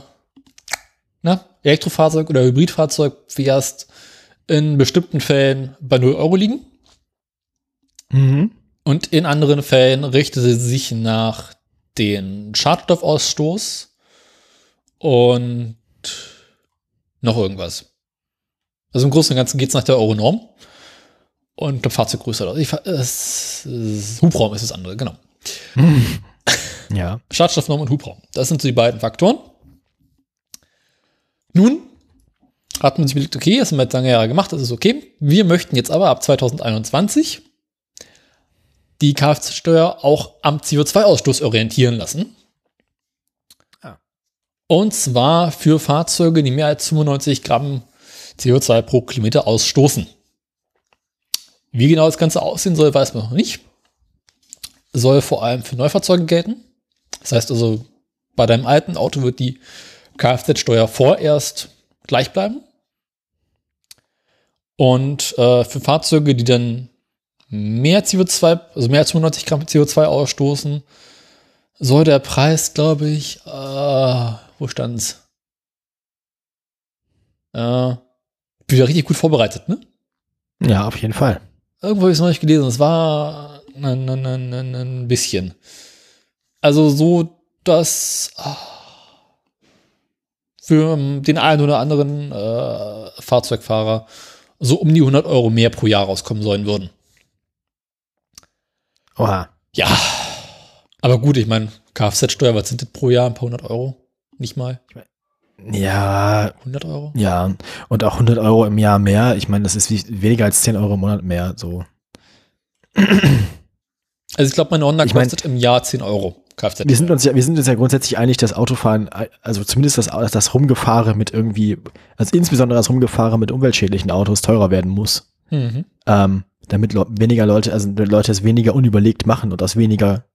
na, Elektrofahrzeug oder Hybridfahrzeug fährst, in bestimmten Fällen bei 0 Euro liegen. Mhm. Und in anderen Fällen richtet sie sich nach den Schadstoffausstoß und noch irgendwas. Also im Großen und Ganzen geht es nach der Euronorm und der Fahrzeuggröße. Ich, Hubraum ist das andere, genau. Ja. Schadstoffnorm und Hubraum. Das sind so die beiden Faktoren. Nun hat man sich überlegt, okay, das haben wir jetzt lange Jahre gemacht, das ist okay. Wir möchten jetzt aber ab 2021 die Kfz-Steuer auch am CO2-Ausstoß orientieren lassen. Ah. Und zwar für Fahrzeuge, die mehr als 95 Gramm CO2 pro Kilometer ausstoßen. Wie genau das Ganze aussehen soll, weiß man noch nicht. Soll vor allem für Neufahrzeuge gelten. Das heißt also, bei deinem alten Auto wird die Kfz-Steuer vorerst gleich bleiben. Und äh, für Fahrzeuge, die dann mehr CO2, also mehr als 95 Gramm CO2 ausstoßen, soll der Preis, glaube ich, äh, wo stand's? Äh, bin ja richtig gut vorbereitet, ne? Ja, auf jeden Fall. Irgendwo habe ich es noch nicht gelesen. Es war ein, ein, ein, ein, ein bisschen. Also so, dass ah, für ähm, den einen oder anderen äh, Fahrzeugfahrer so um die 100 Euro mehr pro Jahr rauskommen sollen würden. Oha. Ja, aber gut, ich meine, Kfz-Steuer, was sind das pro Jahr? Ein paar hundert Euro? Nicht mal? Ja, 100 Euro? ja. Und auch 100 Euro im Jahr mehr. Ich meine, das ist weniger als 10 Euro im Monat mehr. So. Also ich glaube, meine Honda Ich mein- kostet im Jahr 10 Euro. Kfz. Wir sind uns ja, wir sind uns ja grundsätzlich einig, dass Autofahren, also zumindest das, das Rumgefahre mit irgendwie, also insbesondere das Rumgefahre mit umweltschädlichen Autos teurer werden muss. Mhm. ähm, damit Leu- weniger Leute, also Leute es weniger unüberlegt machen und aus weniger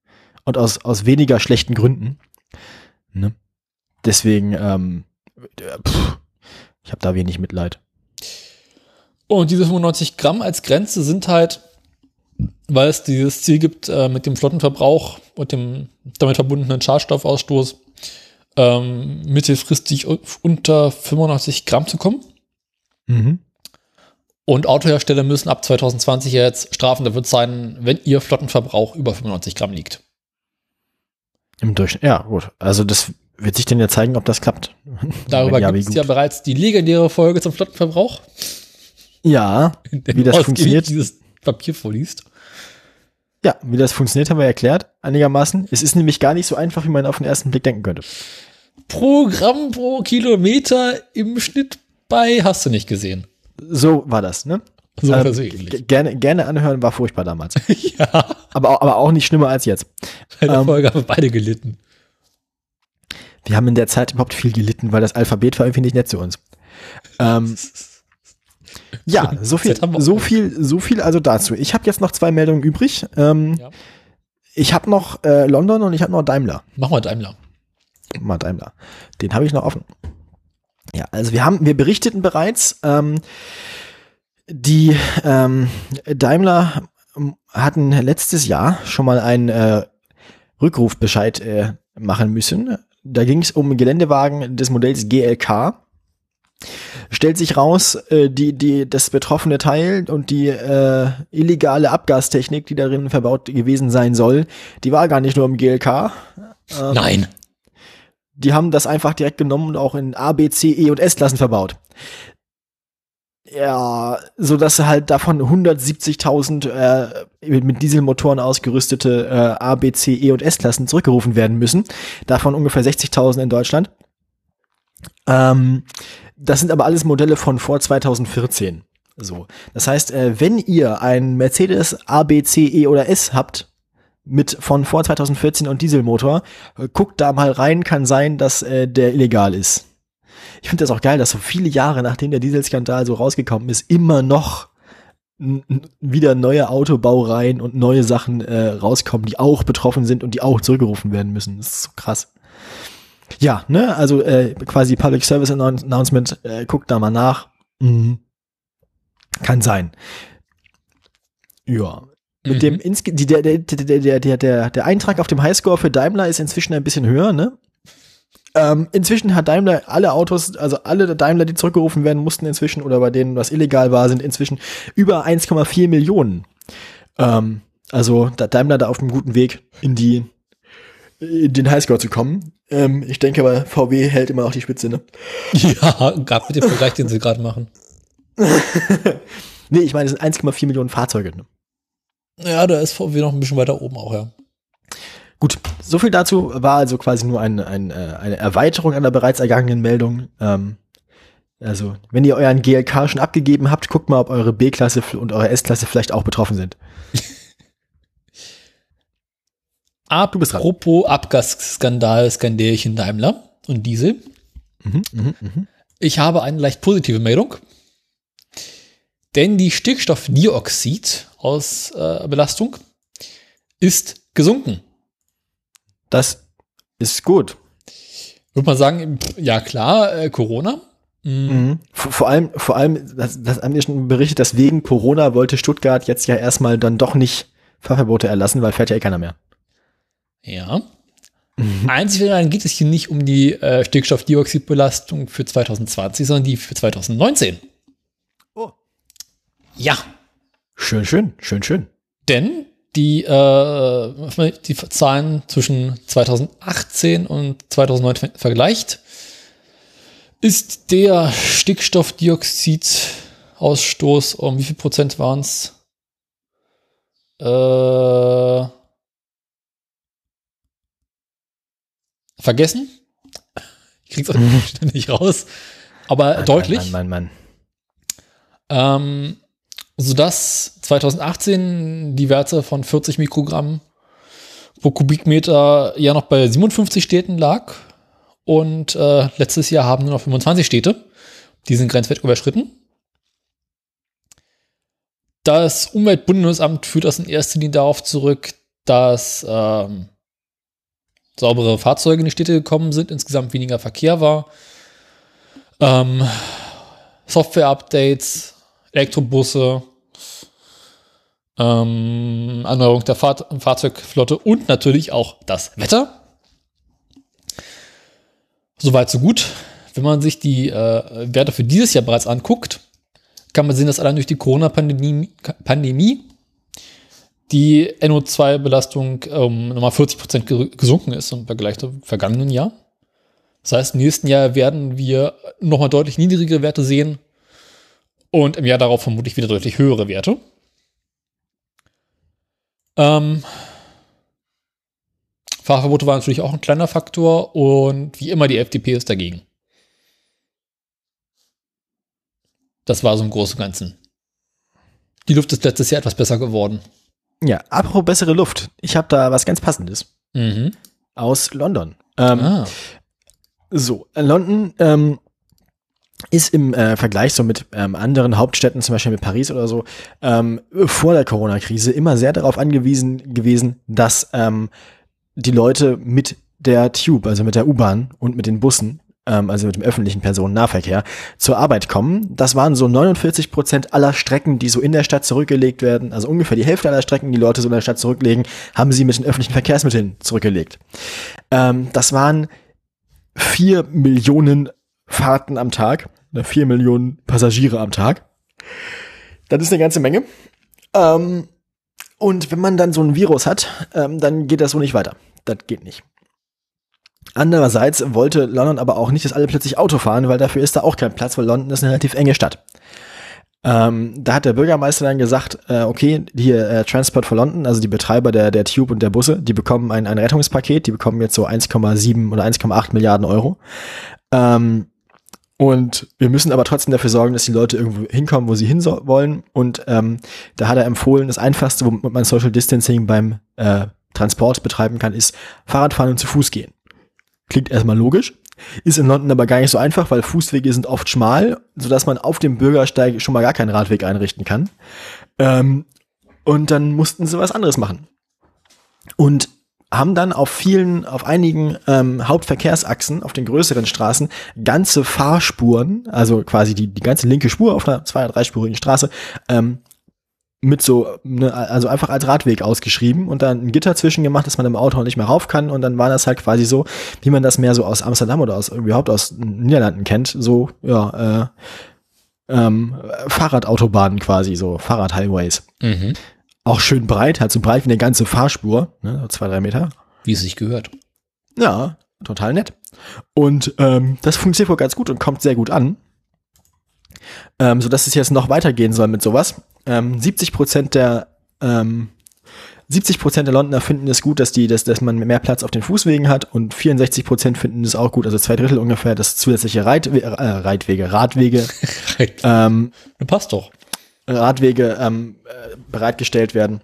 und aus, aus weniger schlechten Gründen. Ne? Deswegen, ähm, äh, pff, ich habe da wenig Mitleid. Und diese 95 Gramm als Grenze sind halt, weil es dieses Ziel gibt, äh, mit dem Flottenverbrauch und dem damit verbundenen Schadstoffausstoß ähm, mittelfristig unter 95 Gramm zu kommen. Mhm. Und Autohersteller müssen ab 2020 ja jetzt Strafen dafür zahlen, wenn ihr Flottenverbrauch über 95 Gramm liegt. Im Durchschnitt. Ja, gut. Also das wird sich dann ja zeigen, ob das klappt. Darüber ja, gibt es ja bereits die legendäre Folge zum Flottenverbrauch. Ja, wie das funktioniert. dieses Papier vorliest. Ja, wie das funktioniert, haben wir erklärt, einigermaßen. Es ist nämlich gar nicht so einfach, wie man auf den ersten Blick denken könnte. Pro Gramm pro Kilometer im Schnitt bei hast du nicht gesehen. So war das, ne? So Ähm, so gerne, gerne anhören, war furchtbar damals. ja, aber, aber auch nicht schlimmer als jetzt. bei der Ähm, Folge haben wir beide gelitten. Wir haben in der Zeit überhaupt viel gelitten, weil das Alphabet war irgendwie nicht nett zu uns. Ähm, ja, so viel, wir so viel, so viel also dazu. Ich habe jetzt noch zwei Meldungen übrig. Ähm, Ja. Ich habe noch äh, London und ich habe noch Daimler. Mach mal Daimler. Mal Daimler. Den habe ich noch offen. Ja, also wir haben, wir berichteten bereits, ähm, die ähm, Daimler ähm, hatten letztes Jahr schon mal einen äh, Rückrufbescheid äh, machen müssen. Da ging es um Geländewagen des Modells GLK. Stellt sich raus, äh, die, die, das betroffene Teil und die äh, illegale Abgastechnik, die darin verbaut gewesen sein soll, die war gar nicht nur im GLK. Ähm, Nein. die haben das einfach direkt genommen und auch in A, B, C, E und S-Klassen verbaut. Ja, so dass halt davon 170.000 äh, mit Dieselmotoren ausgerüstete äh, A, B, C, E und S-Klassen zurückgerufen werden müssen. Davon ungefähr 60.000 in Deutschland. Ähm, das sind aber alles Modelle von vor 2014. So. Das heißt, äh, wenn ihr ein Mercedes A, B, C, E oder S habt, mit von vor 2014 und Dieselmotor, äh, guckt da mal rein, kann sein, dass äh, der illegal ist. Ich finde das auch geil, dass so viele Jahre nachdem der Dieselskandal so rausgekommen ist, immer noch wieder neue Autobaureihen und neue Sachen äh, rauskommen, die auch betroffen sind und die auch zurückgerufen werden müssen. Das ist so krass. Ja, ne, also äh, quasi Public Service Announcement, äh, guckt da mal nach. Mhm. Kann sein. Ja. Mit mhm. dem Ins die, der, der, der, der, der, der Eintrag auf dem Highscore für Daimler ist inzwischen ein bisschen höher, ne? Ähm, inzwischen hat Daimler alle Autos, also alle Daimler, die zurückgerufen werden mussten inzwischen oder bei denen was illegal war, sind inzwischen über 1,4 Millionen. Ähm, also da Daimler da auf einem guten Weg in die den Highscore zu kommen. Ähm, ich denke aber, VW hält immer auch die Spitze, ne? Ja, gab mit dem Vergleich, den sie gerade machen. nee, ich meine, es sind 1,4 Millionen Fahrzeuge. Ne? Ja, da ist VW noch ein bisschen weiter oben auch, ja. Gut, so viel dazu war also quasi nur ein, ein, äh, eine Erweiterung einer bereits ergangenen Meldung. Ähm, also, wenn ihr euren GLK schon abgegeben habt, guckt mal, ob eure B-Klasse und eure S-Klasse vielleicht auch betroffen sind. Apropos Abgasskandal, Skandälchen Daimler und Diesel. Mhm, mh, mh. Ich habe eine leicht positive Meldung. Denn die Stickstoffdioxid aus äh, Belastung ist gesunken. Das ist gut. Würde man sagen, ja klar, äh, Corona. Mhm. Mhm. Vor, vor, allem, vor allem, das, das haben wir schon berichtet, dass wegen Corona wollte Stuttgart jetzt ja erstmal dann doch nicht Fahrverbote erlassen, weil fährt ja eh keiner mehr. Ja. Mhm. Einzig dann geht es hier nicht um die äh, Stickstoffdioxidbelastung für 2020, sondern die für 2019. Oh. Ja. Schön, schön, schön, schön. Denn die, äh, die Zahlen zwischen 2018 und 2009 vergleicht, ist der Stickstoffdioxidausstoß, um wie viel Prozent waren es? Äh, vergessen? Ich krieg's auch nicht raus. Aber Mann, deutlich. Mann, Mann, Mann. Ähm, sodass 2018 die Werte von 40 Mikrogramm pro Kubikmeter ja noch bei 57 Städten lag. Und äh, letztes Jahr haben nur noch 25 Städte diesen Grenzwert überschritten. Das Umweltbundesamt führt das in erster Linie darauf zurück, dass ähm, saubere Fahrzeuge in die Städte gekommen sind, insgesamt weniger Verkehr war. Ähm, Software-Updates, Elektrobusse, ähm, Erneuerung der Fahr Fahrzeugflotte und natürlich auch das Wetter. Soweit so gut. Wenn man sich die äh, Werte für dieses Jahr bereits anguckt, kann man sehen, dass allein durch die Corona-Pandemie Pandemie die NO2-Belastung um nochmal 40 Prozent gesunken ist im Vergleich zum vergangenen Jahr. Das heißt, im nächsten Jahr werden wir nochmal deutlich niedrigere Werte sehen und im Jahr darauf vermutlich wieder deutlich höhere Werte. Ähm, Fahrverbote waren natürlich auch ein kleiner Faktor und wie immer die FDP ist dagegen. Das war so im Großen und Ganzen. Die Luft ist letztes Jahr etwas besser geworden. Ja, apropos bessere Luft. Ich habe da was ganz Passendes. Mhm. Aus London. Ähm, ah. So, London ähm, ist im äh, Vergleich so mit ähm, anderen Hauptstädten, zum Beispiel mit Paris oder so, ähm, vor der Corona-Krise immer sehr darauf angewiesen gewesen, dass ähm, die Leute mit der Tube, also mit der U-Bahn und mit den Bussen, ähm, also mit dem öffentlichen Personennahverkehr, zur Arbeit kommen. Das waren so 49 Prozent aller Strecken, die so in der Stadt zurückgelegt werden. Also ungefähr die Hälfte aller Strecken, die Leute so in der Stadt zurücklegen, haben sie mit den öffentlichen Verkehrsmitteln zurückgelegt. Ähm, das waren vier Millionen Fahrten am Tag, ne, vier Millionen Passagiere am Tag. Das ist eine ganze Menge. Ähm, und wenn man dann so ein Virus hat, ähm, dann geht das so nicht weiter. Das geht nicht. Andererseits wollte London aber auch nicht, dass alle plötzlich Auto fahren, weil dafür ist da auch kein Platz, weil London ist eine relativ enge Stadt. Ähm, da hat der Bürgermeister dann gesagt, äh, okay, hier äh, Transport for London, also die Betreiber der, der Tube und der Busse, die bekommen ein, ein Rettungspaket, die bekommen jetzt so 1,7 oder 1,8 Milliarden Euro. Ähm, und wir müssen aber trotzdem dafür sorgen, dass die Leute irgendwo hinkommen, wo sie hin wollen. Und ähm, da hat er empfohlen, das Einfachste, womit man Social Distancing beim äh, Transport betreiben kann, ist Fahrradfahren und zu Fuß gehen. Klingt erstmal logisch, ist in London aber gar nicht so einfach, weil Fußwege sind oft schmal, sodass man auf dem Bürgersteig schon mal gar keinen Radweg einrichten kann. Ähm, und dann mussten sie was anderes machen. Und haben dann auf vielen, auf einigen ähm, Hauptverkehrsachsen, auf den größeren Straßen, ganze Fahrspuren, also quasi die, die ganze linke Spur auf einer zwei- oder dreispurigen Straße, ähm, mit so, ne, also einfach als Radweg ausgeschrieben und dann ein Gitter zwischen gemacht, dass man im Auto nicht mehr rauf kann und dann war das halt quasi so, wie man das mehr so aus Amsterdam oder aus überhaupt aus Niederlanden kennt, so ja äh, ähm, Fahrradautobahnen quasi, so Fahrradhighways. Mhm. Auch schön breit, halt so breit wie eine ganze Fahrspur, ne, so zwei, drei Meter. Wie es sich gehört. Ja, total nett. Und ähm, das funktioniert wohl ganz gut und kommt sehr gut an. Ähm, so dass es jetzt noch weitergehen soll mit sowas. Ähm, 70 Prozent der ähm, 70 Prozent der Londoner finden es gut, dass die, dass, dass man mehr Platz auf den Fußwegen hat und 64 Prozent finden es auch gut, also zwei Drittel ungefähr, dass zusätzliche Reitwe äh, Reitwege, Radwege, ähm, Passt doch. Radwege ähm, äh, bereitgestellt werden.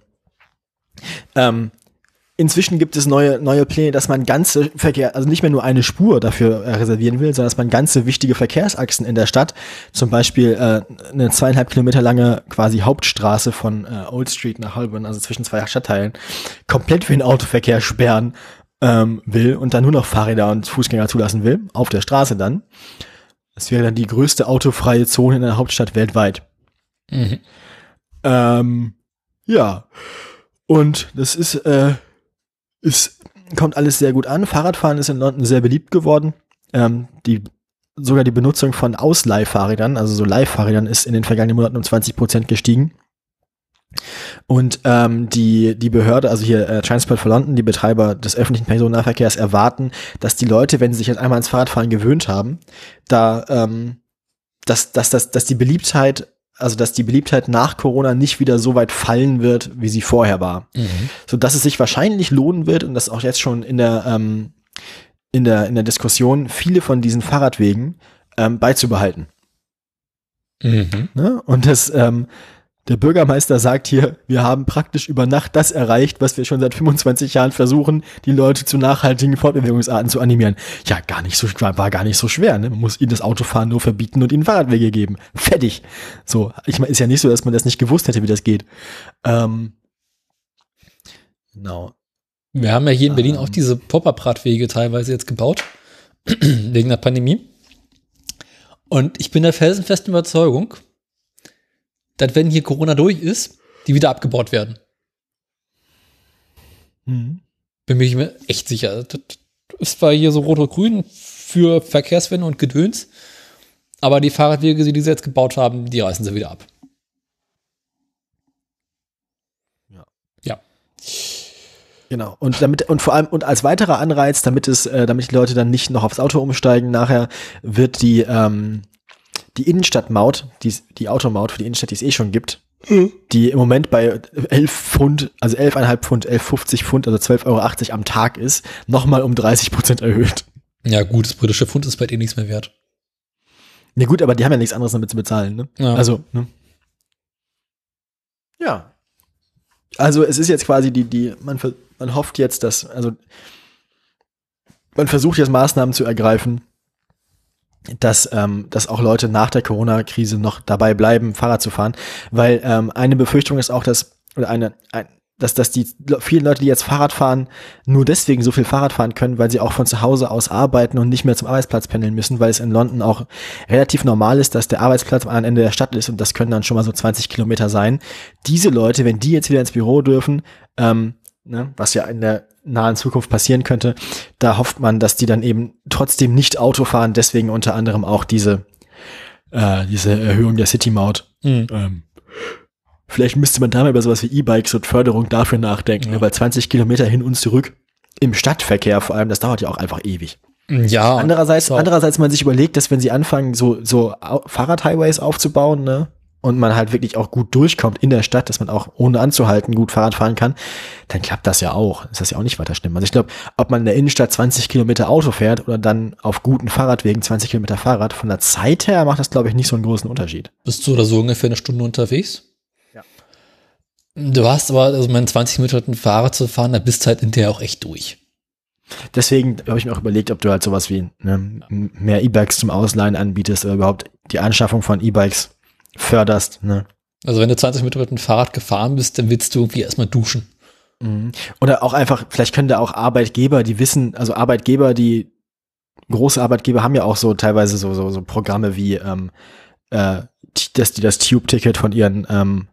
Ähm, inzwischen gibt es neue, neue Pläne, dass man ganze Verkehr, also nicht mehr nur eine Spur dafür äh, reservieren will, sondern dass man ganze wichtige Verkehrsachsen in der Stadt, zum Beispiel äh, eine zweieinhalb Kilometer lange quasi Hauptstraße von äh, Old Street nach Holborn, also zwischen zwei Stadtteilen, komplett für den Autoverkehr sperren ähm, will und dann nur noch Fahrräder und Fußgänger zulassen will, auf der Straße dann. Das wäre dann die größte autofreie Zone in der Hauptstadt weltweit. Mhm. Ähm, ja. Und das ist, äh, ist, kommt alles sehr gut an. Fahrradfahren ist in London sehr beliebt geworden. Ähm, die, sogar die Benutzung von Ausleihfahrrädern, also so Leihfahrrädern, ist in den vergangenen Monaten um 20 Prozent gestiegen. Und ähm, die, die Behörde, also hier äh, Transport for London, die Betreiber des öffentlichen Personennahverkehrs, erwarten, dass die Leute, wenn sie sich jetzt einmal ans Fahrradfahren gewöhnt haben, da ähm, dass, dass, dass, dass die Beliebtheit also dass die Beliebtheit nach Corona nicht wieder so weit fallen wird, wie sie vorher war. Mhm. So dass es sich wahrscheinlich lohnen wird und das auch jetzt schon in der, ähm, in der, in der Diskussion viele von diesen Fahrradwegen ähm, beizubehalten. Mhm. Ne? Und das, ähm, der Bürgermeister sagt hier, wir haben praktisch über Nacht das erreicht, was wir schon seit 25 Jahren versuchen, die Leute zu nachhaltigen Fortbewegungsarten zu animieren. Ja, gar nicht so, war gar nicht so schwer. Ne? Man muss ihnen das Autofahren nur verbieten und ihnen Fahrradwege geben. Fertig. So, ich meine, ist ja nicht so, dass man das nicht gewusst hätte, wie das geht. Ähm, genau. Wir haben ja hier in Berlin Ähm. auch diese Pop-Up-Radwege teilweise jetzt gebaut, wegen der Pandemie. Und ich bin der felsenfesten Überzeugung, dass wenn hier Corona durch ist, die wieder abgebaut werden. Mhm. Bin ich mir echt sicher. Das ist zwar hier so rot und grün für Verkehrswende und Gedöns, aber die Fahrradwege, die sie jetzt gebaut haben, die reißen sie wieder ab. Ja. Ja. Genau. Und damit, und vor allem, und als weiterer Anreiz, damit es, äh, damit die Leute dann nicht noch aufs Auto umsteigen, nachher wird die, ähm, die Innenstadtmaut, die, die Automaut für die Innenstadt, die es eh schon gibt, die im Moment bei 11 Pfund, also 11,5 Pfund, 11,50 Pfund, also 12,80 Euro am Tag ist, nochmal um 30 Prozent erhöht. Ja, gut, das britische Pfund ist bei dir nichts mehr wert. Ne gut, aber die haben ja nichts anderes damit zu bezahlen, ne? Ja. Also, ne? Ja. Also es ist jetzt quasi die, die, man, ver- man hofft jetzt, dass, also man versucht jetzt Maßnahmen zu ergreifen, dass, ähm, dass auch Leute nach der Corona-Krise noch dabei bleiben, Fahrrad zu fahren. Weil ähm, eine Befürchtung ist auch, dass, oder eine, ein, dass, dass die Le- vielen Leute, die jetzt Fahrrad fahren, nur deswegen so viel Fahrrad fahren können, weil sie auch von zu Hause aus arbeiten und nicht mehr zum Arbeitsplatz pendeln müssen, weil es in London auch relativ normal ist, dass der Arbeitsplatz am Ende der Stadt ist und das können dann schon mal so 20 Kilometer sein. Diese Leute, wenn die jetzt wieder ins Büro dürfen, ähm, ne, was ja in der nahen Zukunft passieren könnte, da hofft man, dass die dann eben trotzdem nicht Auto fahren, deswegen unter anderem auch diese, äh, diese Erhöhung der City-Maut. Mhm. Ähm, vielleicht müsste man da mal über sowas wie E-Bikes und Förderung dafür nachdenken, Ja. weil 20 Kilometer hin und zurück im Stadtverkehr vor allem, das dauert ja auch einfach ewig. Ja. Andererseits, so. andererseits, man sich überlegt, dass wenn sie anfangen, so, so Fahrradhighways aufzubauen, ne, und man halt wirklich auch gut durchkommt in der Stadt, dass man auch ohne anzuhalten gut Fahrrad fahren kann, dann klappt das ja auch. Ist das ja auch nicht weiter schlimm. Also ich glaube, ob man in der Innenstadt 20 Kilometer Auto fährt oder dann auf guten Fahrradwegen 20 Kilometer Fahrrad, von der Zeit her macht das, glaube ich, nicht so einen großen Unterschied. Bist du oder so ungefähr eine Stunde unterwegs? Ja. Du hast aber, also mein 20 Minuten Fahrrad zu fahren, da bist du halt hinterher auch echt durch. Deswegen habe ich mir auch überlegt, ob du halt sowas wie ne, mehr E-Bikes zum Ausleihen anbietest oder überhaupt die Anschaffung von E-Bikes förderst. Ne? Also wenn du 20 Minuten mit dem Fahrrad gefahren bist, dann willst du irgendwie erstmal duschen. Mhm. Oder auch einfach, vielleicht können da auch Arbeitgeber, die wissen, also Arbeitgeber, die große Arbeitgeber haben ja auch so teilweise so, so, so Programme wie, ähm, äh, dass die das Tube-Ticket von ihren ähm,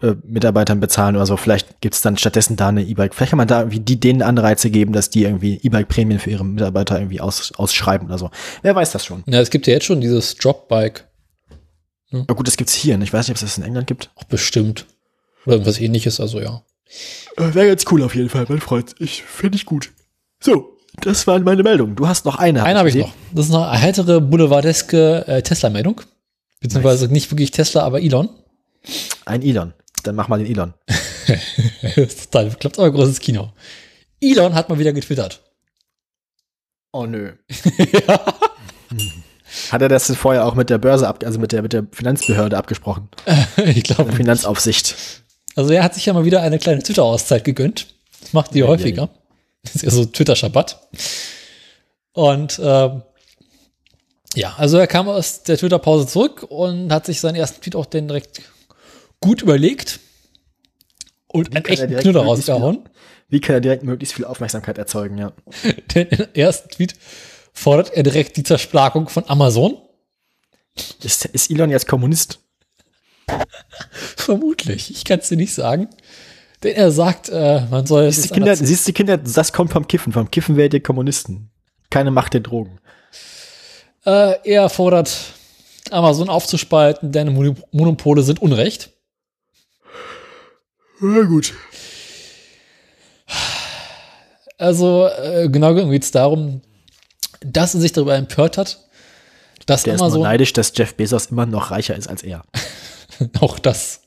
äh, Mitarbeitern bezahlen oder so. Vielleicht gibt's dann stattdessen da eine E-Bike. Vielleicht kann man da irgendwie die denen Anreize geben, dass die irgendwie E-Bike-Prämien für ihre Mitarbeiter irgendwie aus, ausschreiben oder so. Wer weiß das schon. Ja, es gibt ja jetzt schon dieses Dropbike. Aber gut, das gibt's hier. Ich weiß nicht, ob es das in England gibt. Auch bestimmt. Oder irgendwas ähnliches, also ja. Wäre ganz cool auf jeden Fall, mein Freund. Ich finde ich gut. So, das waren meine Meldungen. Du hast noch eine. Eine habe ich noch. Das ist eine heitere boulevardeske äh, Tesla-Meldung. Beziehungsweise nicht wirklich Tesla, aber Elon. Ein Elon. Dann mach mal den Elon. total bekloppt, aber großes Kino. Elon hat mal wieder getwittert. Oh nö. Hat er das denn vorher auch mit der Börse ab, also mit der, mit der Finanzbehörde abgesprochen? ich glaube, Finanzaufsicht. Also er hat sich ja mal wieder eine kleine Twitter-Auszeit gegönnt. Das macht die Ja, häufiger. Das ist ja so Twitter-Schabbat. Und ähm, ja, also er kam aus der Twitter-Pause zurück und hat sich seinen ersten Tweet auch dann direkt gut überlegt und einen echten Knüller viel- rausgehauen. Wie kann er direkt möglichst viel Aufmerksamkeit erzeugen, ja. Denn im ersten Tweet fordert er direkt die Zersplakung von Amazon. Ist, ist Elon jetzt Kommunist? Vermutlich. Ich kann es dir nicht sagen. Denn er sagt, äh, man soll Siehst es du, Kinder, siehst du, Kinder, das kommt vom Kiffen. Vom Kiffen werdet ihr Kommunisten. Keine Macht der Drogen. Äh, er fordert Amazon aufzuspalten, denn Mon- Monopole sind Unrecht. Ja, gut. Also äh, genau es darum, dass er sich darüber empört hat, dass Der ist nur Amazon neidisch, dass Jeff Bezos immer noch reicher ist als er. auch das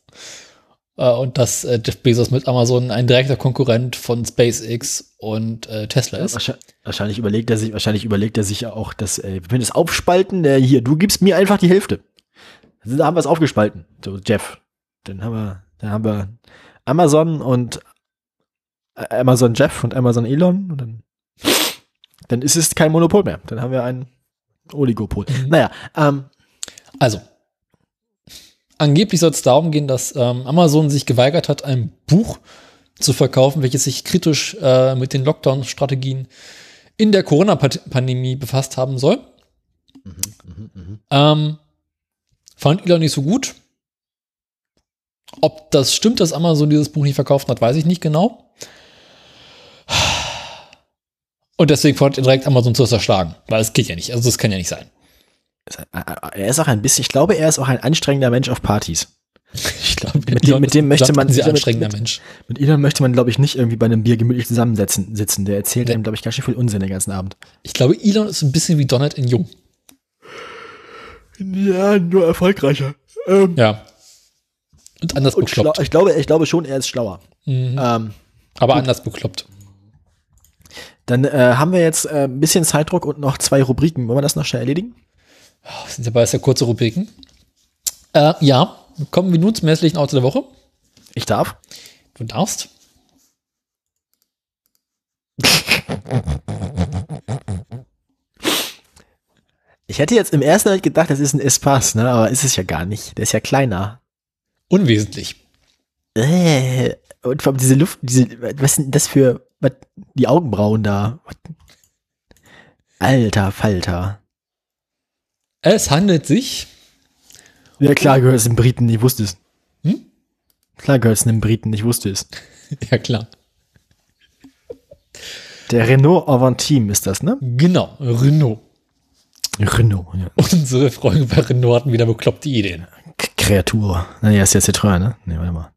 äh, und dass äh, Jeff Bezos mit Amazon ein direkter Konkurrent von SpaceX und äh, Tesla ist. Wahrscheinlich, wahrscheinlich überlegt er sich, wahrscheinlich überlegt er sich ja auch, dass, äh, wenn wir das aufspalten, äh, hier, du gibst mir einfach die Hälfte. Also, da haben wir es aufgespalten. So, Jeff. Dann haben wir, dann haben wir Amazon und Amazon Jeff und Amazon Elon und dann, dann ist es kein Monopol mehr. Dann haben wir ein Oligopol. Mhm. Naja, ähm, Also, angeblich soll es darum gehen, dass ähm, Amazon sich geweigert hat, ein Buch zu verkaufen, welches sich kritisch äh, mit den Lockdown-Strategien in der Corona-Pandemie befasst haben soll. Ähm, fand Elon nicht so gut. Ob das stimmt, dass Amazon dieses Buch nicht verkauft hat, weiß ich nicht genau. Und deswegen fordert er direkt Amazon zu zerschlagen, weil es geht ja nicht. Also das kann ja nicht sein. er ist auch ein bisschen, ich glaube, er ist auch ein anstrengender Mensch auf Partys. Ich glaube, Mit dem- mit dem möchte man- sehr anstrengender mit- Mensch. Mit Elon möchte man, glaube ich, nicht irgendwie bei einem Bier gemütlich zusammensitzen. Sitzen. Der erzählt Nee. einem, glaube ich, ganz schön viel Unsinn den ganzen Abend. Ich glaube, Elon ist ein bisschen wie Donald in Jung. Ja, nur erfolgreicher. Ähm, Ja. Und anders und bekloppt. ich, glaube, ich glaube schon, er ist schlauer. Mhm. Ähm, Aber anders bekloppt. Dann äh, haben wir jetzt äh, ein bisschen Zeitdruck und noch zwei Rubriken. Wollen wir das noch schnell erledigen? Das sind ja beides ja kurze Rubriken. Äh, ja, kommen wir nun zum hässlichen Auto der Woche. Ich darf. Du darfst. Ich hätte jetzt im ersten Moment gedacht, das ist ein Espace, ne? aber ist es ja gar nicht. Der ist ja kleiner. Unwesentlich. Äh, und vor allem diese Luft, diese, was sind das für, was, die Augenbrauen da? Was? Alter Falter. Es handelt sich. Ja, klar gehört es einem Briten, ich wusste es. Hm? Klar gehört es einem Briten, ich wusste es. Ja, klar. Der Renault Avantime ist das, ne? Genau, Renault. Renault, ja. Unsere Freunde bei Renault hatten wieder bekloppte Ideen. Kreatur. Naja, ist ja Citroën, ne? Ne, warte mal.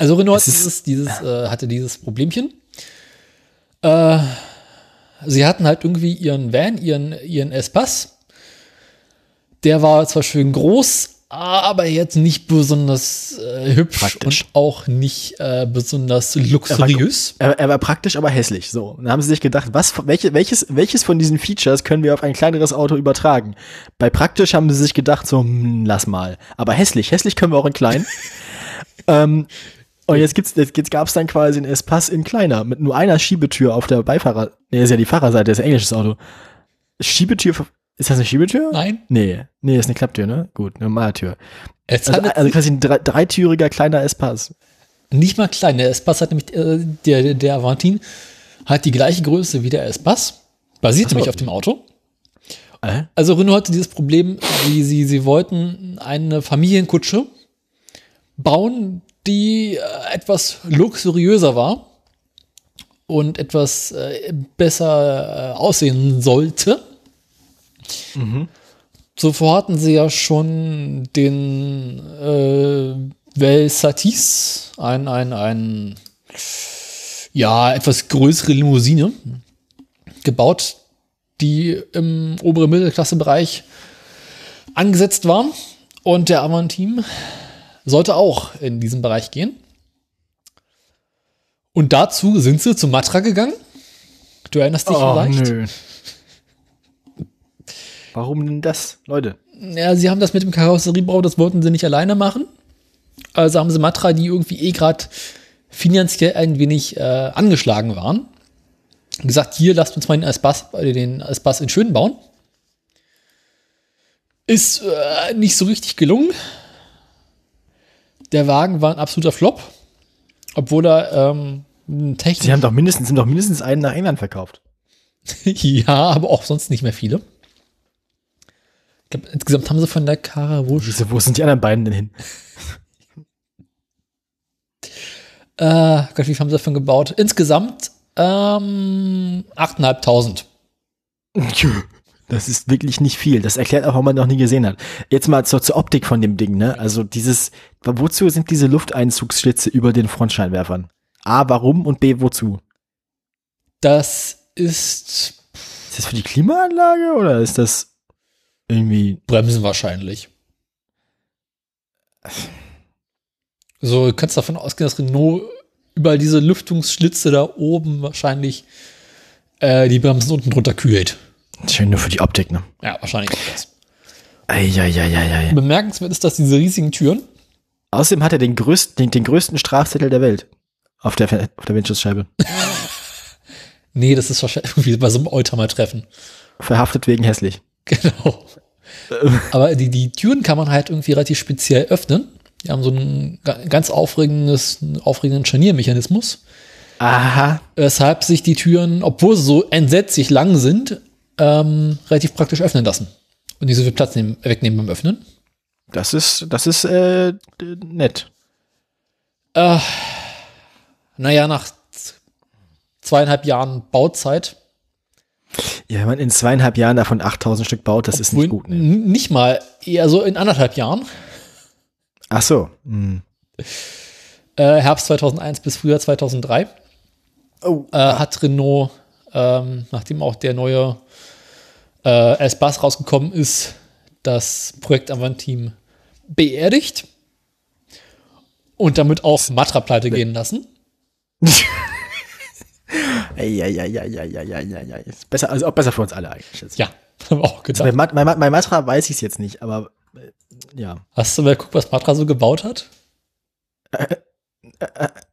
Also Renault dieses, dieses, äh, hatte dieses Problemchen. Äh, sie hatten halt irgendwie ihren Van, ihren, ihren S-Pass. Der war zwar schön groß, aber jetzt nicht besonders äh, hübsch Praktisch. und auch nicht äh, besonders luxuriös. Er, er war praktisch, aber hässlich. So. Dann haben sie sich gedacht, was, welche, welches, welches von diesen Features können wir auf ein kleineres Auto übertragen? Bei praktisch haben sie sich gedacht, so, hm, lass mal. Aber hässlich, hässlich können wir auch in klein. ähm, und jetzt gibt's, jetzt, jetzt gab's dann quasi einen S-Pass in kleiner, mit nur einer Schiebetür auf der Beifahrer, nee, ist ja die Fahrerseite, ist ja englisches Auto. Schiebetür, ist das eine Schiebetür? Nein, Nee, nee, ist eine Klapptür, ne? Gut, eine normale Tür. es Also, also quasi ein drei, dreitüriger kleiner S-Pass. nicht mal klein. Der S-Pass hat nämlich, äh, der, der Avantin hat die gleiche Größe wie der S-Pass. Basiert so. nämlich auf dem Auto. Äh? Also Renault hatte dieses Problem, sie, sie, sie wollten eine Familienkutsche bauen, die äh, etwas luxuriöser war und etwas äh, besser äh, aussehen sollte. Zuvor hatten sie ja schon den äh, Velsatis, ein, ein, ein ja, etwas größere Limousine gebaut, die im oberen Mittelklassebereich angesetzt war. Und der Avantim sollte auch in diesen Bereich gehen. Und dazu sind sie zu Matra gegangen. Du erinnerst dich vielleicht? Oh, nö. Warum denn das, Leute? Ja, sie haben das mit dem Karosseriebau, das wollten sie nicht alleine machen. Also haben sie Matra, die irgendwie eh gerade finanziell ein wenig äh, angeschlagen waren, gesagt, hier, lasst uns mal den S-Bass, äh, den S-Bass in schön bauen. Ist äh, nicht so richtig gelungen. Der Wagen war ein absoluter Flop, obwohl er ähm, technisch Sie haben doch mindestens, sind doch mindestens einen nach England verkauft. ja, aber auch sonst nicht mehr viele. Ich glaube, insgesamt haben sie von der Karawusch Wieso, wo sind die anderen beiden denn hin? Äh, Gott, wie viel haben sie davon gebaut? Insgesamt ähm, 8.500. Das ist wirklich nicht viel. Das erklärt auch, warum man noch nie gesehen hat. Jetzt mal zur, zur Optik von dem Ding, ne? Also dieses, wozu sind diese Lufteinzugsschlitze über den Frontscheinwerfern? A, warum und B, wozu? Das ist Ist das für die Klimaanlage oder ist das irgendwie, Bremsen wahrscheinlich. So, du kannst davon ausgehen, dass Renault über diese Lüftungsschlitze da oben wahrscheinlich äh, die Bremsen unten drunter kühlt. schön nur für die Optik, ne? Ja, wahrscheinlich auch das. Eieieiei. Bemerkenswert ist, dass diese riesigen Türen, Außerdem hat er den größten, den, den größten Strafzettel der Welt. Auf der, auf der Windschutzscheibe. nee, das ist wahrscheinlich irgendwie bei so einem Oldtimer-Treffen. Verhaftet wegen hässlich. Genau. Aber die, die Türen kann man halt irgendwie relativ speziell öffnen. Die haben so einen ga- ganz aufregendes, aufregenden Scharniermechanismus. Aha. Weshalb sich die Türen, obwohl sie so entsetzlich lang sind, ähm, relativ praktisch öffnen lassen. Und nicht so viel Platz nehmen, wegnehmen beim Öffnen. Das ist, das ist äh, nett. Äh, naja, nach zweieinhalb Jahren Bauzeit. Ja, wenn man in zweieinhalb Jahren davon 8000 Stück baut, das ist nicht gut. Ne? Nicht mal, eher so in anderthalb Jahren. Ach so. Hm. Äh, Herbst 2001 bis Frühjahr 2003. Oh. äh, hat Renault, ähm, nachdem auch der neue äh, S-Bass rausgekommen ist, das Projekt Avantim beerdigt und damit auch Matra pleite gehen lassen. Eieieiei. Ist besser, also auch besser für uns alle eigentlich. Jetzt. Ja, haben wir auch gedacht. Bei, Mat- bei Matra weiß ich es jetzt nicht, aber äh, ja. Hast du mal geguckt, was Matra so gebaut hat?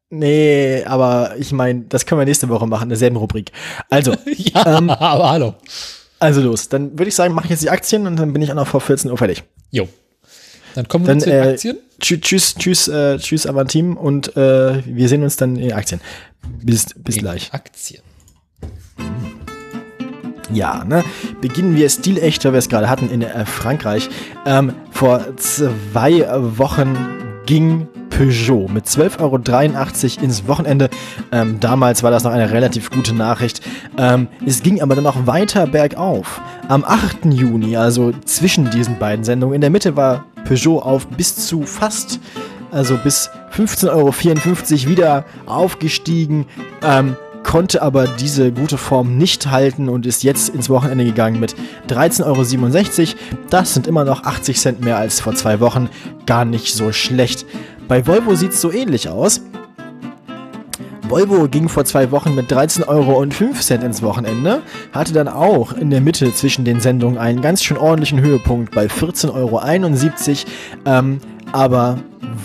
Nee, aber ich meine, das können wir nächste Woche machen, in derselben Rubrik. Also, ja, Ähm. aber hallo. also los. Dann würde ich sagen, mache ich jetzt die Aktien und dann bin ich auch noch vor 14 Uhr fertig. Jo. Dann kommen wir Dann, zu den äh, Aktien. Tschüss, tschüss, tschüss, äh, tschüss Avantim und äh, wir sehen uns dann in Aktien. Bis, bis gleich. Aktien. Ja, ne? Beginnen wir stilecht, weil wir es gerade hatten in äh, Frankreich. Ähm, vor zwei Wochen ging Peugeot mit 12,83 Euro ins Wochenende. Ähm, damals war das noch eine relativ gute Nachricht. Ähm, es ging aber dann noch weiter bergauf. Am 8. Juni, also zwischen diesen beiden Sendungen, in der Mitte war Peugeot auf bis zu fast also bis 15,54 Euro wieder aufgestiegen. Ähm, konnte aber diese gute Form nicht halten und ist jetzt ins Wochenende gegangen mit 13,67 Euro. Das sind immer noch 80 Cent mehr als vor zwei Wochen. Gar nicht so schlecht. Bei Volvo sieht es so ähnlich aus. Volvo ging vor zwei Wochen mit 13,05 Euro ins Wochenende, hatte dann auch in der Mitte zwischen den Sendungen einen ganz schön ordentlichen Höhepunkt bei 14,71 Euro. Ähm, aber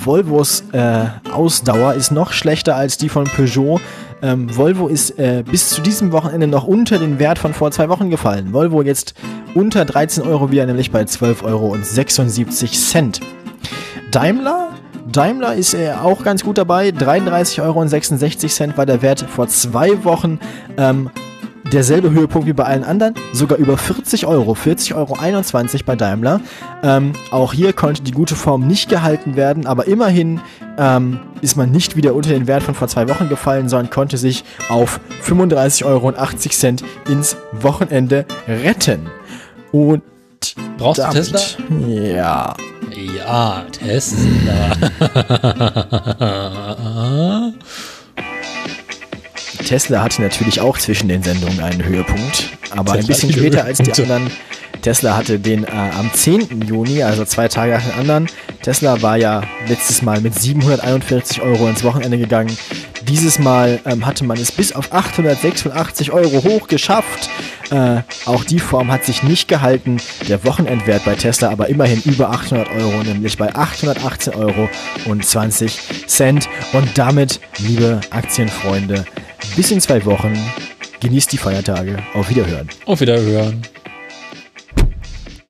Volvos äh, Ausdauer ist noch schlechter als die von Peugeot. Ähm, Volvo ist äh, bis zu diesem Wochenende noch unter den Wert von vor zwei Wochen gefallen. Volvo jetzt unter 13 Euro wieder, nämlich bei 12,76 Euro. Daimler Daimler ist äh, auch ganz gut dabei. 33,66 Euro war der Wert vor zwei Wochen. Ähm, derselbe Höhepunkt wie bei allen anderen, sogar über 40 Euro, 40,21 Euro bei Daimler. Ähm, auch hier konnte die gute Form nicht gehalten werden, aber immerhin ähm, ist man nicht wieder unter den Wert von vor zwei Wochen gefallen, sondern konnte sich auf 35,80 Euro ins Wochenende retten. Und Brauchst damit, du Tesla? Ja. Ja, Tesla. Tesla hatte natürlich auch zwischen den Sendungen einen Höhepunkt, aber ein bisschen später als die anderen. Tesla hatte den äh, am 10. Juni, also zwei Tage nach den anderen. Tesla war ja letztes Mal mit 741 Euro ins Wochenende gegangen. Dieses Mal ähm, hatte man es bis auf 886 Euro hoch geschafft. Äh, auch die Form hat sich nicht gehalten. Der Wochenendwert bei Tesla aber immerhin über 800 Euro, nämlich bei 818 Euro und 20 Cent. Und damit, liebe Aktienfreunde, bis in zwei Wochen. Genießt die Feiertage. Auf Wiederhören. Auf Wiederhören.